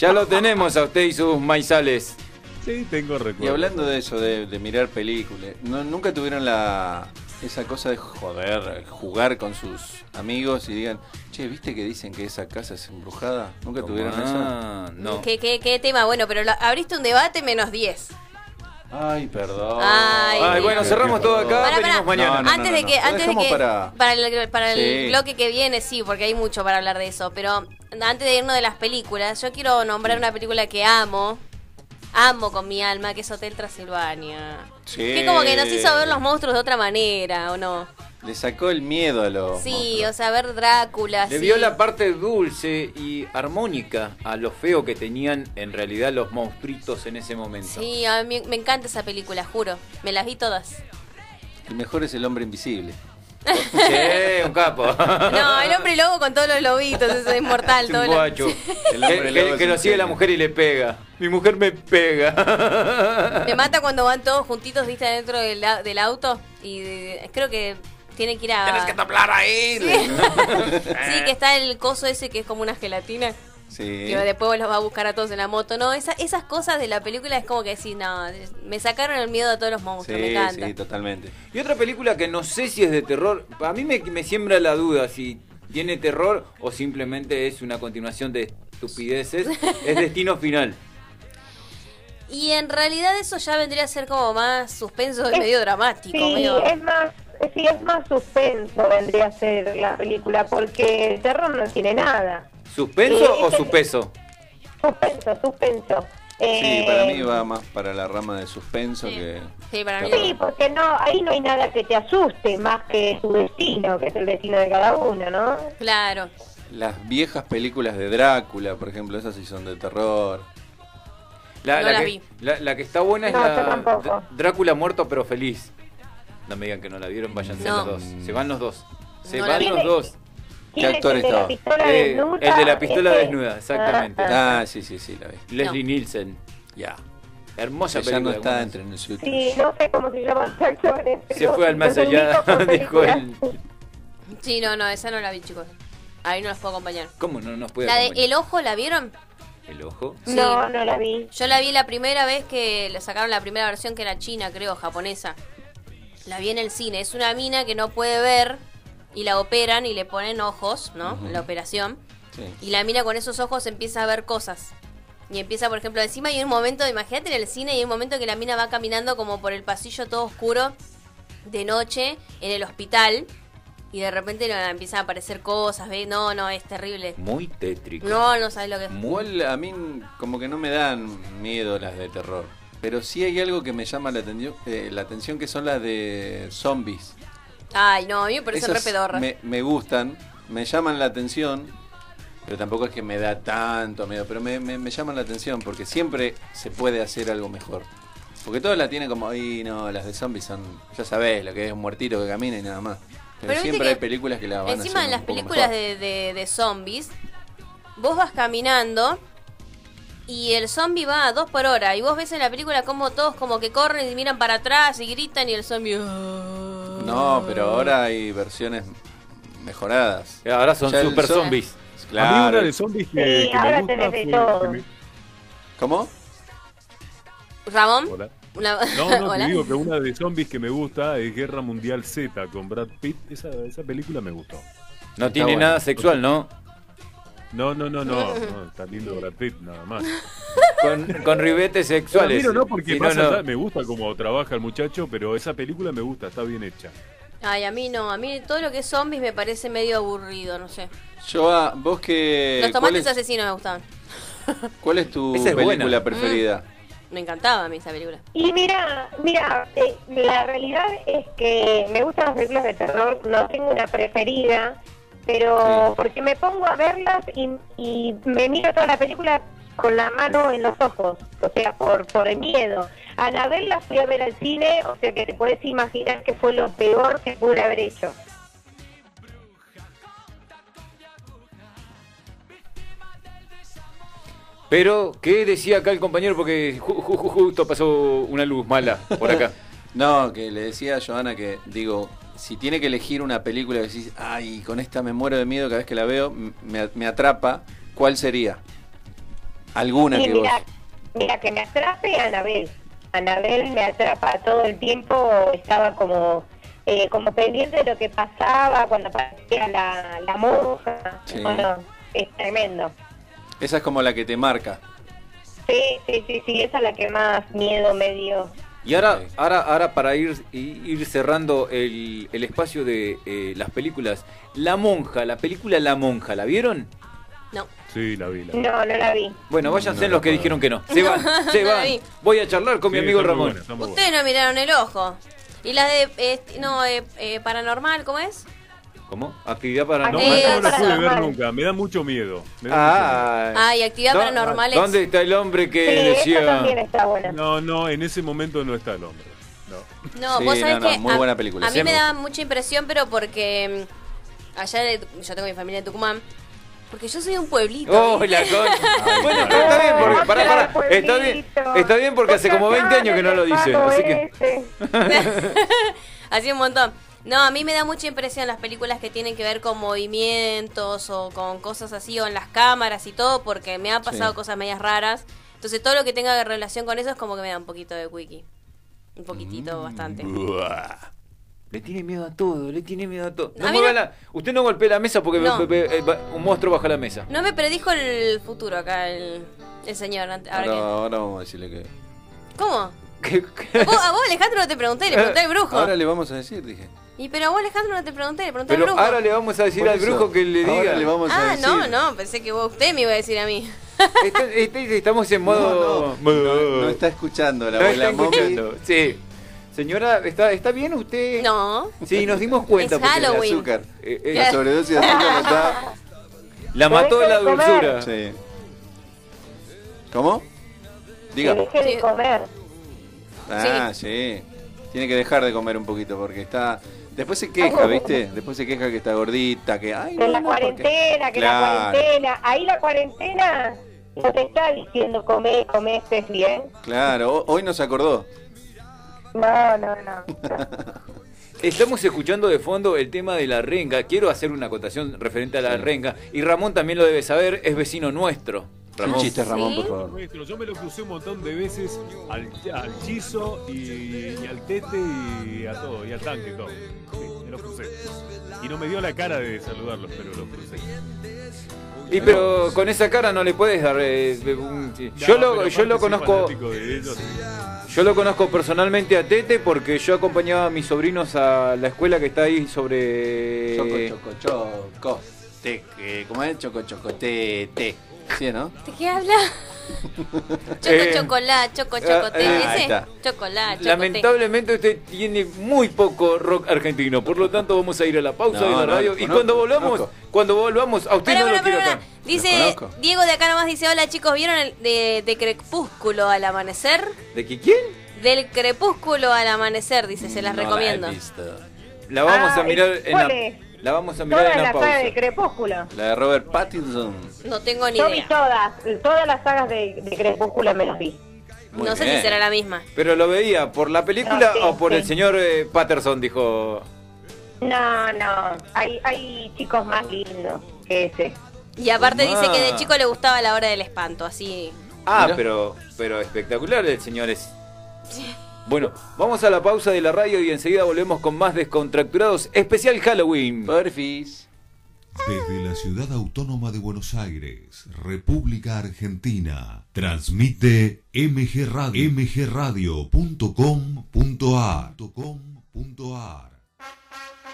S1: Ya lo tenemos a usted y sus maizales.
S5: Sí, tengo recuerdo.
S2: Y hablando de eso, de, de mirar películas, ¿no- ¿nunca tuvieron la esa cosa de joder, jugar con sus amigos y digan, che, ¿viste que dicen que esa casa es embrujada? ¿Nunca tuvieron
S1: Ah,
S2: eso?
S1: no.
S4: ¿Qué, qué, qué tema? Bueno, pero lo- abriste un debate menos 10.
S2: Ay, perdón.
S4: Ay,
S1: Ay, bueno, cerramos todo acá, venimos
S4: pará.
S1: mañana.
S2: No, no,
S4: antes
S2: no,
S4: de que, antes de que
S2: para-
S4: para, el, para el
S2: Sí.
S4: bloque que viene, sí, porque hay mucho para hablar de eso. Pero antes de irnos de las películas, yo quiero nombrar una película que amo, amo con mi alma, que es Hotel Transilvania.
S2: Sí.
S4: Que como que nos hizo ver los monstruos de otra manera, ¿o no?
S2: Le sacó el miedo a los
S4: Sí,
S2: monstruos.
S4: o sea, ver Drácula.
S1: Le
S4: sí.
S1: vio la parte dulce y armónica a lo feo que tenían en realidad los monstruitos en ese momento.
S4: Sí, a mí me encanta esa película, juro. Me las vi todas.
S2: El mejor es el hombre invisible.
S1: Sí, un capo.
S4: No, el hombre lobo con todos los lobitos, eso es inmortal.
S1: Es
S4: todo
S1: un
S4: lo-
S1: guacho.
S2: El
S1: Que, que-
S2: lobo es
S1: que lo sigue la mujer y le pega. Mi mujer me pega.
S4: Me mata cuando van todos juntitos, viste, dentro del, au- del auto. Y eh, creo que tienen que ir a.
S2: Tienes que soplar ahí.
S4: Sí, que está el coso ese que es como una gelatina.
S2: Sí.
S4: Que después los va a buscar a todos en la moto. No, esa- esas cosas de la película es como que decís, no, me sacaron el miedo a todos los monstruos, me
S2: Sí,
S4: encanta.
S2: sí, totalmente.
S1: Y otra película que no sé si es de terror, a mí me, me siembra la duda si tiene terror o simplemente es una continuación de estupideces, es Destino Final.
S4: Y en realidad eso ya vendría a ser como más suspenso y
S8: Es-
S4: medio dramático.
S8: Sí,
S4: medio-
S8: es más, sí, es más suspenso vendría a ser la película, porque el terror no tiene nada.
S1: ¿Suspenso
S8: Eh,
S1: o
S8: es
S1: su peso?
S8: Suspenso, suspenso.
S2: Sí,
S8: Eh,
S2: para mí va más para la rama de suspenso que...
S4: Sí, para mí
S8: Sí, porque no, ahí no hay nada que te asuste más que tu destino, que es el destino de cada uno, ¿no?
S4: Claro.
S2: Las viejas películas de Drácula, por ejemplo, esas sí son de terror.
S1: La,
S4: No
S1: la
S4: la
S1: que,
S4: vi.
S1: la- la que está buena es
S8: No, yo
S1: la Drácula muerto pero feliz. No me digan que no la vieron, váyanse
S4: No.
S1: los dos. Se van los dos. Se
S4: No
S1: van los dos.
S8: ¿Quién es
S2: actor
S8: el de
S2: estaba?
S8: la pistola
S1: Eh,
S8: desnuda?
S1: el de la pistola
S8: Ese.
S1: desnuda, exactamente.
S8: Ah,
S2: Ah, sí, sí, sí, la vi.
S1: Leslie Nielsen. Ya. Hermosa
S2: Que ya no
S1: película.
S2: está
S1: ¿cómo
S2: entre nosotros.
S8: Sí, no sé cómo se llaman los actores.
S1: Se fue al más allá, dijo él.
S4: Sí, no, no, esa no la vi, chicos. Ahí no los puedo acompañar.
S1: ¿Cómo no nos puede
S4: La de
S1: acompañar?
S4: El Ojo, ¿la vieron?
S1: El ojo.
S4: Sí.
S8: No, no la vi.
S4: Yo la vi la primera vez que le sacaron la primera versión que era china, creo, japonesa. La vi en el cine. Es una mina que no puede ver y la operan y le ponen ojos, ¿no?
S2: Ujú.
S4: La operación.
S2: Sí.
S4: Y la mina con esos ojos empieza a ver cosas. Y empieza, por ejemplo, encima hay un momento, imagínate en el cine, y hay un momento que la mina va caminando como por el pasillo todo oscuro de noche en el hospital. Y de repente empiezan a aparecer cosas, ¿ves? No, no, es terrible.
S1: Muy tétrico.
S4: No, no sabes lo que es.
S2: Igual a mí como que no me dan miedo las de terror. Pero sí hay algo que me llama la atención, eh, la atención que son las de zombies.
S4: Ay, no, a mí me parecen re
S2: Esas
S4: pedorras.
S2: me, me gustan, me llaman la atención, pero tampoco es que me da tanto miedo, pero me, me- me llaman la atención porque siempre se puede hacer algo mejor. Porque todas la tienen como, ay no, las de zombies son, ya sabés, lo que es un muertito que camina y nada más. Pero, siempre hay películas que la van a
S4: Encima
S2: hacer
S4: en las
S2: un poco
S4: películas de, de, de zombies, vos vas caminando y el zombie va a dos por hora. Y vos ves en la película como todos como que corren y miran para atrás y gritan y el zombie... "Ah".
S2: No, pero ahora hay versiones mejoradas.
S1: Ahora son
S2: Ya
S1: super
S2: zo-
S1: zombies.
S5: A mí
S2: Claro.
S5: una de zombies que,
S8: Sí,
S5: que
S8: ahora
S5: me gusta
S8: tenés de
S5: fue-
S8: todo.
S5: que me-
S2: ¿Cómo?
S4: ¿Ramón?
S5: Hola.
S4: Una-
S5: No, no, te
S4: Hola.
S5: digo que una de zombies que me gusta es Guerra Mundial Z con Brad Pitt. Esa, esa película me gustó.
S1: No tiene
S2: bueno.
S1: nada sexual, ¿no?
S5: No, no, no, no, no, está lindo Brad Pitt, nada más.
S1: con, con ribetes
S5: Yo
S1: sexuales.
S5: miro no porque
S1: Si
S5: más
S1: no, no.
S5: allá me gusta cómo trabaja el muchacho, pero esa película me gusta, está bien hecha.
S4: Ay, a mí no. A mí todo lo que es zombies me parece medio aburrido, no sé.
S2: Joa, vos que.
S4: Los
S2: ¿cuál,
S4: tomates
S2: es,
S4: asesinos me gustaban.
S2: cuál es tu
S1: Esa es
S2: película
S1: buena.
S2: preferida?
S4: Me encantaba a mí esa película.
S8: Y mira, mira, eh, la realidad es que me gustan las películas de terror, no tengo una preferida, pero porque me pongo a verlas y, y me miro toda la película con la mano en los ojos, o sea, por, por el miedo. Anabel la fui a ver al cine, o sea que te puedes imaginar que fue lo peor que pude haber hecho.
S1: Pero, ¿qué decía acá el compañero? Porque ju- ju- ju- justo pasó una luz mala por acá.
S2: No, que le decía a Joana que, digo, si tiene que elegir una película que decís, ay, con esta me muero de miedo cada vez que la veo, me, me atrapa, ¿cuál sería? Alguna
S8: Sí,
S2: que vos.
S8: mira, mira, que me atrape Anabel. Anabel me atrapa todo el tiempo, estaba como eh, como pendiente de lo que pasaba cuando aparecía la, la monja.
S2: Sí.
S8: Bueno, es tremendo.
S2: Esa es como la que te marca.
S8: Sí, sí, sí, sí, esa es la que más miedo me dio.
S1: Y ahora, ahora, ahora para ir, ir cerrando el, el espacio de eh, las películas, La Monja, la película La Monja, ¿la vieron?
S4: No.
S5: Sí, la vi. La vi.
S8: No, no la vi.
S1: Bueno, váyanse
S5: No,
S1: los que dijeron que no. Se van, se van. Voy a charlar con mi amigo Ramón.
S4: Ustedes no miraron el ojo. Y la de. eh, no, eh, eh, paranormal, ¿cómo es?
S1: ¿Cómo? Actividad
S5: No,
S1: paranormal.
S4: Eh,
S5: esa no la pude ver nunca, me da mucho miedo. me da mucho miedo.
S1: Ah,
S4: Ah, y actividad
S1: ¿Dó-
S4: paranormal es.
S1: ¿Dónde está el hombre que
S8: Sí,
S1: decía?
S8: esa también está buena.
S5: No, no, en ese momento no está el hombre. No.
S4: No,
S2: Sí,
S4: vos sabés
S2: no, no,
S4: que.
S2: muy
S4: a,
S2: buena película.
S4: A mí me da mucha impresión, pero porque. mm, Allá de- yo tengo mi familia en Tucumán. Porque yo soy un pueblito.
S1: Oh,
S4: ¿viste?
S1: la con- Bueno, pero está bien, porque, pará, pará, está bien, está bien porque hace como 20 años que no lo dice, así que...
S4: Así un montón. No, a mí me da mucha impresión las películas que tienen que ver con movimientos o con cosas así o en las cámaras y todo, porque me han pasado
S2: Sí.
S4: cosas medias raras. Entonces todo lo que tenga relación con eso es como que me da un poquito de wiki. Un poquitito, bastante.
S1: Buah. Le tiene miedo a todo, le tiene miedo a todo. No
S4: A mí
S1: mueva
S4: no-
S1: la- Usted no golpee la mesa porque
S4: No.
S1: un monstruo baja la mesa.
S4: No me predijo el futuro acá el, el señor. Ahora
S2: Ahora,
S4: que-
S2: ahora vamos a decirle que.
S4: ¿Cómo?
S1: ¿Qué- qué?
S4: A vos, a vos, Alejandro no te pregunté, le pregunté al brujo.
S2: Ahora le vamos a decir, dije.
S4: Y pero a vos Alejandro no te pregunté, le pregunté al
S1: Pero
S4: brujo.
S1: ahora le vamos a decir al brujo que le diga.
S2: Ahora le vamos a
S4: Ah,
S2: decir.
S4: no, no, pensé que vos, usted me iba a decir a mí.
S1: Está- está- estamos en modo...
S2: No, no, no está escuchando la
S1: No
S2: abuela
S1: escuchando. Sí. Señora, ¿está, ¿está bien usted?
S4: No.
S1: Sí, nos dimos cuenta.
S4: Es
S1: porque
S2: El
S4: Halloween.
S2: azúcar.
S1: Eh, eh,
S2: La sobredosis de azúcar está.
S1: la mató la dulzura.
S2: Sí. ¿Cómo? Diga.
S8: deje de comer.
S2: Ah, sí. Tiene que dejar de comer un poquito porque está. Después se queja, ¿viste? Después se queja que está gordita, que. Ay,
S8: Que
S2: no,
S8: la
S2: no, porque-
S8: cuarentena, que la
S2: Claro.
S8: cuarentena. Ahí la cuarentena no te está diciendo comer, comer, estés bien.
S2: Claro, ho- hoy no se acordó.
S8: No, no, no.
S1: Estamos escuchando de fondo el tema de la renga. Quiero hacer una acotación referente a la renga. Y Ramón también lo debe saber, es vecino nuestro.
S2: Un chiste, Ramón,
S4: ¿Sí?
S2: por favor.
S5: Yo me lo crucé un montón de veces al, al Chizo y, y al Tete y a todo, y al tanque, todo. Sí, me lo crucé. Y no me dio la cara de saludarlos, pero lo crucé.
S1: Y pero con esa cara no le puedes dar. eh, un- Yo
S5: No,
S1: lo, yo lo conozco. Yo lo conozco personalmente a Tete porque yo acompañaba a mis sobrinos a la escuela que está ahí sobre.
S2: Choco, choco, choco. Te, eh, ¿Cómo es? Choco, choco, te, te. ¿Sí, no?
S4: ¿De qué habla? Choco,
S1: Eh,
S4: chocolate, choco, chocote.
S1: ah,
S2: ahí
S4: ¿Ese? Chocolate.
S1: Lamentablemente usted tiene muy poco rock argentino, por lo tanto vamos a ir a la pausa
S2: No,
S1: de la radio y
S2: conozco,
S1: cuando volvamos,
S2: conozco.
S1: cuando volvamos, a usted no lo quiero.
S4: Dice. Diego de acá nomás dice, hola chicos, ¿vieron el de, de Crepúsculo al amanecer?
S1: ¿De qué quién?
S4: Del Crepúsculo al amanecer, dice, se las
S2: No la he
S4: recomiendo.
S2: visto.
S1: La vamos
S8: Ah,
S1: a mirar en
S8: ¿cuál
S1: la? La vamos a mirar
S8: Toda
S1: en la
S8: la
S1: pausa.
S8: saga de Crepúsculo.
S2: La de Robert Pattinson.
S4: No tengo ni
S8: Yo vi
S4: idea.
S8: todas, todas las sagas de, de Crepúsculo me las vi.
S2: Muy
S4: no sé
S2: bien.
S4: si será la misma.
S1: Pero lo veía por la película
S8: Ah, sí,
S1: o por
S8: sí.
S1: el señor eh, Patterson, dijo.
S8: No, no, hay, hay chicos más lindos que ese.
S4: Y aparte dice que de
S1: Ah.
S4: chico le gustaba la hora del espanto, así.
S1: Ah, pero, pero espectacular el señor es. Bueno, vamos a la pausa de la radio y enseguida volvemos con más descontracturados. Especial Halloween.
S2: Porfis.
S16: Desde la ciudad autónoma de Buenos Aires, República Argentina, transmite MG Radio, mgradio.com.ar.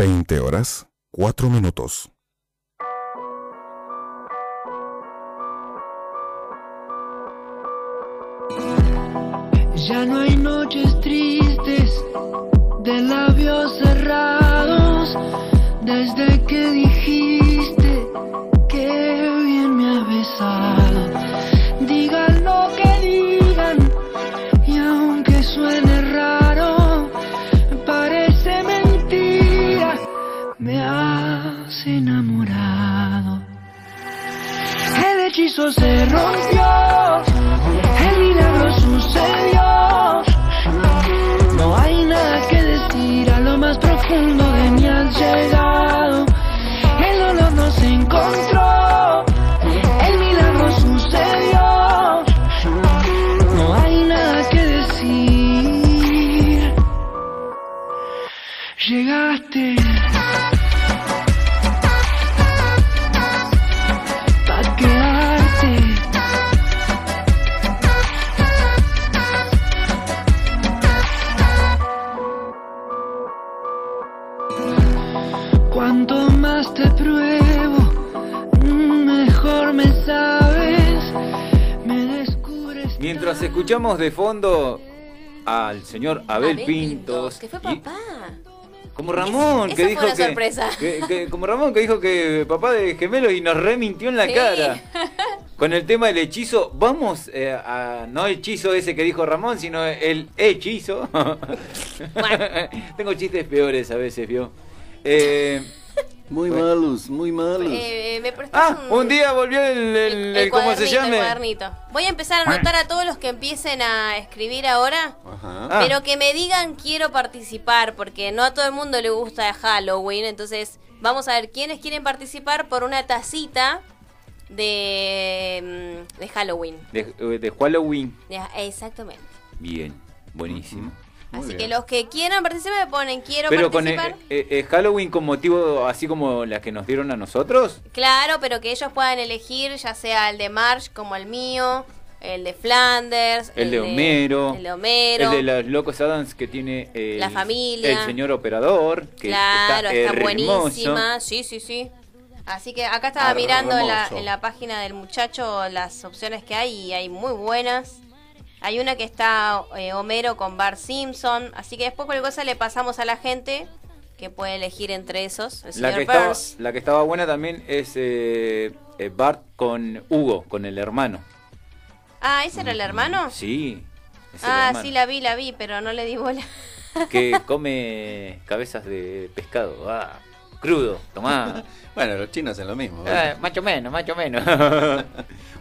S12: Veinte horas, cuatro minutos.
S6: Ya no hay noches tristes de labios cerrados desde que dijiste que bien me ha besado. Hechizo se rompió, el milagro sucedió. No hay nada que decir, a lo más profundo de mí llegado.
S1: Escuchamos de fondo al señor Abel,
S4: Abel
S1: Pintos,
S4: Que fue
S1: y-
S4: papá.
S1: como Ramón, que dijo que,
S4: sorpresa.
S1: que- que- como Ramón que dijo que papá de gemelo y nos remintió en la
S4: Sí.
S1: cara. Con el tema del hechizo, vamos eh, a no el hechizo ese que dijo Ramón, sino el hechizo. Tengo chistes peores a veces, vio. Eh,
S2: Muy malos, muy malos.
S4: Eh, me prestás
S1: ah, un día volvió el, el- el- ¿cómo se
S4: cuadernito. Voy a empezar a anotar a todos los que empiecen a escribir ahora.
S2: Ajá.
S1: Ah.
S4: Pero que me digan quiero participar, porque no a todo el mundo le gusta Halloween. Entonces, vamos a ver quiénes quieren participar por una tacita de, mm, de Halloween.
S1: De, de Halloween.
S4: De- exactamente.
S1: Bien, buenísimo.
S4: Así que los que quieran participar me ponen quiero
S1: Pero con eh,
S4: participar.
S1: eh, eh, Halloween con motivo así como las que nos dieron a nosotros.
S4: Claro, pero que ellos puedan elegir ya sea el de Marsh como el mío, el de Flanders,
S1: El, de Homero.
S4: el de Homero.
S1: El de los Locos Adams que tiene el,
S4: La familia.
S1: El señor operador. Que
S4: Claro, está,
S1: hermoso.
S4: buenísima. Sí, sí, sí. Así que acá estaba
S1: Hermoso.
S4: mirando en la, en la página del muchacho las opciones que hay y hay muy buenas. Hay una que está eh, Homero con Bart Simpson. Así que después cualquier cosa le pasamos a la gente que puede elegir entre esos. El
S1: La que, estaba,
S4: Burns.
S1: la que estaba buena también es eh, eh, Bart con Hugo, con el hermano.
S4: Ah, ¿ese era el hermano?
S1: Sí.
S4: Ah,
S1: hermano,
S4: sí, la vi, la vi, pero no le di bola.
S1: Que come cabezas de pescado. Ah, crudo, tomá.
S2: Bueno, los chinos hacen lo mismo.
S1: Eh, más o menos, más o menos.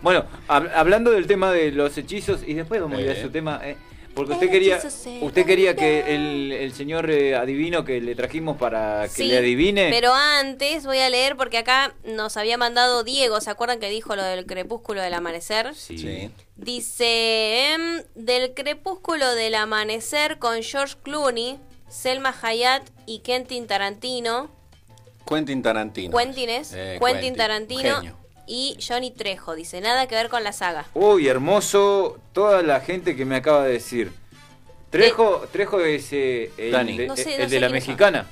S1: bueno, hab- hablando del tema de los hechizos, y después vamos a ir a
S2: Eh.
S1: su tema, eh, porque usted quería, usted quería que el, el señor eh, adivino que le trajimos para que
S4: Sí,
S1: le adivine.
S4: Pero antes voy a leer porque acá nos había mandado Diego, ¿se acuerdan que dijo lo del crepúsculo del amanecer?
S1: Sí.
S4: Dice, em, del crepúsculo del amanecer con George Clooney, Selma Hayat y Quentin Tarantino.
S2: Quentin Tarantino.
S4: Quentin es,
S2: Eh,
S4: Quentin
S2: Quentin,
S4: Tarantino
S2: genio.
S4: y Johnny Trejo. Dice, nada que ver con la saga.
S1: Uy, hermoso toda la gente que me acaba de decir. Trejo, Trejo es eh, el,
S2: Dani.
S1: de,
S4: No sé-
S1: el
S4: no
S1: de la
S4: quiénes son.
S1: mexicana.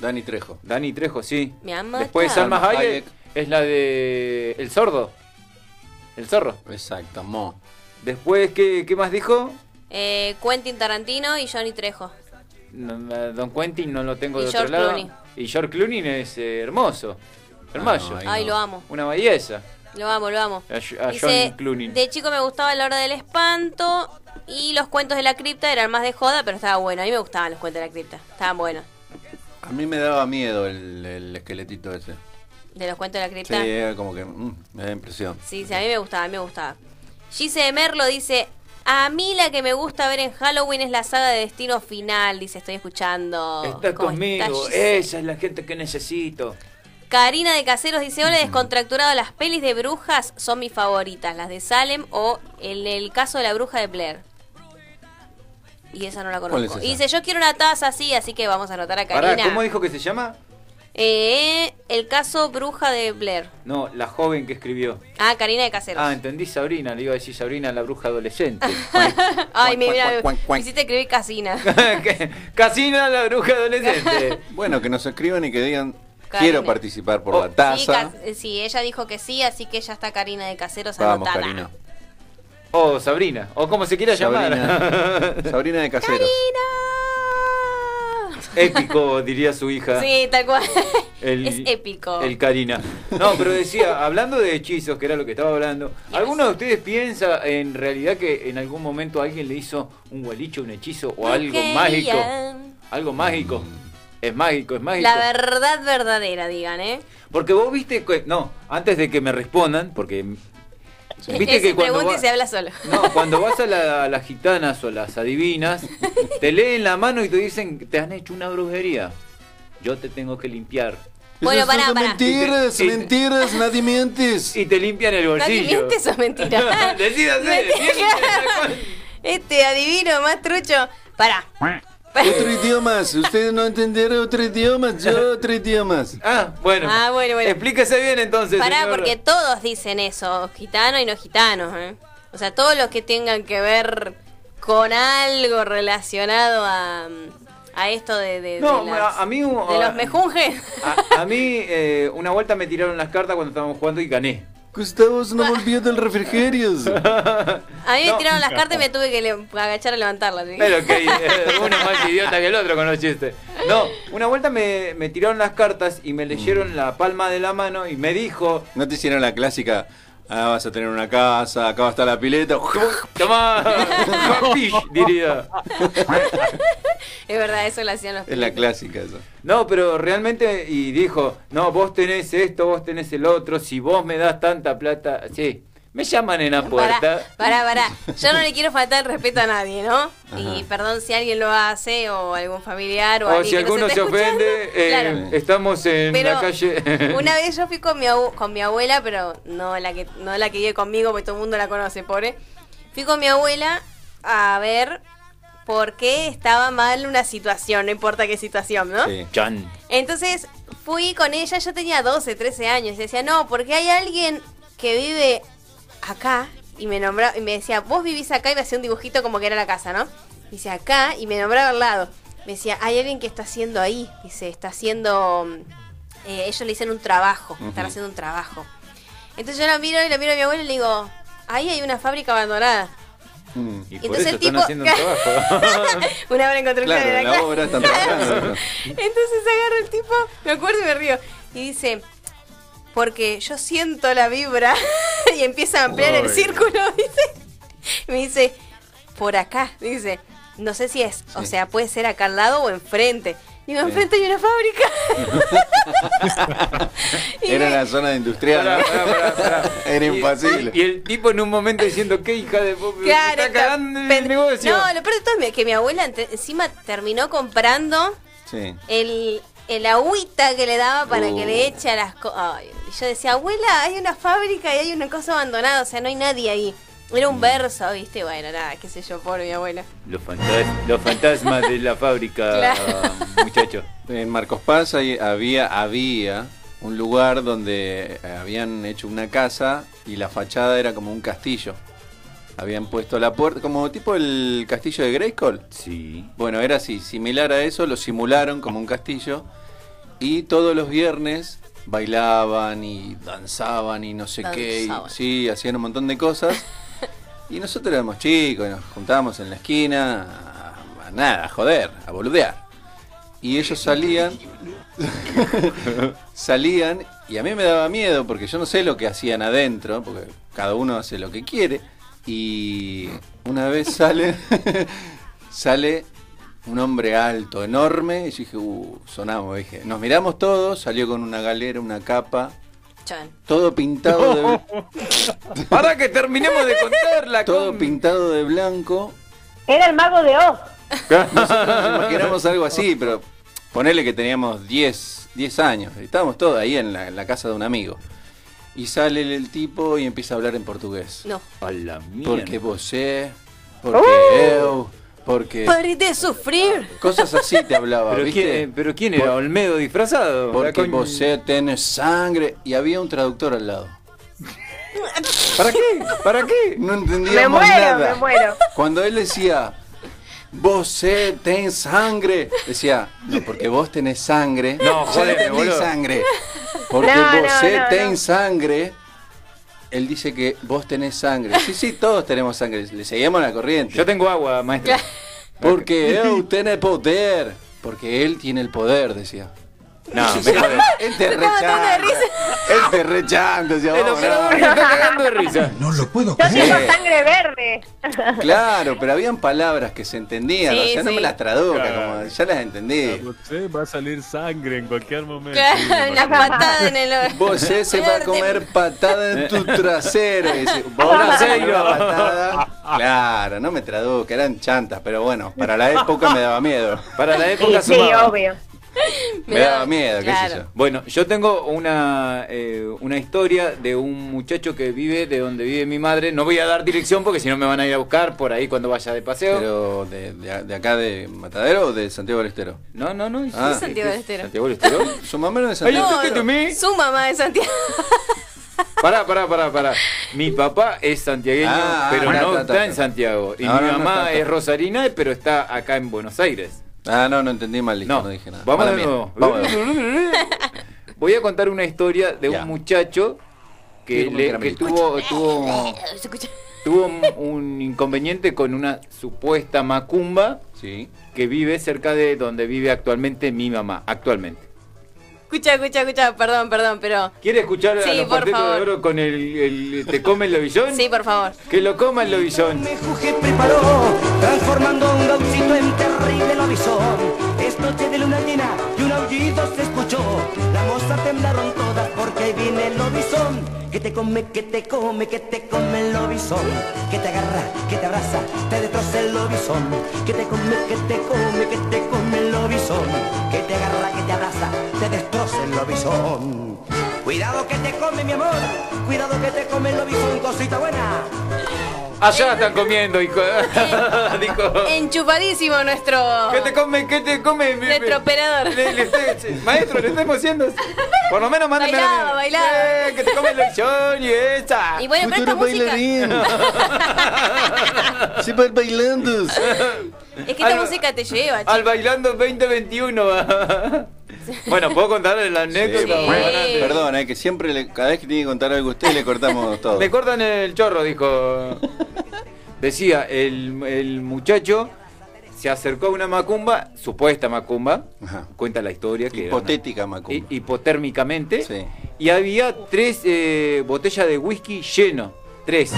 S2: Dani Trejo.
S1: Dani Trejo, sí.
S4: Me
S1: Después. Salma Hayek
S2: Hayek.
S1: es la de El Sordo. El Zorro.
S2: Exacto, Mo.
S1: Después, ¿qué, qué más dijo?
S4: Eh, Quentin Tarantino y Johnny Trejo.
S1: No, no, Don Quentin no lo tengo
S4: Y
S1: de otro lado.
S4: Clooney.
S1: Y George Clooney es eh, hermoso. Hermoso.
S4: Ay, lo amo.
S1: Una belleza.
S4: Lo amo, lo amo.
S1: A, a
S4: Dice,
S1: John Clooney.
S4: de chico me gustaba la hora del espanto y los cuentos de la cripta eran más de joda, pero estaba bueno. A mí me gustaban los cuentos de la cripta. Estaban buenos.
S2: A mí me daba miedo el, el esqueletito ese.
S4: De los cuentos de la
S2: Sí,
S4: cripta.
S2: era como que mm, me da impresión.
S4: Sí, sí, a mí me gustaba, a mí me gustaba. Gise de Merlo dice, a mí la que me gusta ver en Halloween es la saga de Destino Final, dice, estoy escuchando.
S1: Está
S4: ¿Cómo
S1: conmigo. Esa es la gente que necesito.
S4: Karina de Caseros dice, hola descontracturado, las pelis de brujas son mis favoritas, las de Salem o el, el caso de la bruja de Blair. Y esa no la
S2: ¿Cuál
S4: conozco.
S2: es
S4: Y dice, yo quiero una taza así, así que vamos a anotar a
S1: Pará,
S4: Karina.
S1: ¿cómo dijo que se llama?
S4: Eh, el caso bruja de Blair.
S1: No, la joven que escribió.
S4: Ah, Karina de Caseros.
S1: Ah, entendí Sabrina, le iba a decir Sabrina la bruja adolescente.
S4: Ay, me hiciste escribir Casina.
S1: Casina la bruja adolescente.
S2: Bueno, que nos escriban y que digan,
S4: Karina.
S2: quiero participar por
S1: Oh,
S2: la taza.
S4: Eh, sí, ella dijo que sí, así que ya está Karina de Caseros
S2: Vamos,
S4: anotada.
S2: Karina.
S1: O Sabrina, o como se quiera llamar.
S2: Sabrina, Sabrina de Caseros.
S1: Épico, diría su hija.
S4: Sí, tal cual.
S1: El-
S4: es épico.
S1: El Karina. No, pero decía, hablando de hechizos, que era lo que estaba hablando, ¿alguno de ustedes piensa en realidad que en algún momento alguien le hizo un gualicho, un hechizo o algo
S4: Querían.
S1: mágico? Algo mágico. Es mágico, es mágico.
S4: La verdad verdadera, digan, ¿eh?
S1: Porque vos viste que. No, antes de que me respondan, porque. Viste que cuando,
S4: pregunta
S1: va-
S4: y se habla solo.
S1: no, cuando vas a, la- a las gitanas o las adivinas, te leen la mano y te dicen que te han hecho una brujería. Yo te tengo que limpiar.
S4: Bueno, pará, pará.
S2: Mentiras,
S1: Y te-
S2: mentiras, nadie mientes.
S1: Y te limpian el
S4: ¿Nadie
S1: bolsillo.
S4: miente eso es mentira?
S1: Decídase,
S4: este adivino más trucho. Pará.
S2: Otro idiomas, ustedes no entendieron otro idiomas, yo otro idiomas.
S1: Ah, bueno.
S4: Ah, bueno, bueno.
S1: Explíquese bien entonces.
S4: Pará,
S1: señor.
S4: porque todos dicen eso, gitano y no gitanos, ¿eh? O sea, todos los que tengan que ver con algo relacionado a, a esto de, de,
S1: No,
S4: de las-
S1: a, a mí.
S4: de los mejunjes.
S1: A, a mí, eh, una vuelta me tiraron las cartas cuando estábamos jugando y gané.
S2: Gustavo no volvió del refrigerio.
S4: A mí me
S1: No.
S4: tiraron las cartas y me tuve que le- agachar a levantarlas. ¿sí?
S1: Pero que eh, uno es más idiota que el otro con los chistes. No, una vuelta me, me tiraron las cartas y me leyeron la palma de la mano y me dijo,
S2: ¿No te hicieron la clásica? Ah, vas a tener una casa, acá va a estar la pileta.
S1: tomá, papish", diría.
S4: Es verdad, eso lo hacían los
S2: Es la clásica eso.
S1: No, pero realmente, y dijo, no, vos tenés esto, vos tenés el otro, si vos me das tanta plata, sí, me llaman en la puerta.
S4: Pará, pará. Yo no le quiero faltar el respeto a nadie, ¿no? Y perdón si alguien lo hace o algún familiar o,
S1: O
S4: alguien
S1: si
S4: que nos
S1: alguno
S4: esté
S1: se ofende, eh,
S4: Claro.
S1: estamos en
S4: Pero
S1: la calle.
S4: Una vez yo fui con mi, abu- con mi abuela, pero no la que no la que vive conmigo, porque todo el mundo la conoce, pobre. Fui con mi abuela a ver por qué estaba mal una situación, no importa qué situación, ¿no?
S1: Chan.
S4: Entonces fui con ella, yo tenía 12, 13 años, y decía, no, porque hay alguien que vive acá, y me nombraba, y me decía, vos vivís acá, y me hacía un dibujito como que era la casa, ¿no? Dice, acá, y me nombraba al lado. Me decía, hay alguien que está haciendo ahí, dice, está haciendo, mm, eh, ellos le dicen un trabajo, están haciendo un trabajo. Entonces yo la miro y la miro a mi abuela y le digo, ahí hay una fábrica abandonada.
S1: Y
S4: Entonces
S1: por eso
S4: el
S1: están
S4: tipo-
S1: haciendo un trabajo.
S4: Una obra en construcción
S2: Claro, la obra están trabajando.
S4: Entonces agarra el tipo, me acuerdo y me río, y dice, porque yo siento la vibra, y empieza a ampliar el círculo, dice. Me dice, por acá, dice, no sé si es, o sea, puede ser acá al lado o enfrente. Digo,
S2: Sí.
S4: enfrente hay una fábrica.
S2: Era
S4: me-
S2: la zona industrial.
S1: Pará, pará, pará, pará.
S2: Era
S1: Y-
S2: imposible.
S1: Y, el tipo en un momento diciendo, qué hija de... po- me
S4: Claro,
S1: está cagando negocio.
S4: No, lo peor de todo es que mi abuela encima terminó comprando
S2: Sí.
S4: el, el agüita que le daba para
S2: Uh.
S4: que le eche a las cosas. Y yo decía, abuela, hay una fábrica y hay una cosa abandonada, o sea, no hay nadie ahí. Era
S2: Mm.
S4: un verso, ¿viste? Bueno, nada, qué sé yo, pobre mi abuela.
S1: Los, fantas- los fantasmas de la fábrica,
S4: Claro.
S1: muchacho.
S2: En Marcos Paz ahí había, había un lugar donde habían hecho una casa y la fachada era como un castillo. Habían puesto la puerta, como tipo el castillo de Grayskull.
S1: Sí.
S2: Bueno, era así, similar a eso, lo simularon como un castillo. Y todos los viernes bailaban y danzaban y no sé qué. y- sí, hacían un montón de cosas. y nosotros éramos chicos, y nos juntábamos en la esquina a, a nada, a joder, a boludear. Y ellos salían, salían y a mí me daba miedo porque yo no sé lo que hacían adentro, porque cada uno hace lo que quiere. Y una vez sale, sale un hombre alto, enorme, y yo dije, uh, sonamos, dije. Nos miramos todos, salió con una galera, una capa,
S4: Chan.
S2: todo pintado de
S1: Para que terminemos de contar la
S2: todo pintado de blanco.
S8: Era el mago de Oz.
S2: Nosotros nos imaginamos algo así, pero ponele que teníamos 10, 10 años. Estábamos todos ahí en la, en la casa de un amigo. Y sale el, tipo y empieza a hablar en portugués.
S4: No.
S1: A la mierda.
S2: Porque vosé, porque
S4: Uh.
S2: eu, porque...
S4: Pare de sufrir.
S2: Cosas así te hablaba,
S1: ¿Pero
S2: ¿viste?
S1: quién, pero quién era? ¿Olmedo disfrazado?
S2: Porque
S1: La coñ-
S2: vosé tenés sangre. Y había un traductor al lado.
S1: ¿Para qué? ¿Para qué?
S2: No
S8: Me
S2: entendíamos
S8: muero,
S2: nada.
S8: me muero.
S2: Cuando él decía, vos tenés sangre, decía, no, porque vos tenés sangre.
S1: No, jodeme,
S2: entendí
S1: boludo.
S2: sangre. Porque
S8: No,
S2: vos
S8: no, no,
S2: tenés
S8: no.
S2: sangre. Él dice que vos tenés sangre. Sí, sí, todos tenemos sangre. Le seguíamos la corriente.
S1: Yo tengo agua, maestro.
S2: Porque él tiene poder. Porque él tiene el poder, decía.
S1: No, me
S2: sí,
S1: jode.
S2: Él te
S4: risa.
S2: Él te "Vamos,
S1: operador
S2: no".
S1: se está cagando de risa.
S16: No lo puedo
S8: Yo tengo sangre verde.
S2: Claro, pero habían palabras que se entendían,
S4: Sí,
S2: o sea, no
S4: sí.
S2: me las traduzca,
S5: Claro.
S2: como ya las entendí.
S5: Sí, va a salir sangre en cualquier momento.
S4: Una patada en el
S2: Vos eh, se va a comer patada en tu trasero. Y dice, vos
S1: Trasero.
S2: una patada. Claro, no me traduzca, eran chantas, pero bueno, para la época me daba miedo.
S1: Para la época
S8: Sí,
S1: sumaba.
S8: obvio.
S2: Me daba miedo, qué sé
S4: Claro.
S2: yo.
S1: Bueno, yo tengo una, eh, una historia de un muchacho que vive de donde vive mi madre. No voy a dar dirección porque si no me van a ir a buscar por ahí cuando vaya de paseo.
S2: Pero de, de- de acá de Matadero o de Santiago del Estero.
S1: No, no, no.
S2: Ah.
S4: Santiago del Estero.
S1: Santiago del Estero.
S2: Su mamá no es de Santiago.
S1: no, ¿Usted to me?
S4: Su mamá de Santiago.
S1: Pará, pará, pará, pará. Mi papá es santiagueño,
S2: Ah,
S1: pero no está en Santiago. Y mi
S2: no
S1: mamá
S2: está, está.
S1: es rosarina, pero está acá en Buenos Aires.
S2: Ah, no, no entendí mal, listo,
S1: No,
S2: no, dije nada.
S1: Vamos nuevo.
S2: Vamos.
S1: Voy a contar una historia de
S2: Ya.
S1: un muchacho que, le- que tuvo, tuvo, un inconveniente con una supuesta macumba que vive cerca de donde vive actualmente mi mamá, actualmente.
S4: Escucha, escucha, escucha, perdón, perdón, pero.
S1: ¿Quiere escuchar a
S4: Sí,
S1: los
S4: por
S1: cuartetos de
S4: favor.
S1: oro con el, el- ¿Te come el lobillón?
S4: Sí, por favor.
S1: Que lo coma el lobillón.
S9: preparó, transformando un gauchito en terrible lobizón. Es noche de luna llena y un aullido se escuchó. La moza temblaron todas porque ahí viene el lobizón. Que te come, que te come, que te come el lobizón. Que te agarra, que te abraza, te destroza el lobizón. Que te come, que te come, que te come el lobizón. Que te agarra, que te abraza, te destroza el lobizón. Cuidado que te come mi amor, cuidado que te come el lobizón, cosita buena.
S1: Allá están comiendo, hijo. Dijo.
S4: Enchupadísimo nuestro.
S1: ¿Qué te come? ¿Qué te come? Mi-
S4: Nuestro operador.
S1: Le- le estoy- maestro, le estamos haciendo. Por lo menos mándame
S4: Bailaba,
S1: la-
S4: bailaba.
S1: Eh, que te come el lechón y esa.
S4: Y bueno, pero esta música.
S2: Siempre bailando.
S4: Es que esta música te lleva,
S1: Al
S4: chicos.
S1: bailando 2021. va. bueno, ¿puedo contarle la anécdota?
S4: Sí.
S2: Perdón, eh, que siempre, le- cada vez que tiene que contar algo a usted, le cortamos todo.
S1: Me cortan el chorro, dijo. Decía, el, el muchacho se acercó a una macumba, supuesta macumba, cuenta la historia. Que era una-
S2: Hipotética macumba.
S1: hi- hipotérmicamente. Y había tres eh, botellas de whisky lleno. Tres.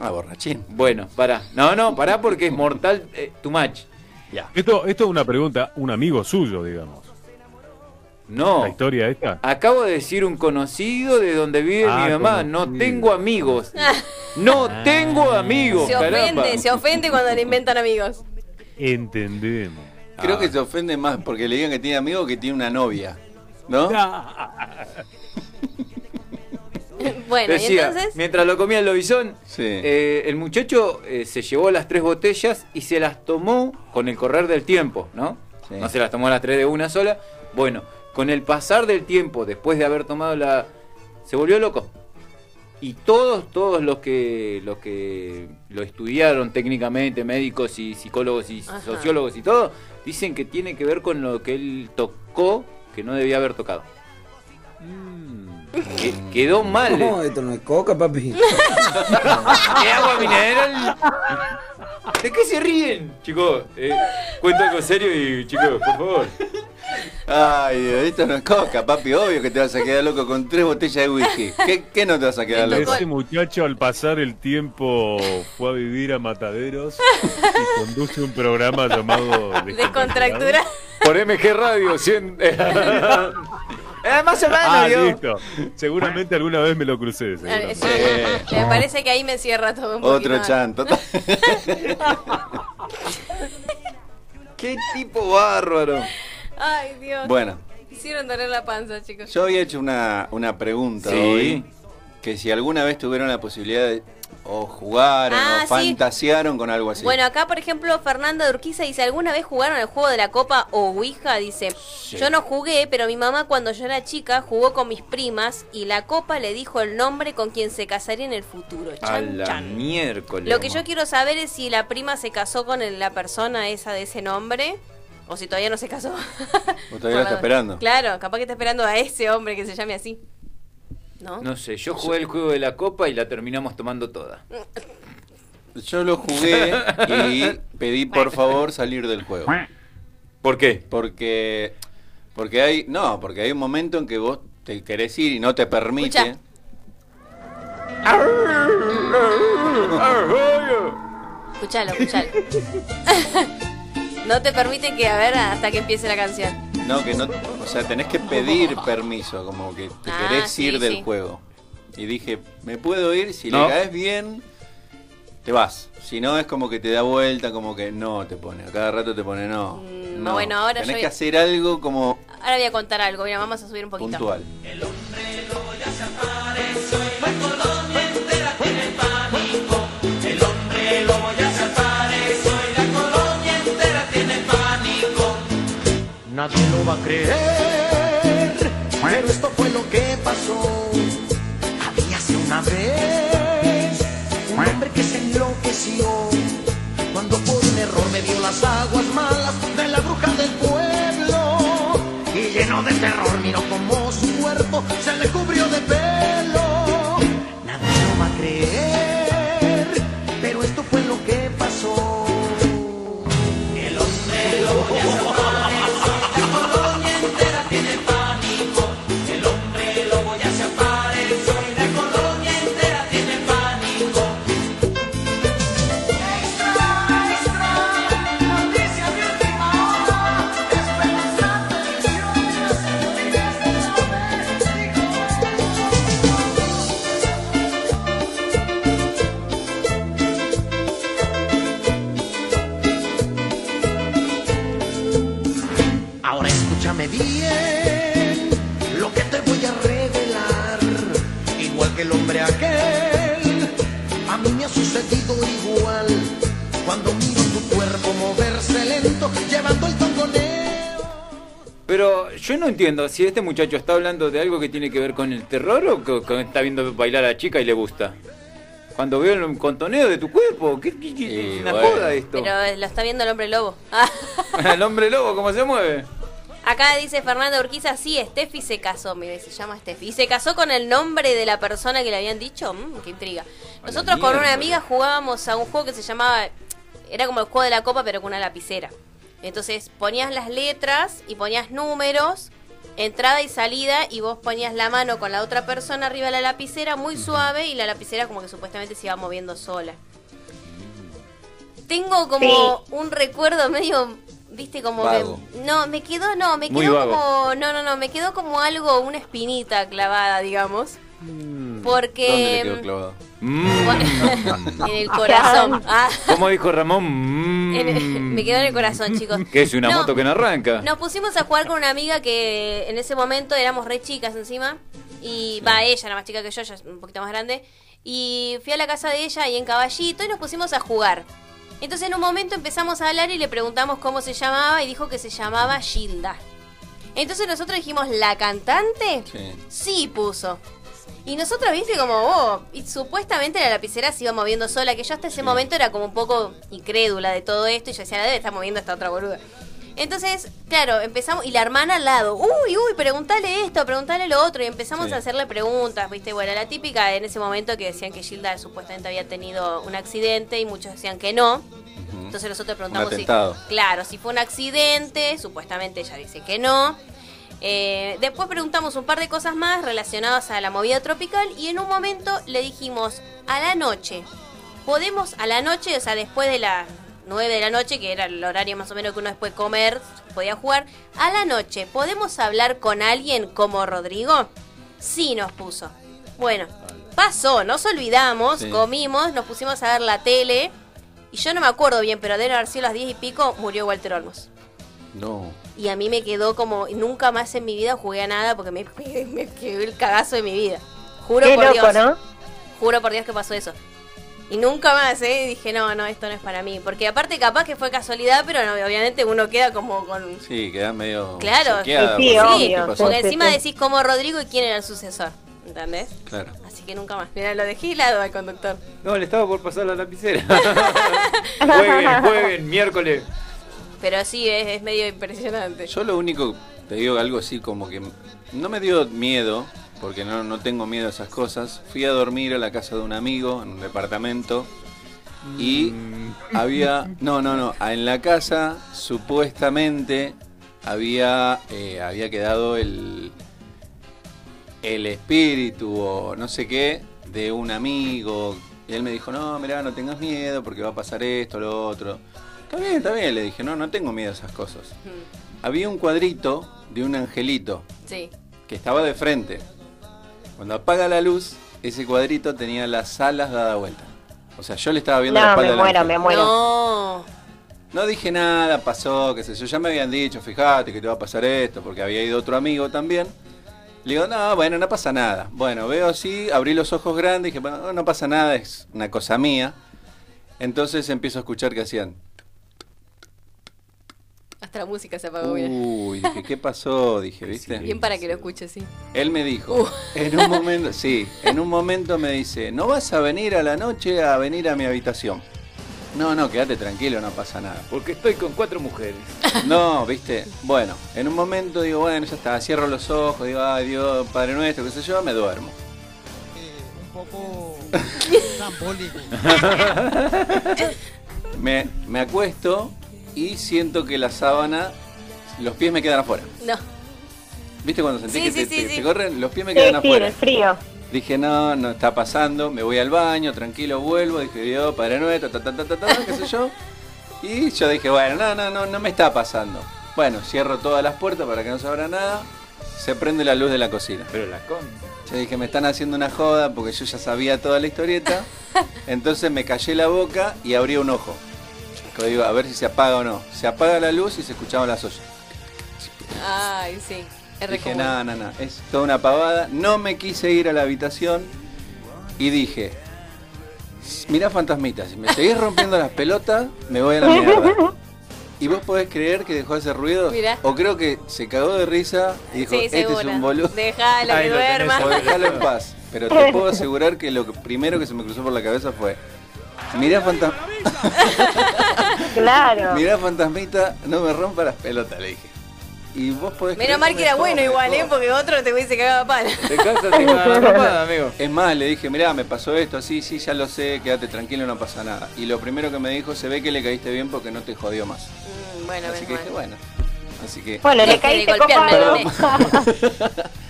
S2: Ah, borrachín.
S1: Bueno, pará. No, no, pará porque es mortal eh, too much.
S5: Esto, esto es una pregunta, un amigo suyo, digamos.
S1: No.
S5: La historia esta.
S1: Acabo de decir un conocido de donde vive
S5: Ah,
S1: mi mamá. No tengo amigos. No tengo amigos,
S4: Se
S1: caramba.
S4: ofende, se ofende cuando le inventan amigos.
S5: Entendemos.
S2: Creo que se ofende más porque le digan que tiene amigos que tiene una novia. ¿No?
S4: Bueno, y entonces.
S1: mientras lo comía el lobizón,
S2: Sí.
S1: eh, el muchacho eh, se llevó las tres botellas y se las tomó con el correr del tiempo, ¿no? No se las tomó las tres de una sola. Bueno, con el pasar del tiempo, después de haber tomado la... se volvió loco. Y todos, todos los que, los que lo estudiaron técnicamente, médicos y psicólogos y
S4: Ajá.
S1: sociólogos y todo, dicen que tiene que ver con lo que él tocó que no debía haber tocado. Que- quedó mal.
S17: No, esto no es coca, papi.
S1: ¿Qué agua mineral? ¿De qué se ríen? Chicos, eh, cuento algo serio y chicos, por favor.
S2: Ay, Dios, esto no es coca, papi. Obvio que te vas a quedar loco con tres botellas de whisky. ¿Qué, qué no te vas a quedar loco?
S5: Ese muchacho al pasar el tiempo fue a vivir a Mataderos y conduce un programa llamado
S4: Descontractura.
S1: Por MG Radio, 100. eh, más o menos,
S5: Ah,
S1: yo.
S5: listo. Seguramente alguna vez me lo crucé.
S4: Eh, sí. Me parece que ahí me cierra todo un poquito
S2: Otro chanto.
S1: Qué tipo bárbaro.
S4: Ay, Dios.
S2: Bueno.
S4: Hicieron doler la panza, chicos.
S2: Yo había hecho una, una pregunta
S1: Sí.
S2: hoy. Que si alguna vez tuvieron la posibilidad de o jugaron
S4: Ah,
S2: o
S4: sí.
S2: fantasearon con algo así.
S4: Bueno, acá por ejemplo Fernanda de Urquiza dice, ¿alguna vez jugaron el juego de la copa o Ouija? Dice, yo no jugué, pero mi mamá cuando yo era chica jugó con mis primas y la copa le dijo el nombre con quien se casaría en el futuro.
S1: A
S4: Chan,
S1: la
S4: chan.
S1: miércoles.
S4: Lo que yo quiero saber es si la prima se casó con la persona esa de ese nombre o si todavía no se casó.
S2: o todavía la está esperando.
S4: Claro, capaz que está esperando a ese hombre que se llame así. ¿No?
S1: No sé, yo jugué el juego de la copa y la terminamos tomando toda.
S2: Yo lo jugué y pedí por favor salir del juego.
S1: ¿Por qué?
S2: Porque porque hay no, porque hay un momento en que vos te querés ir y no te permite.
S4: Escucha. Escuchalo, escuchalo. no te permite que, a ver, hasta que empiece la canción.
S2: No, que no, o sea, tenés que pedir permiso, como que te
S4: Ah,
S2: querés
S4: sí,
S2: ir del
S4: sí.
S2: juego. Y dije, me puedo ir, si
S1: No.
S2: le caes bien, te vas. Si no, es como que te da vuelta, como que no te pone. A cada rato te pone no. no.
S4: Mm, bueno, ahora
S2: Tenés
S4: yo-
S2: que hacer algo como
S4: Ahora voy a contar algo. Mira, vamos a subir un poquito.
S2: puntual.
S9: El va a creer, pero esto fue lo que pasó. Habíase una vez un hombre que se enloqueció. Cuando por un error me dio las aguas malas de la bruja del pueblo. Y lleno de terror miró como su cuerpo se le cubrió de
S1: entiendo si este muchacho está hablando de algo que tiene que ver con el terror o que, que está viendo bailar a la chica y le gusta. Cuando veo el contoneo de tu cuerpo, ¿qué, qué- qué- es una
S2: bueno.
S1: joda esto?
S4: Pero eh, lo está viendo el hombre lobo. Ah,
S1: el hombre lobo, ¿cómo se mueve?
S4: acá dice Fernando Urquiza, sí, Steffi se casó, mire, se llama Steffi. ¿Y se casó con el nombre de la persona que le habían dicho? Mmm, qué intriga. Nosotros con una amiga jugábamos a un juego que se llamaba, era como el juego de la copa, pero con una lapicera. Entonces ponías las letras y ponías números, entrada y salida, y vos ponías la mano con la otra persona arriba de la lapicera, muy suave, y la lapicera como que supuestamente se iba moviendo sola. Tengo como un recuerdo medio, viste, como
S1: Vago.
S4: que... No, me quedó, no, me quedó como... No, no, no, me quedó como algo, una espinita clavada, digamos.
S1: ¿Dónde
S4: Porque...
S1: le quedó clavado?
S4: En el corazón. Ah,
S1: ¿Cómo dijo Ramón? Mm.
S4: en me quedó en el corazón, chicos.
S1: Que es una
S4: No,
S1: moto que no arranca.
S4: Nos pusimos a jugar con una amiga que en ese momento éramos re chicas encima. Y va, ella era más chica que yo, es un poquito más grande. Y fui a la casa de ella ahí en Caballito y nos pusimos a jugar. Entonces en un momento empezamos a hablar y le preguntamos cómo se llamaba y dijo que se llamaba Gilda. Entonces nosotros dijimos, ¿la cantante? Sí, puso. Y nosotros, viste, como, oh, y supuestamente la lapicera se iba moviendo sola, que yo hasta ese momento era como un poco incrédula de todo esto, y yo decía, la debe estar moviendo esta otra boluda. Entonces, claro, empezamos, y la hermana al lado, uy, uy, preguntale esto, preguntale lo otro, y empezamos
S1: Sí.
S4: a hacerle preguntas, viste, bueno, la típica en ese momento que decían que Gilda supuestamente había tenido un accidente, y muchos decían que no. Entonces nosotros preguntamos si, claro, si fue un accidente, supuestamente ella dice que no. Eh, después preguntamos un par de cosas más relacionadas a la movida tropical y en un momento le dijimos a la noche, podemos a la noche, o sea, después de las 9 de la noche, que era el horario más o menos que uno después de comer podía jugar, a la noche, ¿podemos hablar con alguien como Rodrigo? Sí, nos puso. Bueno, pasó, nos olvidamos,
S1: Sí.
S4: comimos, nos pusimos a ver la tele y yo no me acuerdo bien, pero de haber sido las 10 y pico, murió Walter Olmos.
S2: No.
S4: Y a mí me quedó como, nunca más en mi vida jugué a nada porque me, me quedó el cagazo de mi vida. Juro
S8: Qué
S4: por
S8: loco,
S4: Dios.
S8: ¿no?
S4: Juro por Dios que pasó eso. Y nunca más, ¿eh? Dije, no, no, esto no es para mí. Porque aparte capaz que fue casualidad, pero no, obviamente uno queda como con...
S2: Sí, quedás medio.
S4: Claro,
S8: Sí,
S4: porque encima decís como Rodrigo y quién era el sucesor. ¿Entendés?
S2: Claro.
S4: Así que nunca más. Mira, lo dejé helado al conductor.
S1: No, le estaba por pasar la lapicera. jueguen, jueguen, miércoles.
S4: Pero sí, es, es medio impresionante.
S2: Yo lo único, te digo algo así como que no me dio miedo, porque no, no tengo miedo a esas cosas. Fui a dormir a la casa de un amigo en un departamento y
S1: Mm.
S2: había, no, no, no, en la casa supuestamente había, eh, había quedado el, el espíritu o no sé qué de un amigo. Y él me dijo, no, mirá, no tengas miedo porque va a pasar esto, lo otro. Está bien, está bien, le dije, no, no tengo miedo a esas cosas. Había un cuadrito de un angelito
S4: Sí.
S2: que estaba de frente. Cuando apaga la luz, ese cuadrito tenía las alas dadas vuelta. O sea, yo le estaba viendo la
S8: No,
S2: espalda
S8: me muero, me muero.
S4: No.
S2: No dije nada, pasó, qué sé yo. Ya me habían dicho, fíjate que te va a pasar esto, porque había ido otro amigo también. Le digo, no, bueno, no pasa nada. Bueno, veo así, abrí los ojos grandes y dije, bueno, no pasa nada, es una cosa mía. Entonces empiezo a escuchar que hacían.
S4: Hasta la música se apagó. mira.
S2: Uy, dije, ¿qué pasó? Dije, ¿viste?
S4: Bien para que lo escuche, sí.
S2: Él me dijo,
S4: Uh.
S2: en un momento, sí, en un momento me dice, ¿no vas a venir a la noche a venir a mi habitación? No, no, quédate tranquilo, no pasa nada.
S1: Porque estoy con cuatro mujeres.
S2: No, viste, bueno, en un momento digo, bueno, ya está, cierro los ojos, digo, ay Dios, Padre Nuestro, qué sé yo, me duermo.
S13: Un poco trambólico.
S2: Me, me acuesto y siento que la sábana, los pies me quedan afuera.
S4: No.
S2: ¿Viste cuando sentís
S4: Sí,
S2: que
S4: sí,
S2: te,
S4: sí,
S2: te-
S4: sí.
S2: te corren? Los pies me
S8: Sí,
S2: quedan
S8: sí,
S2: afuera.
S8: el frío.
S2: Dije, no, no está pasando, me voy al baño, tranquilo, vuelvo, dije, Dios, Padre Nuestro, ta, ta, ta, ta, ta, qué sé yo. Y yo dije, bueno, no, no, no, no me está pasando. Bueno, cierro todas las puertas para que no se abra nada, se prende la luz de la cocina.
S1: Pero la con.
S2: Yo dije, me están haciendo una joda porque yo ya sabía toda la historieta. Entonces me callé la boca y abrí un ojo. Digo, a ver si se apaga o no. Se apaga la luz y se escuchaban las ollas.
S4: Ay, sí. Es
S2: Dije, no, no, no, es toda una pavada. No me quise ir a la habitación y dije, mirá fantasmitas, si me seguís rompiendo las pelotas, me voy a la mierda. ¿Y vos podés creer que dejó ese ruido?
S4: Mirá.
S2: O creo que se cagó de risa y dijo,
S4: Sí,
S2: este es un boludo.
S4: Déjalo
S1: Ahí
S4: que duerma.
S2: O dejalo en paz. Pero te puedo asegurar que lo que- primero que se me cruzó por la cabeza fue, mirá fantasma,
S8: Claro.
S2: mirá fantasmita, no me rompa las pelotas, le dije. Y vos podés
S4: Menos mal
S2: me
S4: que era bueno igual. ¿eh? Porque otro te hubiese cagado a
S1: casa te cagan la rompada, amigo.
S2: Es más, le dije, mirá, me pasó esto, sí, sí, ya lo sé, quédate tranquilo, no pasa nada. Y lo primero que me dijo, se ve que le caíste bien porque no te jodió más.
S4: Mm, bueno,
S2: Así que
S4: mal.
S2: dije, bueno. Así que...
S8: Bueno, le caíste
S4: golpearme.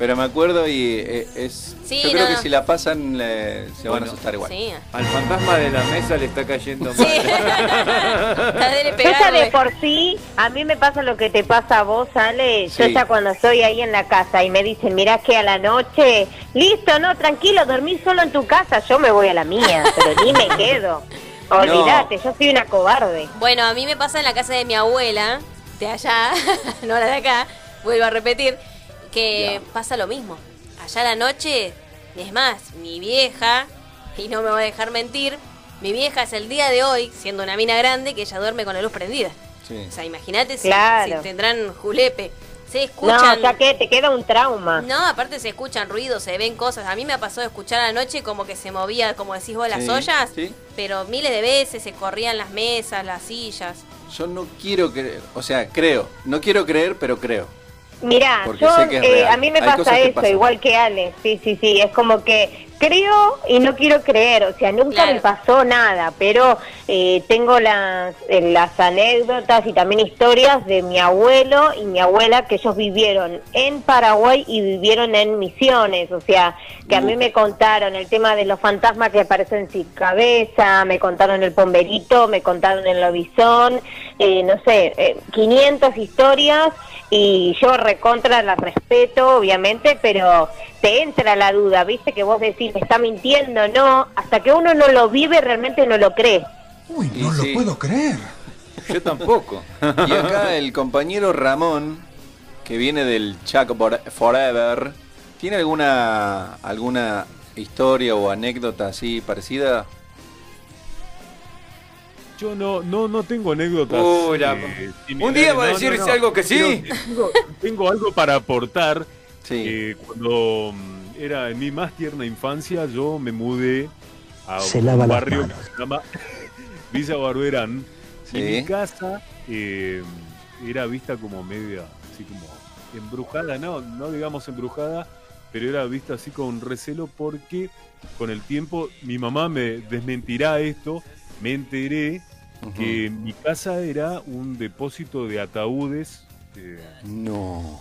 S2: Pero me acuerdo y eh, es...
S4: Sí,
S2: yo creo
S4: no,
S2: que
S4: no.
S2: si la pasan le- se van a asustar igual.
S4: Sí.
S1: Al fantasma de la mesa le está cayendo
S4: Sí.
S1: mal.
S8: Ya de
S4: pegarle.
S8: por sí, a mí me pasa lo que te pasa a vos, Ale. Yo ya cuando estoy ahí en la casa y me dicen, mirá que a la noche, listo, no, tranquilo, dormís solo en tu casa, yo me voy a la mía, pero ni me quedo. Olvídate, yo soy una cobarde.
S4: Bueno, a mí me pasa en la casa de mi abuela, de allá, no la de acá, vuelvo a repetir, que pasa lo mismo. Allá a la noche, es más, mi vieja, y no me va a dejar mentir, mi vieja es el día de hoy, siendo una mina grande, que ella duerme con la luz prendida.
S2: Sí.
S4: O sea, imagínate si,
S8: Claro.
S4: si tendrán julepe. Se
S8: No,
S4: escuchan...
S8: ya que te queda un trauma.
S4: No, aparte se escuchan ruidos, se ven cosas. A mí me pasó de escuchar a la noche como que se movía, como decís vos, las
S2: Sí,
S4: ollas.
S2: sí.
S4: Pero miles de veces se corrían las mesas, las sillas.
S2: Yo no quiero creer, o sea, creo. No quiero creer, pero creo.
S8: Mirá, yo, eh, a mí me
S2: Hay
S8: pasa eso, igual que Ale. Sí, sí, sí. Es como que creo y no quiero creer. O sea, nunca
S4: Claro.
S8: me pasó nada, pero eh, tengo las, eh, las anécdotas y también historias de mi abuelo y mi abuela que ellos vivieron en Paraguay y vivieron en Misiones. O sea, que a mí me contaron el tema de los fantasmas que aparecen sin cabeza, me contaron el pomberito, me contaron el lobizón, eh, no sé, eh, 500 historias y yo recontra la respeto, obviamente, pero te entra la duda, viste que vos decís, me está mintiendo, no, hasta que uno no lo vive realmente no lo cree.
S3: Uy,
S2: Y
S3: no
S2: sí.
S3: lo puedo creer.
S1: Yo tampoco.
S2: Y acá el compañero Ramón, que viene del Chuck Bor- Forever, ¿tiene alguna alguna historia o anécdota así parecida?
S5: Yo no, no, no tengo anécdotas. Eh,
S1: Un día va a
S5: no, no,
S1: decirse
S5: no.
S1: algo que sí.
S5: Tengo, tengo algo para aportar.
S2: Sí.
S5: Eh, cuando mm, era en mi más tierna infancia, yo me mudé a
S14: Se
S5: un barrio que se llama Villa Barberán.
S2: Sí.
S5: Y mi casa eh, era vista como media, así como embrujada, no, no digamos embrujada, pero era vista así con recelo porque con el tiempo mi mamá me desmentirá esto, me enteré que mi casa era un depósito de ataúdes. eh,
S2: No.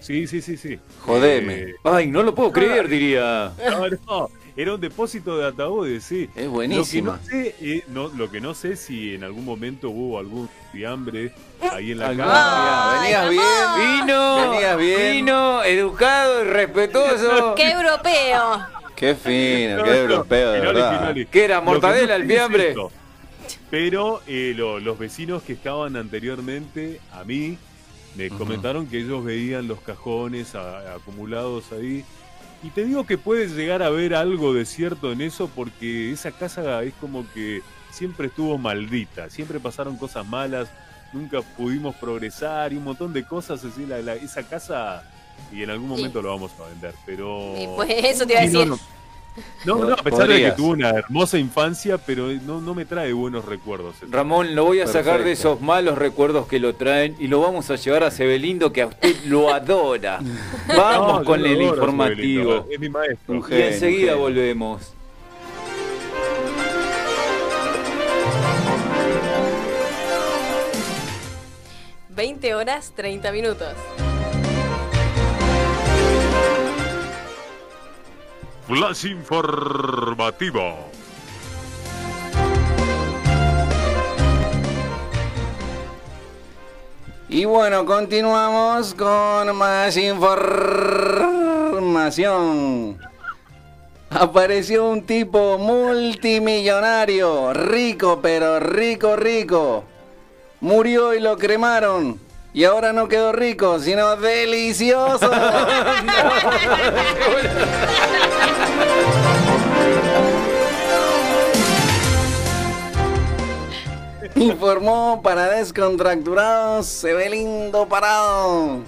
S5: sí, sí, sí, sí.
S2: Jodeme.
S5: Eh,
S1: Ay, no lo puedo creer, diría.
S5: no, no, era un depósito de ataúdes, sí.
S2: Es
S5: Lo que no sé, eh, no, lo que no sé si en algún momento hubo algún fiambre ahí en la casa.
S2: Venías bien.
S1: Vino,
S2: Venías bien.
S1: vino, educado y respetuoso.
S4: ¡Qué europeo!
S2: Qué fino,
S5: No,
S2: qué europeo, de verdad.
S1: ¿Qué era, mortadela, el fiambre?
S5: Pero eh, lo- los vecinos que estaban anteriormente a mí me comentaron que ellos veían los cajones a- acumulados ahí. Y te digo que puedes llegar a ver algo de cierto en eso porque esa casa es como que siempre estuvo maldita, siempre pasaron cosas malas, nunca pudimos progresar y un montón de cosas así. La, la- esa casa, y en algún
S4: Sí.
S5: momento lo vamos a vender, pero...
S4: Y pues eso te iba a
S5: no,
S4: decir.
S5: no. No, no, a pesar de que tuvo una hermosa infancia, pero no, no me trae buenos recuerdos. eso.
S1: Ramón, lo voy a sacar de esos malos recuerdos que lo traen y lo vamos a llevar a Sebelindo que a usted lo adora. Vamos con el informativo.
S5: Es mi maestro.
S2: Un
S1: Y enseguida volvemos.
S4: Veinte horas 30 minutos.
S5: Flash informativo.
S2: Y bueno, continuamos con más información. Apareció un tipo multimillonario, rico, pero rico, rico. Murió y lo cremaron. Y ahora no quedó rico, sino delicioso. Informó para descontracturados, se ve lindo parado.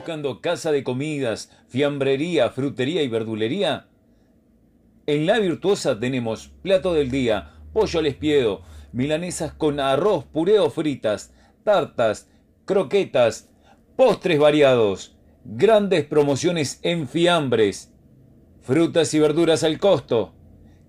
S11: Buscando casa de comidas, fiambrería, frutería y verdulería? En La Virtuosa tenemos plato del día, pollo al espiedo, milanesas con arroz, puré o fritas, tartas, croquetas, postres variados, grandes promociones en fiambres, frutas y verduras al costo.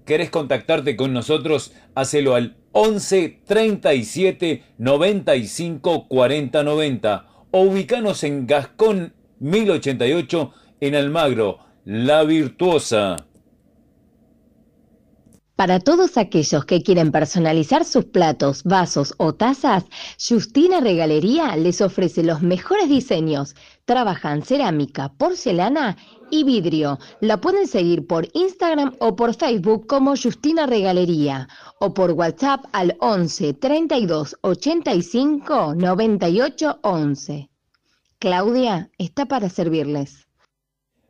S11: ¿Querés contactarte con nosotros? Hacelo al 11 37 95 40 90 o ubicanos en Gascón 1088 en Almagro, La Virtuosa.
S17: Para todos aquellos que quieren personalizar sus platos, vasos o tazas, Justina Regalería les ofrece los mejores diseños. Trabajan cerámica, porcelana y vidrio. La pueden seguir por Instagram o por Facebook como Justina Regalería o por WhatsApp al 11 32 85 98 11. Claudia está para servirles.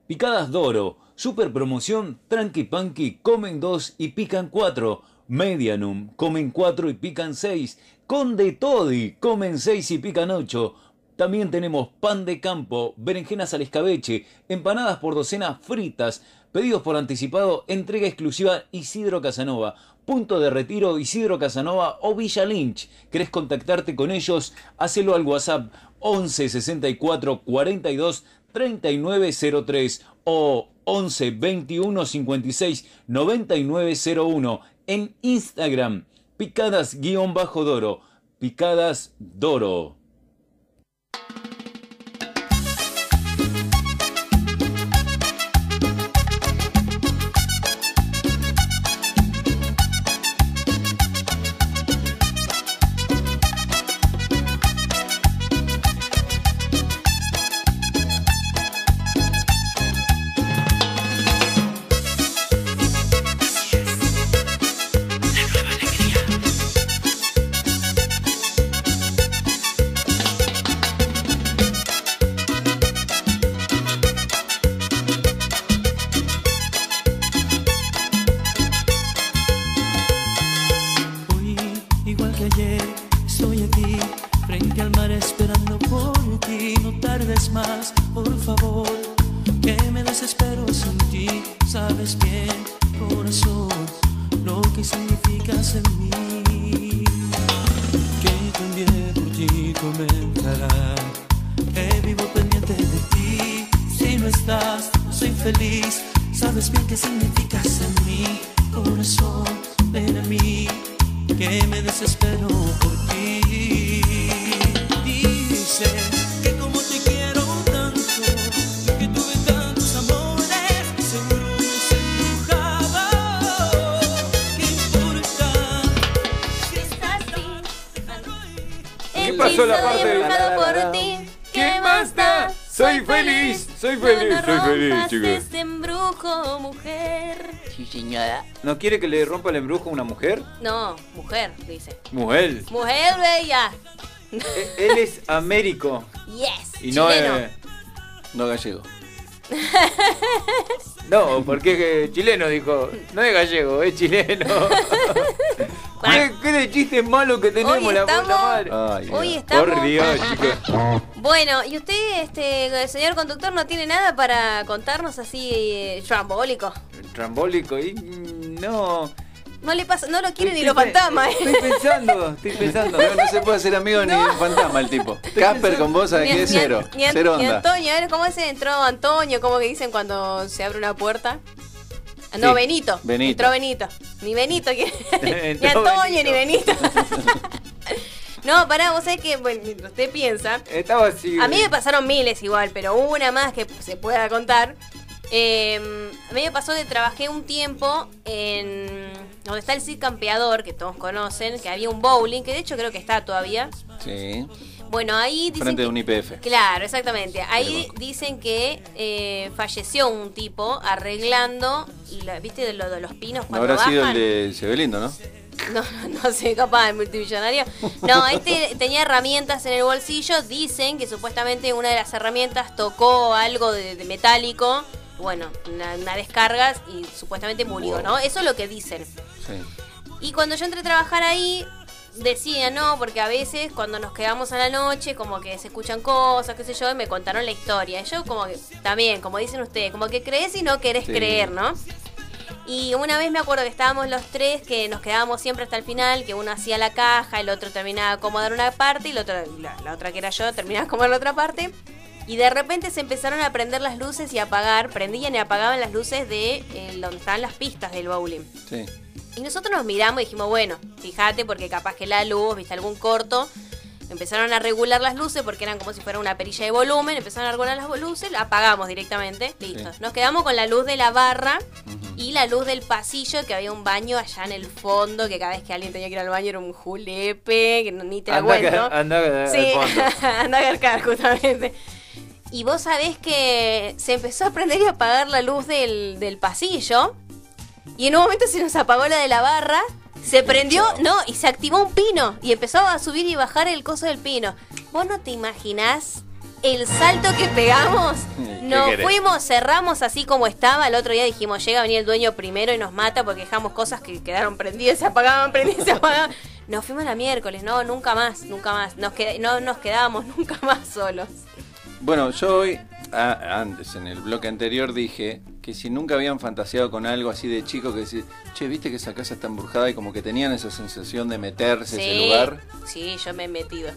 S11: Picadas Doro, super promoción, Tranqui Panqui, comen 2 y pican 4. Medianum, comen 4 y pican 6. Conde Todi, comen 6 y pican 8. También tenemos pan de campo, berenjenas al escabeche, empanadas por docena fritas, pedidos por anticipado, entrega exclusiva Isidro Casanova, punto de retiro Isidro Casanova o Villa Lynch. ¿Querés contactarte con ellos? Hacelo al WhatsApp 11 64 42 3903 o 11 21 56 9901 en Instagram picadas-doro picadas doro
S1: señora. ¿No quiere que le rompa el embrujo a una mujer?
S4: No, mujer, dice.
S1: Mujer.
S4: Mujer bella.
S1: E- Él es Américo.
S4: Yes.
S1: Y no es.
S2: No gallego.
S1: No, porque es chileno dijo. No es gallego, es chileno. ¿Qué, qué de chistes malos que tenemos,
S4: Hoy
S1: la puta
S4: estamos-
S1: madre?
S2: Ay,
S4: Hoy
S2: Dios.
S4: estamos-
S1: Por Dios, chicos.
S4: Bueno, ¿y usted, este, señor conductor, no tiene nada para contarnos así eh, trambólico?
S1: Trambólico y. No.
S4: No le pasa, no lo quiere ni
S1: Estoy
S4: los
S1: pe-
S4: fantasmas. ¿eh?
S1: Estoy pensando, estoy pensando.
S2: No, no se puede hacer amigo ni un fantasma el tipo. Casper con vos, ¿sabes qué? Cero.
S4: Ni,
S2: Cero
S4: ni
S2: onda.
S4: Antonio, a ver, ¿cómo se entró Antonio? ¿Cómo que dicen cuando se abre una puerta? No,
S2: Sí,
S4: Benito.
S2: Benito.
S4: Entró Benito. Ni Benito, que- ni Antonio, ni Benito. no, pará, vos sabés que, bueno, mientras usted piensa,
S1: Estaba así.
S4: a mí me pasaron miles igual, pero una más que se pueda contar. Eh, a mí me pasó que trabajé un tiempo en donde está el Cid Campeador, que todos conocen, que había un bowling, que de hecho creo que está todavía.
S2: Sí.
S4: Bueno, ahí dicen
S2: Frente
S4: que-
S2: de un IPF.
S4: Claro, exactamente. Ahí dicen que eh, falleció un tipo arreglando, la- ¿viste de lo de los pinos
S2: No
S4: cuando
S2: habrá sido el
S4: bajan?
S2: de Sebelindo, ¿no?
S4: No, no, no sé, capaz de multimillonario. No, este tenía herramientas en el bolsillo. Dicen que supuestamente una de las herramientas tocó algo de, de metálico. Bueno, una, una descarga y supuestamente murió, ¿no? Eso es lo que dicen. Y cuando yo entré a trabajar ahí, decía, no, porque a veces cuando nos quedamos a la noche, como que se escuchan cosas, qué sé yo, y me contaron la historia. Y yo como que, también, como dicen ustedes, como que crees y no querés
S2: Sí.
S4: creer, ¿no? Y una vez me acuerdo que estábamos los tres, que nos quedábamos siempre hasta el final, que uno hacía la caja, el otro terminaba de acomodar una parte y la otra, la, la otra que era yo terminaba de acomodar la otra parte. Y de repente se empezaron a prender las luces y a apagar, prendían y apagaban las luces de eh, donde estaban las pistas del bowling.
S2: Sí.
S4: Y nosotros nos miramos y dijimos, bueno, fíjate porque capaz que la luz, viste algún corto. Empezaron a regular las luces porque eran como si fuera una perilla de volumen. Empezaron a regular las luces, la apagamos directamente. Listo. Nos quedamos con la luz de la barra y la luz del pasillo, que había un baño allá en el fondo, que cada vez que alguien tenía que ir al baño era un julepe, que no- ni te la
S1: Anda a
S4: cuento.
S1: anda a- al
S4: Sí,
S1: fondo.
S4: anda a garcar justamente. Y vos sabés que se empezó a prender y apagar la luz del, del pasillo. Y en un momento se nos apagó la de la barra. Se prendió, no, y se activó un pino. Y empezó a subir y bajar el coso del pino. ¿Vos no te imaginás el salto que pegamos? Nos
S2: querés?
S4: fuimos, cerramos así como estaba. El otro día dijimos, llega a venir el dueño primero y nos mata porque dejamos cosas que quedaron prendidas, se apagaban, prendidas, se apagaban. Nos fuimos la miércoles, no, nunca más, nunca más. Nos no nos quedábamos nunca más solos.
S2: Bueno, yo hoy, ah, antes, en el bloque anterior, dije que si nunca habían fantaseado con algo así de chico, que decir, che, viste que esa casa está embrujada y como que tenían esa sensación de meterse a ese lugar.
S4: Sí, yo me he metido.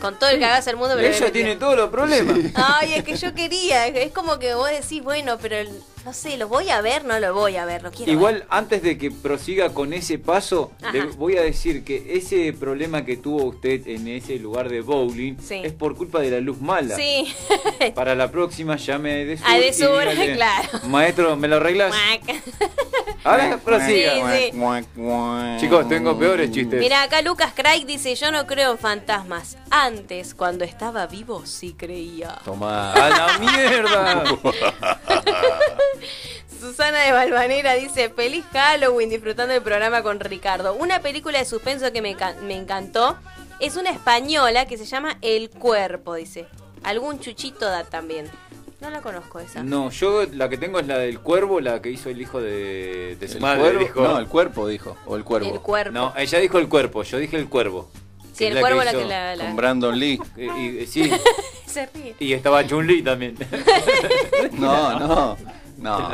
S4: Con todo el cagazo del mundo, pero
S1: Ella tiene todos los problemas.
S4: Ay, es que yo quería. Es como que vos decís, bueno, pero el- no sé, ¿lo voy a ver? No lo voy a ver, lo quiero
S1: Igual, antes de que prosiga con ese paso,
S4: Ajá.
S1: le voy a decir que ese problema que tuvo usted en ese lugar de bowling
S4: Sí.
S1: es por culpa de la luz mala.
S4: Sí.
S1: Para la próxima llame de sur.
S4: A de
S1: y
S4: sur,
S1: dígale,
S4: claro.
S1: Maestro, ¿me lo arreglas? Ahora prosiga.
S4: Sí, sí.
S1: Chicos, tengo peores chistes.
S4: Mira, acá Lucas Craig dice, yo no creo en fantasmas. Antes, cuando estaba vivo, sí creía.
S2: Tomá.
S1: ¡A la mierda!
S4: Susana de Balvanera dice, feliz Halloween disfrutando del programa con Ricardo. Una película de suspenso que me, me encantó es una española que se llama El Cuerpo, dice. Algún chuchito da también. No la conozco esa.
S1: No, yo la que tengo es la del cuervo, la que hizo el hijo de, de su
S2: ¿El
S1: madre.
S2: cuervo?
S1: dijo.
S2: No, el cuerpo dijo, o el cuervo.
S4: El cuerpo.
S1: No, ella dijo el cuerpo, yo dije el cuervo.
S4: Sí, el cuervo la que la... la-
S2: Con Brandon Lee.
S1: Y, y- sí,
S4: Se ríe.
S1: y estaba Chun-Li también.
S2: No, no, no.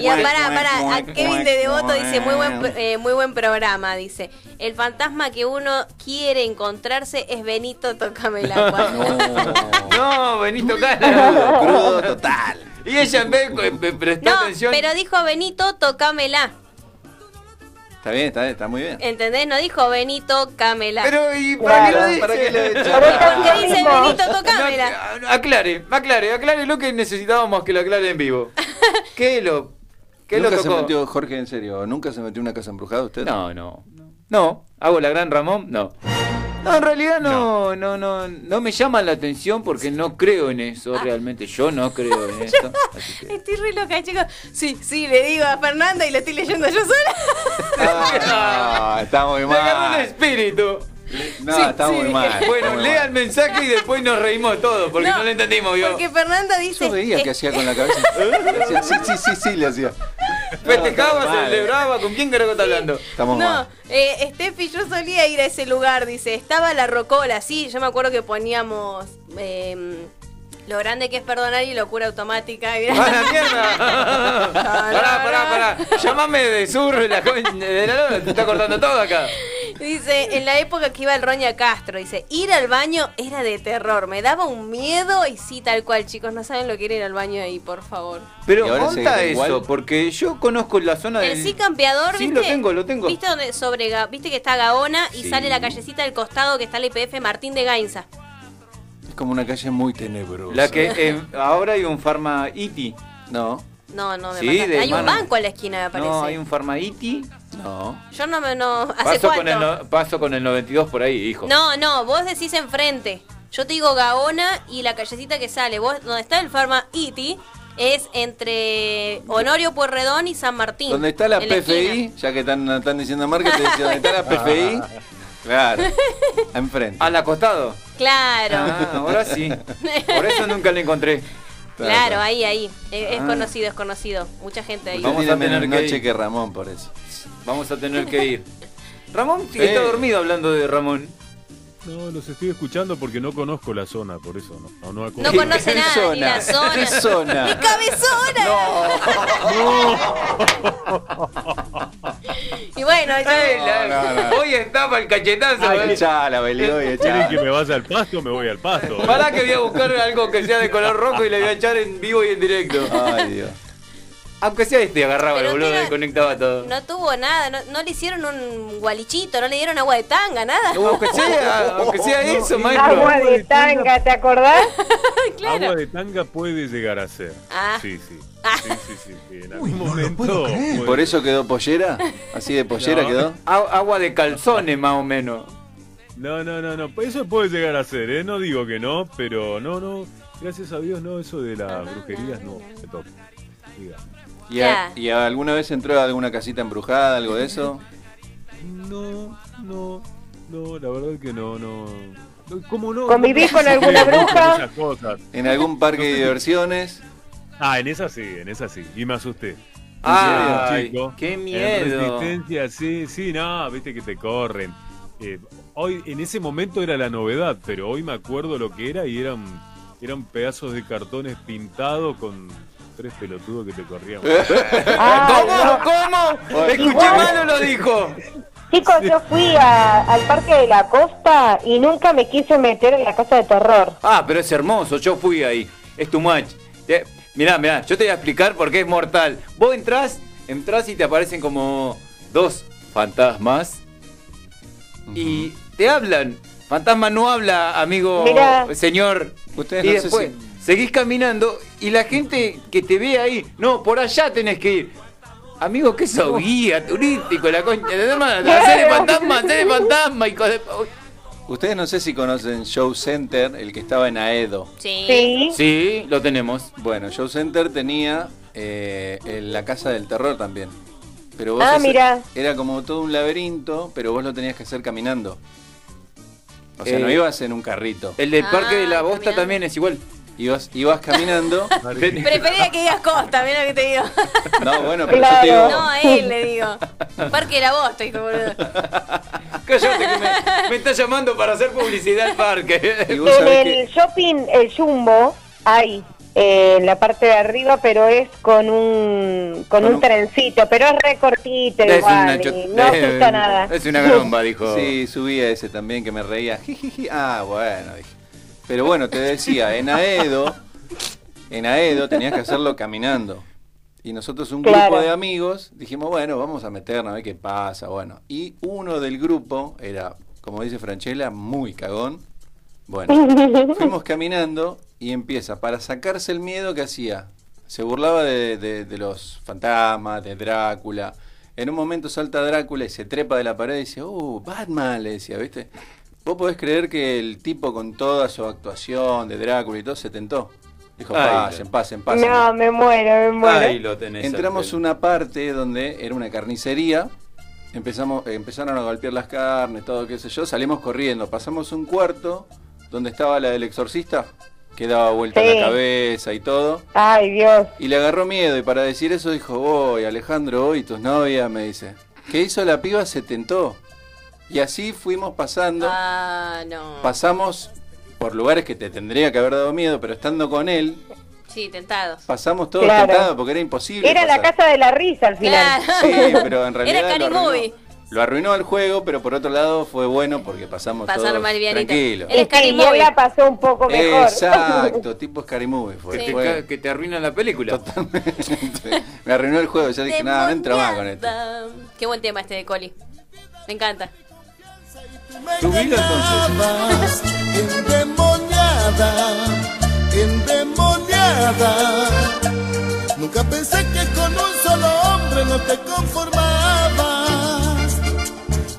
S4: Y a- para, para, a Kevin de Devoto dice, muy buen, eh, muy buen programa, dice. El fantasma que uno quiere encontrarse es Benito, tócame el agua.
S1: No, Benito Cala.
S2: Crudo total.
S1: Y ella en vez de de prestar
S4: No,
S1: atención.
S4: pero dijo Benito, tocámela.
S2: Está bien, está bien, está muy bien.
S4: ¿Entendés? No dijo Benito, cámela.
S1: Pero, ¿y para qué lo dice?
S2: ¿Para qué lo dice?
S4: ¿Por qué dice Benito, tocámela?
S1: No, aclare, aclare, aclare lo que necesitábamos que lo aclare en vivo. ¿Qué lo, qué lo
S2: ¿Nunca se
S1: tocó?
S2: metió, Jorge, en serio, nunca se metió en una casa embrujada usted?
S1: No, no. No, hago la gran Ramón, no. No, en realidad no, no, no, no me llama la atención porque no creo en eso, realmente. Yo no creo en eso. así que-
S4: Estoy re loca, chicos. Sí, sí, le digo a Fernanda y lo estoy leyendo yo sola.
S2: Ah, está muy
S1: Me agarró un
S2: mal.
S1: espíritu.
S2: No,
S4: Sí,
S2: está
S4: sí.
S2: muy mal.
S1: Bueno,
S2: muy
S1: lea
S2: mal.
S1: el mensaje y después nos reímos todos porque no,
S4: No,
S1: lo entendimos, ¿vio?
S4: Porque Fernanda dice...
S2: Yo veía
S4: eh,
S2: que hacía con la cabeza. Sí, sí, sí, sí, le hacía.
S1: Festejaba,
S2: No, mal.
S1: celebraba, ¿con quién carajo está hablando?
S2: Estamos
S4: No,
S2: mal.
S4: eh, Steffi, yo solía ir a ese lugar, dice. Estaba la rocola, sí. Yo me acuerdo que poníamos eh, lo grande que es perdonar y locura automática. Y
S1: ¡A la mierda! pará, pará, pará. Llámame de sur, la con- de la lona, te está cortando todo acá.
S4: Dice, en la época que iba el Roña Castro, dice, ir al baño era de terror, me daba un miedo y sí, tal cual, chicos, no saben lo que era ir al baño ahí, por favor.
S1: Pero
S2: ¿Y ahora
S1: ¿dónde está
S2: seguirá
S1: eso?
S2: igual?
S1: Porque yo conozco la zona
S4: El
S1: del...
S4: sí campeador,
S1: Sí,
S4: ¿viste?
S1: lo tengo, lo tengo.
S4: ¿Viste, donde sobre, ¿Viste que está Gaona y
S1: Sí.
S4: sale la callecita del costado que está el IPF Martín de Gainza?
S2: Es como una calle muy tenebrosa.
S1: La que eh, ahora hay un Pharma Iti.
S2: No,
S4: No, no, me
S1: Sí, de
S4: Hay un banco a la esquina, me parece.
S1: No, hay un Pharma Iti.
S2: no.
S4: Yo no me... No, ¿Hace
S1: Paso con,
S4: cuánto?
S1: el, no- paso con el 92 por ahí, hijo.
S4: No, no, vos decís enfrente. Yo te digo Gaona y la callecita que sale. Vos, donde está el Pharma Iti, Es entre Honorio Pueyrredón y San Martín.
S2: Donde está la
S4: en esquina.
S2: PFI, ya que están, están diciendo marketing, donde está la PFI, claro, enfrente.
S1: ¿Al acostado?
S4: Claro.
S1: Ah, ahora sí. Por eso nunca la encontré.
S4: Claro, ahí, ahí. Es, es
S1: Ah.
S4: conocido, es conocido. Mucha gente ahí.
S2: Vamos
S1: Vamos
S2: a
S1: tener
S2: menos
S1: que
S2: noche
S1: ir.
S2: que Ramón por eso.
S1: Vamos a tener que ir. Ramón
S2: Sí.
S1: está dormido hablando de Ramón.
S5: No, los estoy escuchando porque no conozco la zona, por eso no. No, no,
S4: No conoce nada, ni la zona.
S2: ¿Qué zona?
S4: ¡Mi cabezona! Y bueno, ya-
S1: la-
S2: no, no.
S1: Hoy está para el cachetazo.
S2: Ay,
S1: eh.
S2: echala, Belido, y
S5: ¿Quieren
S2: echala.
S5: que me vaya al pasto? Me voy al pasto.
S1: Para que voy a buscar algo que sea de color rojo y le voy a echar en vivo y en directo.
S2: Ay, Dios.
S1: Aunque sea este, agarraba
S4: Pero
S1: el boludo y conectaba todo.
S4: no tuvo nada, no, no le hicieron un gualichito, no le dieron agua de tanga, nada.
S1: Aunque sea, aunque sea eso, maestro.
S8: Agua de tanga, ¿te acordás?
S5: Agua de tanga puede llegar a ser.
S4: Ah.
S5: Sí, sí. Sí, sí, sí. sí. En algún momento. puede
S2: ¿Por eso quedó pollera? ¿Así de pollera
S5: No.
S2: quedó?
S1: Agua de calzones, más o menos.
S5: No, no, no, no. Eso puede llegar a ser, ¿eh? No digo que no, pero no, no. Gracias a Dios, no. Eso de las brujerías no se toca. Diga.
S2: ¿Y, a- ¿Y a- alguna vez entró a alguna casita embrujada, algo de eso?
S5: No, no, no, la verdad que no, no. ¿Cómo no?
S8: ¿Convivís con alguna
S5: en
S8: bruja?
S5: cosas.
S2: ¿En algún parque de diversiones?
S5: Ah, en esa sí, en esa sí. Y me asusté. Chico,
S1: qué
S5: en
S1: miedo.
S5: resistencia, sí, sí, no, viste que te corren. Eh, hoy, en ese momento era la novedad, pero hoy me acuerdo lo que era y eran, eran pedazos de cartones pintados con tres pelotudos que te corrían.
S1: ¿Cómo? ¿Cómo? Escuché
S8: Igual.
S1: mal o lo dijo.
S8: Chicos, yo fui a- al Parque de la Costa y nunca me quise meter en la casa de terror.
S1: Ah, pero es hermoso, yo fui ahí. Es tu match. Mirá, mirá, yo te voy a explicar por qué es mortal. Vos entrás, entrás y te aparecen como dos fantasmas y te hablan. Fantasma no habla, amigo,
S8: Mirá.
S1: señor.
S2: Ustedes
S1: y
S2: no sé
S1: seguís caminando y la gente que te ve ahí, no, por allá tenés que ir. Amigo, que sos guía turístico, la concha de la hermana. Hacé de fantasma, de fantasma, hijo de...
S2: Ustedes no sé si conocen Show Center, el que estaba en Aedo.
S4: Sí.
S1: Sí, lo tenemos.
S2: Bueno, Show Center tenía eh, en la casa del terror también. Pero vos
S8: Ah, mirá.
S2: Era como todo un laberinto, pero vos lo tenías que hacer caminando. O sea,
S1: Eh,
S2: no ibas en un carrito.
S1: El del Parque de la
S4: Ah,
S1: Bosta
S4: caminando.
S1: también es igual.
S2: Ibas, ibas caminando.
S4: Prefería que digas Costa, mira lo que te digo.
S2: no, bueno, pero yo te digo.
S4: No, a él le digo. Parque la Bosta, hijo boludo.
S1: Cállate que me, me está llamando para hacer publicidad al parque.
S2: Vos
S8: En el
S2: que
S8: shopping, el Jumbo, hay eh, en la parte de arriba, pero es con un con,
S2: Con
S8: un,
S2: un-
S8: trencito, pero es recortito
S1: Es
S8: igual,
S1: una
S8: y no asusta nada.
S1: Es una garomba, dijo.
S2: Sí, subía ese también que me reía. Jijiji. Ah, bueno, dije. Pero bueno, te decía, en Aedo, en Aedo tenías que hacerlo caminando. Y nosotros, un
S8: Claro.
S2: grupo de amigos, dijimos, bueno, vamos a meternos a ver qué pasa. Bueno, y uno del grupo era, como dice Franchella, muy cagón. Bueno, fuimos caminando y empieza, para sacarse el miedo que hacía, se burlaba de, de- de los fantasmas, de Drácula. En un momento salta Drácula y se trepa de la pared y dice, oh, Batman, le decía, ¿viste? Vos podés creer que el tipo con toda su actuación de Drácula y todo se tentó. Dijo,
S1: Ay,
S2: pasen, pasen, pasen.
S8: No, me muero, me muero.
S1: Ahí lo tenés.
S2: Entramos
S1: Alfredo.
S2: una parte donde era una carnicería. Empezamos, empezaron a golpear las carnes, todo qué sé yo. Salimos corriendo. Pasamos un cuarto donde estaba la del exorcista, que daba vuelta
S8: Sí.
S2: la cabeza y todo.
S8: Ay, Dios.
S2: Y le agarró miedo y para decir eso dijo, voy, Alejandro, hoy tus novias, me dice. ¿Qué hizo la piba? Se tentó. Y así fuimos pasando.
S4: Ah, no.
S2: Pasamos por lugares que te tendría que haber dado miedo, pero estando con él,
S4: Sí, tentados.
S2: pasamos todos
S8: Claro.
S2: tentados porque era imposible.
S8: Era la
S2: pasar.
S8: casa de la risa al final.
S2: Sí, pero en realidad
S4: Era
S2: lo, arruinó, lo arruinó el juego, pero por otro lado fue bueno porque pasamos
S4: Pasaron
S2: todos
S4: más livianita.
S2: tranquilos.
S8: Y
S4: Scary
S8: sí, la pasó un poco mejor.
S2: Exacto, tipo Scary Movie fue.
S1: Que, te, que te arruinan la película.
S2: Me arruinó el juego, ya dije, nada, no entro más con esto.
S4: Qué buen tema este de Coli. Me encanta.
S1: Subilo entonces.
S18: endemoniada, endemoniada. Nunca pensé que con un solo hombre no te conformabas.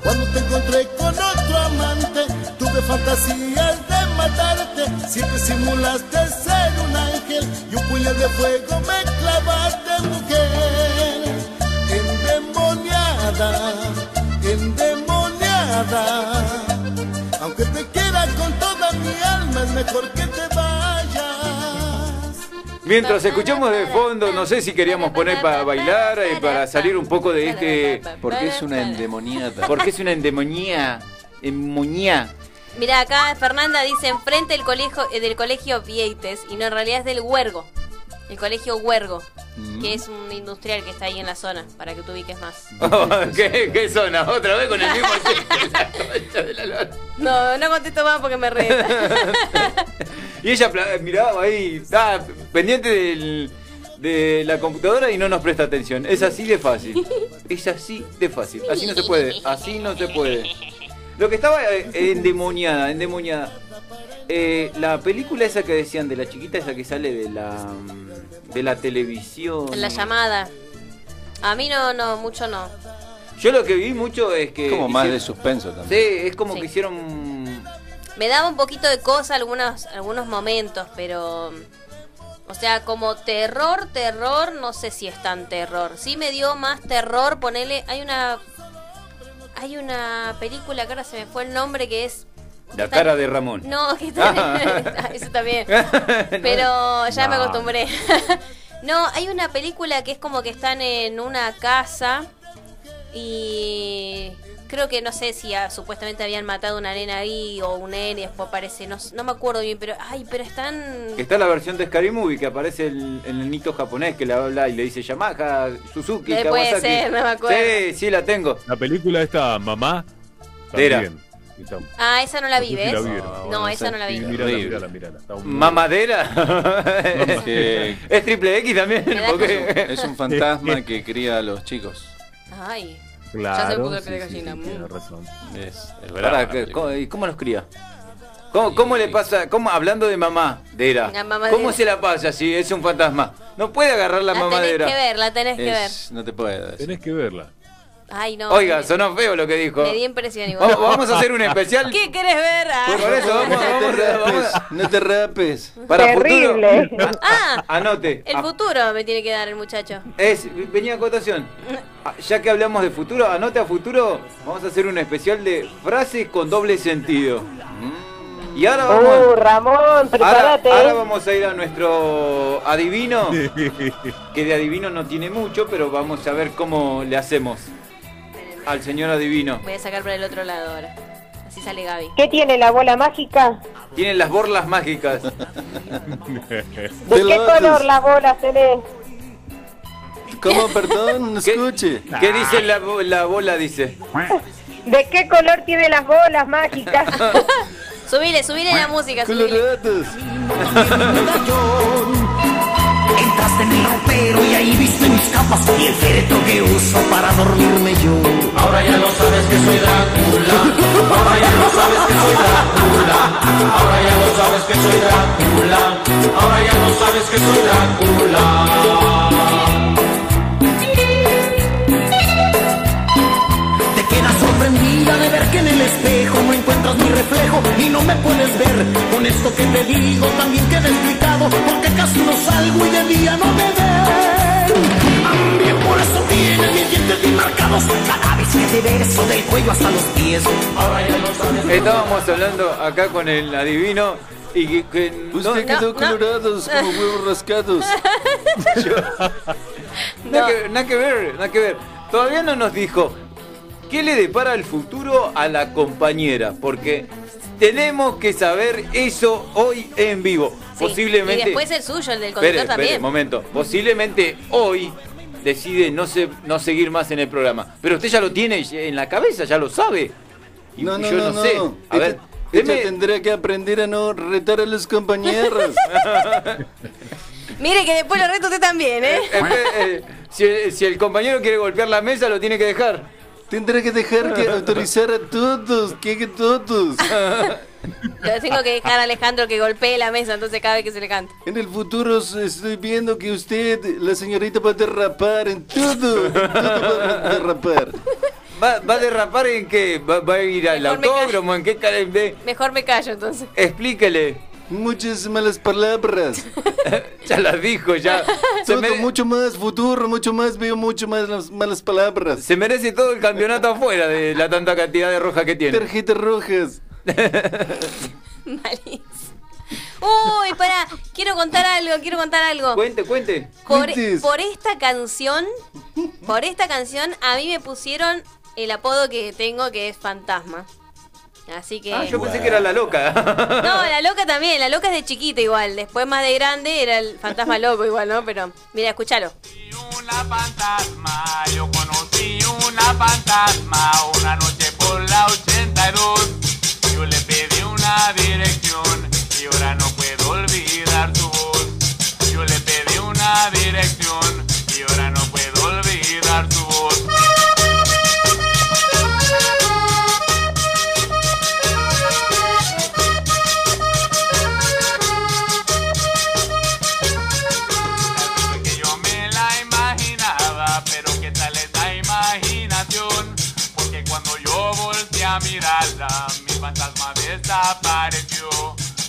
S18: Cuando te encontré con otro amante, tuve fantasías de matarte. Si te simulaste ser un ángel y un puñal de fuego me clavaste, mujer. Endemoniada, endemoniada. Aunque te quiera con toda mi alma, es mejor que te vayas.
S1: Mientras escuchamos de fondo, no sé si queríamos poner para bailar, eh, para salir un poco de este...
S2: Porque es una endemoniada.
S1: Porque es una endemonía. Endemonía.
S4: Mira, acá Fernanda dice enfrente del colegio, eh, del colegio Vieites y no, en realidad es del Huergo. El colegio Huergo,
S1: Mm.
S4: que es un industrial que está ahí en la zona, para que tú ubiques más.
S1: ¿Qué, ¿Qué zona? Otra vez con el mismo de la lora.
S4: No, no contesto más porque me reta.
S1: Y ella miraba ahí, estaba pendiente del- de la computadora y no nos presta atención. Es así de fácil. Es así de fácil. Así no se puede. Así no se puede. Lo que estaba eh, endemoniada, endemoniada. Eh, la película esa que decían de la chiquita esa que sale de la mm, de la televisión.
S4: En la llamada. A mí no, no, mucho no.
S1: Yo lo que vi mucho es que
S2: Como más de suspenso también.
S1: Sí, es como
S4: Sí.
S1: que hicieron
S4: Me daba un poquito de cosa algunos, algunos momentos, pero... O sea, como terror, terror, no sé si es tan terror. Sí me dio más terror, ponele... Hay una... Hay una película que ahora se me fue el nombre que es...
S1: la cara de Ramón.
S4: No, que está... Eso también. Pero ya me acostumbré. no, hay una película que es como que están en una casa y creo que no sé si ah, supuestamente habían matado a una nena ahí o un nene, después aparece, no, no me acuerdo bien, pero ay, pero están
S1: Está la versión de Scary Movie que aparece el, el nenito japonés que le habla y le dice Yamaha, Suzuki,
S4: Eh, puede
S1: Kawasaki.
S4: ser, no me acuerdo.
S1: Sí, sí la tengo.
S5: La película esta, Mamá, también.
S4: Ah, esa no la vi,
S5: no sé si
S4: ¿ves?
S5: la vieron.
S4: No, esa no la vi.
S5: Sí, Mírala, mírala, mírala. Está muy-
S1: Mamadera. Es triple X también. Porque-
S2: es un fantasma que cría a los chicos.
S4: Ay.
S5: Claro,
S4: ya se puso
S5: sí, sí,
S4: gallina.
S5: sí, tiene razón.
S2: Es, es la
S1: ¿qué-
S2: película.
S1: ¿cómo, y cómo los cría? ¿Cómo, cómo le pasa? ¿Cómo, hablando de mamá, Dera,
S4: La mamadera.
S1: ¿cómo se la pasa si es un fantasma? No puede agarrar la,
S4: La tenés
S1: mamadera.
S4: que ver, la tenés que ver.
S2: Es- no te puedo decir.
S5: Tenés que verla.
S4: Ay, no.
S1: Oiga, sonó feo lo que dijo.
S4: Me dio impresión igual.
S1: Vamos, vamos a hacer un especial.
S4: ¿Qué querés ver? Ah.
S1: Por eso, vamos,
S2: No te
S1: vamos, vamos.
S2: rapes, no te rapes.
S1: Para
S8: Terrible.
S1: futuro.
S4: Ah,
S1: Anote.
S4: el
S1: Ah,
S4: futuro me tiene que dar el muchacho.
S1: Es, venía a cotación. Ah, Ya que hablamos de futuro, anote a futuro, vamos a hacer un especial de frases con doble sentido. Y ahora
S8: Uh, Ramón,
S1: ahora,
S8: prepárate.
S1: ahora vamos a ir a nuestro adivino, que de adivino no tiene mucho, pero vamos a ver cómo le hacemos al señor adivino.
S4: Voy a sacar por el otro lado ahora. Así sale Gaby.
S8: ¿Qué tiene la bola mágica?
S1: Tiene las borlas mágicas.
S8: ¿De qué color la bola tenés?
S2: ¿Cómo, perdón? No
S1: ¿Qué-
S2: escuche.
S1: ¿Qué dice la, la bola? Dice.
S8: ¿De qué color tiene las bolas mágicas?
S4: Subile, subile la música, subile.
S9: En mi ropero y ahí viste mis capas y el féretro que uso para dormirme yo.
S10: Ahora ya no sabes que soy Drácula. Ahora ya no sabes que soy Drácula. Ahora ya no sabes que soy Drácula. Ahora ya no sabes que soy Drácula.
S9: Te quedas sorprendida de ver que en el espejo no encuentras mi reflejo y no me puedes ver. Con esto que te digo también queda explicado porque casi no salgo y de día no me ven. También por eso tienes mis dientes bien marcados cada vez que te beso del cuello hasta los pies. Ahora ya no sabes.
S1: Estábamos hablando acá con el adivino y que, que no-
S2: Usted quedó colorados como huevos rascados.
S1: Nada, que, nada que ver, nada que ver. Todavía no nos dijo qué le depara el futuro a la compañera, porque tenemos que saber eso hoy en vivo.
S4: Sí.
S1: Posiblemente.
S4: Y después el suyo, el del conductor
S1: espere,
S4: también.
S1: momento. Posiblemente hoy decide no, se, no seguir más en el programa. Pero usted ya lo tiene en la cabeza, ya lo sabe. Y
S2: No, no,
S1: yo
S2: no,
S1: no, sé.
S2: no.
S1: A ver,
S2: Ella
S1: deme-
S2: tendrá que aprender a no retar a los compañeros.
S4: Mire que después lo reto usted también, ¿eh?
S1: Espere, eh, si, si el compañero quiere golpear la mesa, lo tiene que dejar.
S2: Tendrá que dejar que autorizar a todos, que haga todos.
S4: Lo tengo que dejar a Alejandro que golpee la mesa, entonces cada vez que se le canta.
S2: En el futuro estoy viendo que usted, la señorita, va a derrapar en todo. En todo va a derrapar.
S1: ¿Va, va a derrapar en qué? ¿Va, va a ir al
S4: Mejor me
S1: autódromo? ¿En qué ve?
S4: Mejor me callo entonces.
S1: Explíquele.
S2: Muchas malas palabras.
S1: ya las dijo, ya. Se,
S2: Todo
S1: mere-
S2: mucho más futuro, mucho más, veo mucho más las malas palabras.
S1: se merece todo el campeonato afuera de la tanta cantidad de roja que tiene.
S2: Tarjetas rojas.
S4: Malísimo. Uy, pará, quiero contar algo, quiero contar algo.
S1: Cuente, cuente.
S4: Por, por esta canción, por esta canción, a mí me pusieron el apodo que tengo que es Fantasma. Así que.
S1: Ah, yo pensé que era la loca.
S4: No, la loca también, la loca es de chiquita igual. Después más de grande era el fantasma loco igual, ¿no? Pero, mira, escúchalo.
S10: Una fantasma, yo conocí una fantasma una noche por la 82. Yo le pedí una dirección y ahora no puedo olvidar su voz. Yo le pedí una dirección y ahora mi fantasma desapareció,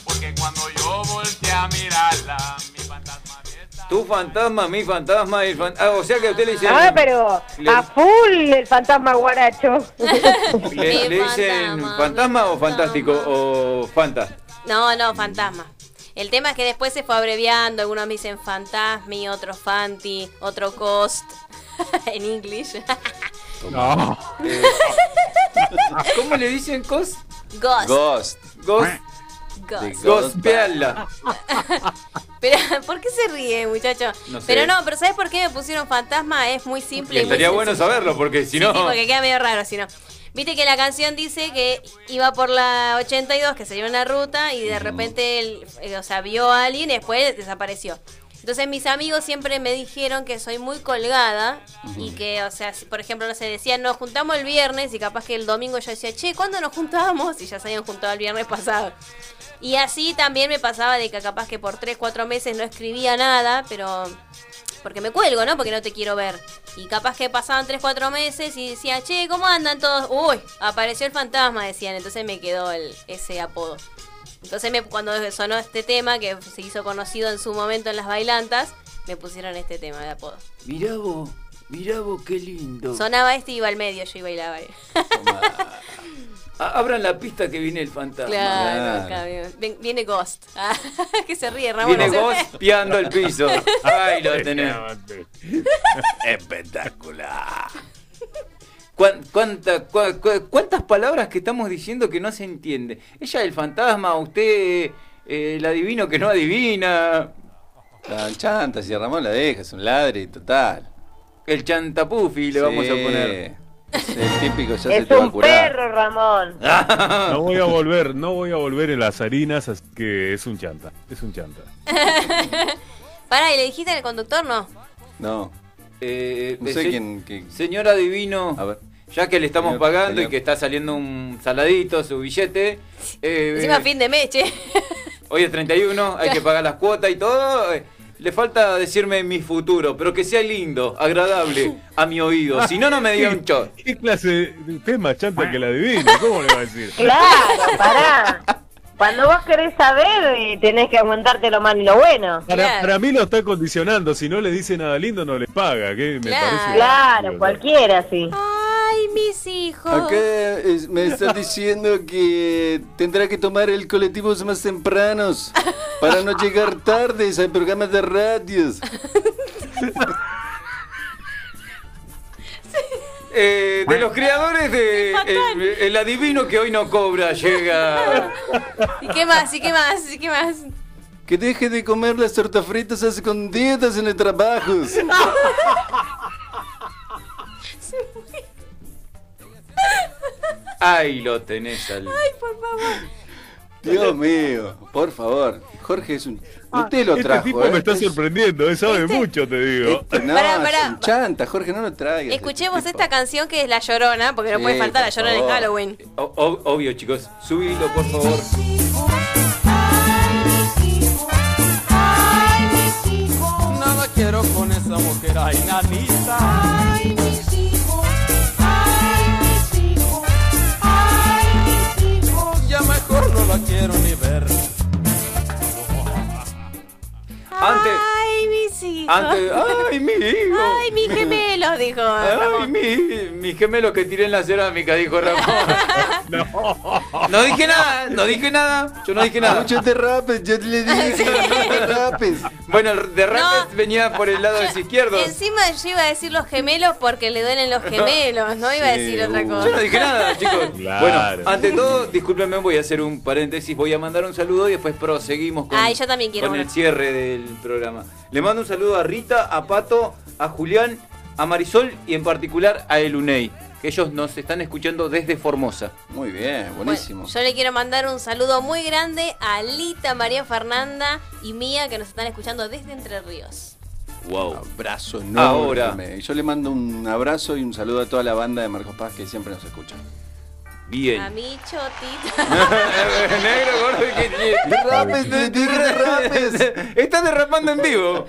S10: porque cuando yo volteé a mirarla, mi fantasma
S1: Tu fantasma, mi fantasma, el fan- ah, o sea que a usted le dicen.
S8: Ah, pero
S1: le-
S8: a full el fantasma guaracho.
S1: le, le dicen fantasma o fantástico o fanta.
S4: No, no, fantasma. El tema es que después se fue abreviando. Algunos me dicen Fantasmi, otros Fanti, otro Cost. en inglés.
S5: No.
S1: Eh, ¿Cómo le dicen?
S4: Ghost.
S2: Ghost.
S1: Ghost.
S4: Ghost.
S1: Ghosteala.
S4: Pero, ¿por qué se ríe, muchacho?
S1: No sé.
S4: Pero no, pero ¿sabes por qué me pusieron fantasma? Es muy simple.
S1: Y
S4: y muy
S1: estaría bueno
S4: sencillo.
S1: saberlo, porque si
S4: Sí,
S1: no.
S4: sí, porque queda medio raro si no. Viste que la canción dice que iba por la 82, que sería una ruta, y de repente, él, eh, o sea, vio a alguien y después desapareció. Entonces mis amigos siempre me dijeron que soy muy colgada y que, o sea, si, por ejemplo, no sé, decían, nos juntamos el viernes y capaz que el domingo yo decía, che, ¿cuándo nos juntamos? Y ya se habían juntado el viernes pasado. Y así también me pasaba de que capaz que por 3, 4 meses no escribía nada, pero porque me cuelgo, ¿no? Porque no te quiero ver. Y capaz que pasaban 3, 4 meses y decía, che, ¿cómo andan todos? Uy, apareció el fantasma, decían. Entonces me quedó el, ese apodo. Entonces me, cuando sonó este tema, que se hizo conocido en su momento en las bailantas, me pusieron este tema de apodo.
S1: Mirá vos, mirá vos, qué lindo.
S4: Sonaba este y iba al medio, yo iba y bailaba.
S1: Abran la pista que viene el fantasma.
S4: Claro, acá viene, ven- viene Ghost. Ah, que se ríe, Ramón.
S1: Viene
S4: no
S1: vos piando el piso. Ahí lo tenés.
S2: Espectacular.
S1: ¿Cuán- cuánta- cua- cua- ¿Cuántas palabras que estamos diciendo que no se entiende? Ella el fantasma, usted eh, el adivino que no adivina.
S2: La chanta, si Ramón la deja, es un ladri total.
S1: El chantapufi le vamos a poner.
S2: Es el típico, ya se te va a
S8: un
S2: curar.
S8: perro, Ramón.
S5: No voy a volver, no voy a volver en las harinas, así que es un chanta, es un chanta.
S4: Pará, ¿y le dijiste al conductor? No.
S2: No.
S1: Eh,
S2: No
S1: eh,
S2: sé
S1: se-
S2: quién- quién-
S1: Señor adivino, ya que le estamos
S2: Señor,
S1: pagando
S2: señor.
S1: y que está saliendo un saladito, su billete. eh,
S4: Encima
S1: eh,
S4: fin de mes, che.
S1: Hoy es 31, hay que pagar las cuotas y todo. eh, Le falta decirme mi futuro, pero que sea lindo, agradable a mi oído. Si no, no me diga un shot.
S5: ¿Qué clase de tema chanta que la adivina? ¿Cómo le va a decir?
S8: Claro, pará. Cuando vos querés saber, tenés que aguantarte lo malo y lo bueno.
S5: Para, para mí lo está condicionando, si no le dice nada lindo no le paga, que me parece...
S8: Claro, cualquiera, sí.
S4: Ay, mis hijos.
S2: Acá es- me están diciendo que tendrá que tomar el colectivo más tempranos para no llegar tardes al programa de radios.
S1: Eh, de los creadores de el, el adivino que hoy no cobra, llega.
S4: ¿Y qué más? ¿Y qué más? ¿Y qué más?
S2: Que deje de comer las tortas fritas a escondidas en el trabajo.
S1: Ahí lo tenés al.
S4: Ay, por favor.
S2: Dios mío, por favor. Jorge es un... Usted lo
S5: Este
S2: trajo,
S5: tipo
S2: ¿eh?
S5: me está sorprendiendo, eh, sabe
S4: Este-
S5: mucho, te digo.
S2: No,
S4: Pará, pará.
S2: es un chanta, Jorge, no lo traigas.
S4: Escuchemos esta canción que es La Llorona, porque no puede faltar La Llorona en. Halloween.
S1: O- o- obvio, chicos. Subilo, por favor.
S10: Nada quiero con esa mujer, ay, nanita. la quiero ni ver.
S1: Antes ay, mi hijo.
S4: Ay, mi gemelo, dijo.
S1: Ay, mi, mi gemelo que tiré en la cerámica, dijo Ramón. No dije nada, no dije nada. Yo no dije nada.
S2: Muchos derrapes, yo le dije
S4: Sí.
S2: derrapes.
S1: Bueno, el derrapes venía por el lado izquierdo.
S4: Encima yo iba a decir los gemelos porque le duelen los gemelos, no iba a decir otra cosa.
S1: Yo no dije nada, chicos.
S5: Claro.
S1: Bueno, ante todo, discúlpenme, voy a hacer un paréntesis, voy a mandar un saludo y después proseguimos con,
S4: Ay, yo también quiero
S1: con el cierre del programa. Le mando un saludo a Rita, a Pato, a Julián, a Marisol y en particular a Elunei, que ellos nos están escuchando desde Formosa.
S2: Muy bien, buenísimo.
S4: Yo le quiero mandar un saludo muy grande a Lita, María Fernanda y Mía que nos están escuchando desde Entre Ríos.
S1: Wow.
S2: Abrazo enorme.
S1: Ahora.
S2: Y Yo le mando un abrazo y un saludo a toda la banda de Marcos Paz que siempre nos escucha.
S1: Bien.
S4: A mi chotita.
S1: Negro, gordo y que
S2: Derrapes, te dije derrapes.
S1: Está derrapando en vivo.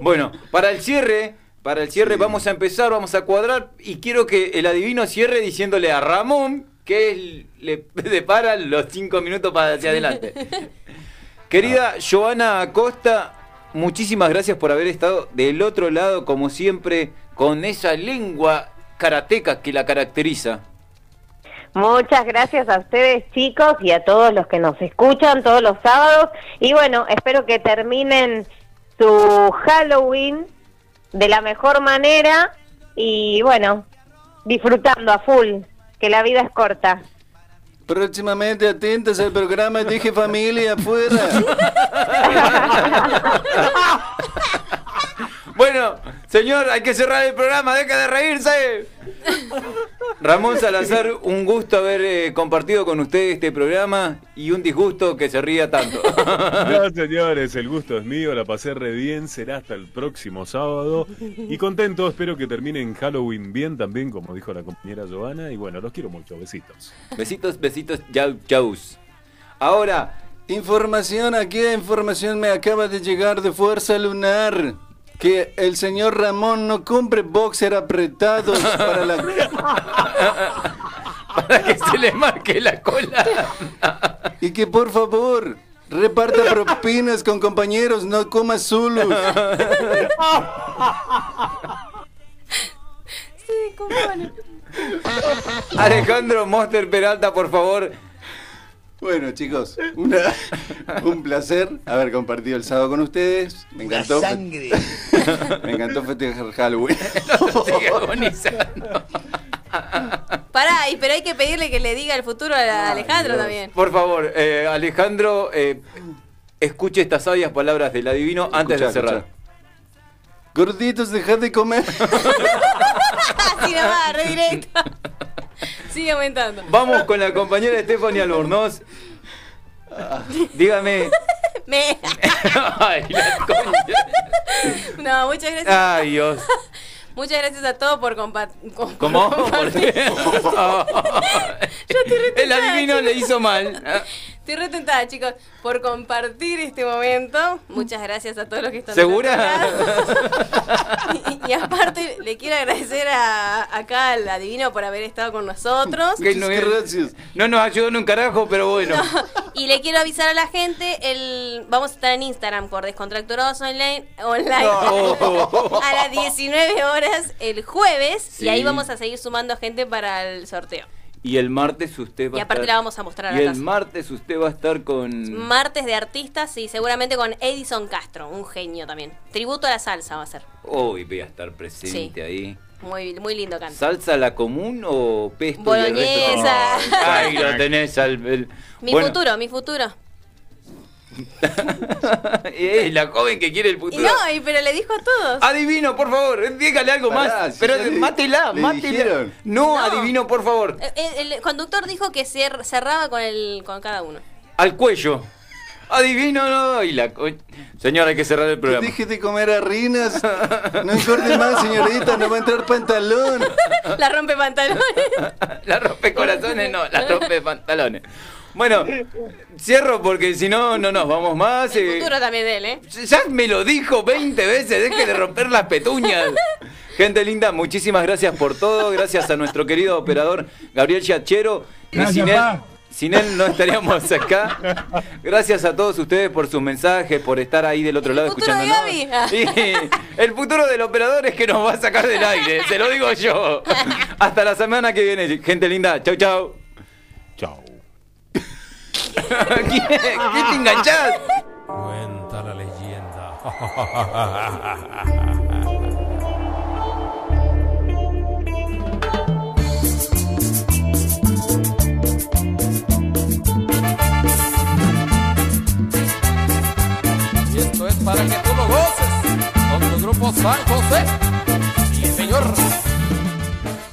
S1: Bueno, para el cierre, para el cierre vamos a empezar, vamos a cuadrar y quiero que el adivino cierre diciéndole a Ramón que le depara los cinco minutos para hacia adelante. Querida Joana Acosta, muchísimas gracias por haber estado del otro lado, como siempre, con esa lengua karateca que la caracteriza.
S8: Muchas gracias a ustedes chicos y a todos los que nos escuchan todos los sábados. Y bueno, espero que terminen su Halloween de la mejor manera y bueno, disfrutando a full, que la vida es corta.
S2: Próximamente atentos al programa Dije Familia afuera.
S1: Bueno, señor, hay que cerrar el programa, deja de reírse. Ramón Salazar, un gusto haber eh, compartido con usted este programa y un disgusto que se ría tanto.
S5: No, señores, el gusto es mío, la pasé re bien, será hasta el próximo sábado. Y contento, espero que terminen Halloween bien también, como dijo la compañera Giovanna. Y bueno, los quiero mucho, besitos.
S1: Besitos, besitos, chau, chaus. Ahora,
S2: Información, aquí la información me acaba de llegar de Fuerza Lunar. Que el señor Ramón no compre boxer apretados para la...
S1: para que se le marque la cola.
S2: Y que por favor reparta propinas con compañeros, no coma zulus.
S4: Sí.
S1: Alejandro Monster Peralta, por favor.
S2: Bueno, chicos, una- un placer haber compartido el sábado con ustedes. Me encantó.
S18: La sangre.
S2: Me encantó festejar Halloween.
S1: Sigue agonizando.
S4: Pará, y- pero hay que pedirle que le diga el futuro a Alejandro también.
S1: Por favor, eh, Alejandro, eh, escuche estas sabias palabras del adivino antes de cerrar.
S2: escuchá. Gorditos, dejad de comer.
S4: Así nomás, re directo. Sigue aumentando.
S1: Vamos con la compañera Stephanie Albornoz. Dígame.
S4: Me.
S1: Ay, la concha.
S4: No, muchas gracias.
S1: Ay, Dios.
S4: Muchas gracias a todos por compartir.
S1: ¿Cómo? ¿Por qué? El adivino le hizo mal.
S4: Estoy re tentada, chicos, por compartir este momento. Muchas gracias a todos los que están.
S1: ¿Segura?
S4: Y, y aparte, le quiero agradecer a, acá al adivino por haber estado con nosotros.
S1: Que no, no nos ayudó en un carajo, pero bueno.
S4: Y le quiero avisar a la gente, el, vamos a estar en Instagram por Descontracturados Online, online
S1: No.
S4: a las 19 horas el jueves
S1: Sí.
S4: y ahí vamos a seguir sumando gente para el sorteo.
S1: Y el martes usted va
S4: Y
S1: a
S4: aparte
S1: estar...
S4: la vamos a mostrar a
S1: Y
S4: la
S1: el
S4: casa.
S1: martes usted va a estar con...
S4: Martes de artistas y seguramente con Edison Castro, un genio también. Tributo a la salsa va a ser.
S1: Hoy voy a estar presente ahí.
S4: Muy, muy lindo canto.
S1: ¿Salsa la común o pesto y el resto?
S4: Boloñesa.
S1: Ay, lo tenés al... el-
S4: Mi
S1: Bueno,
S4: futuro, mi futuro.
S1: Es la joven que quiere el
S4: Y
S1: futuro.
S4: no, y- pero le dijo a todos.
S1: Adivino, por favor, dígale algo
S2: Pará,
S1: más.
S2: si
S1: pero mátela,
S2: le
S1: mátela. No,
S4: No.
S1: adivino, por favor.
S4: El, el conductor dijo que cer- cerraba con el con cada uno.
S1: Al cuello. Adivino, no. Y la co- Señor, hay que cerrar el programa.
S2: Deje de comer harinas. No engorde más, señorita, no va a entrar pantalón.
S4: La rompe pantalones.
S1: La rompe corazones, no, la rompe pantalones. Bueno, cierro porque si no, no nos vamos más.
S4: El
S1: eh,
S4: futuro también de él, ¿eh?
S1: Ya me lo dijo 20 veces, deje de romper las petuñas. Gente linda, muchísimas gracias por todo. Gracias a nuestro querido operador Gabriel Yachero.
S18: Gracias, y
S1: sin él, sin él no estaríamos acá. Gracias a todos ustedes por sus mensajes, por estar ahí del otro lado escuchándonos. el futuro del operador es que nos va a sacar del aire, se lo digo yo. Hasta la semana que viene, gente linda. Chau, chau. ¿Qué, ¿Qué te enganchás?
S19: Cuenta la leyenda. Y esto es para que tú lo goces con tu grupo San José. Sí, señor.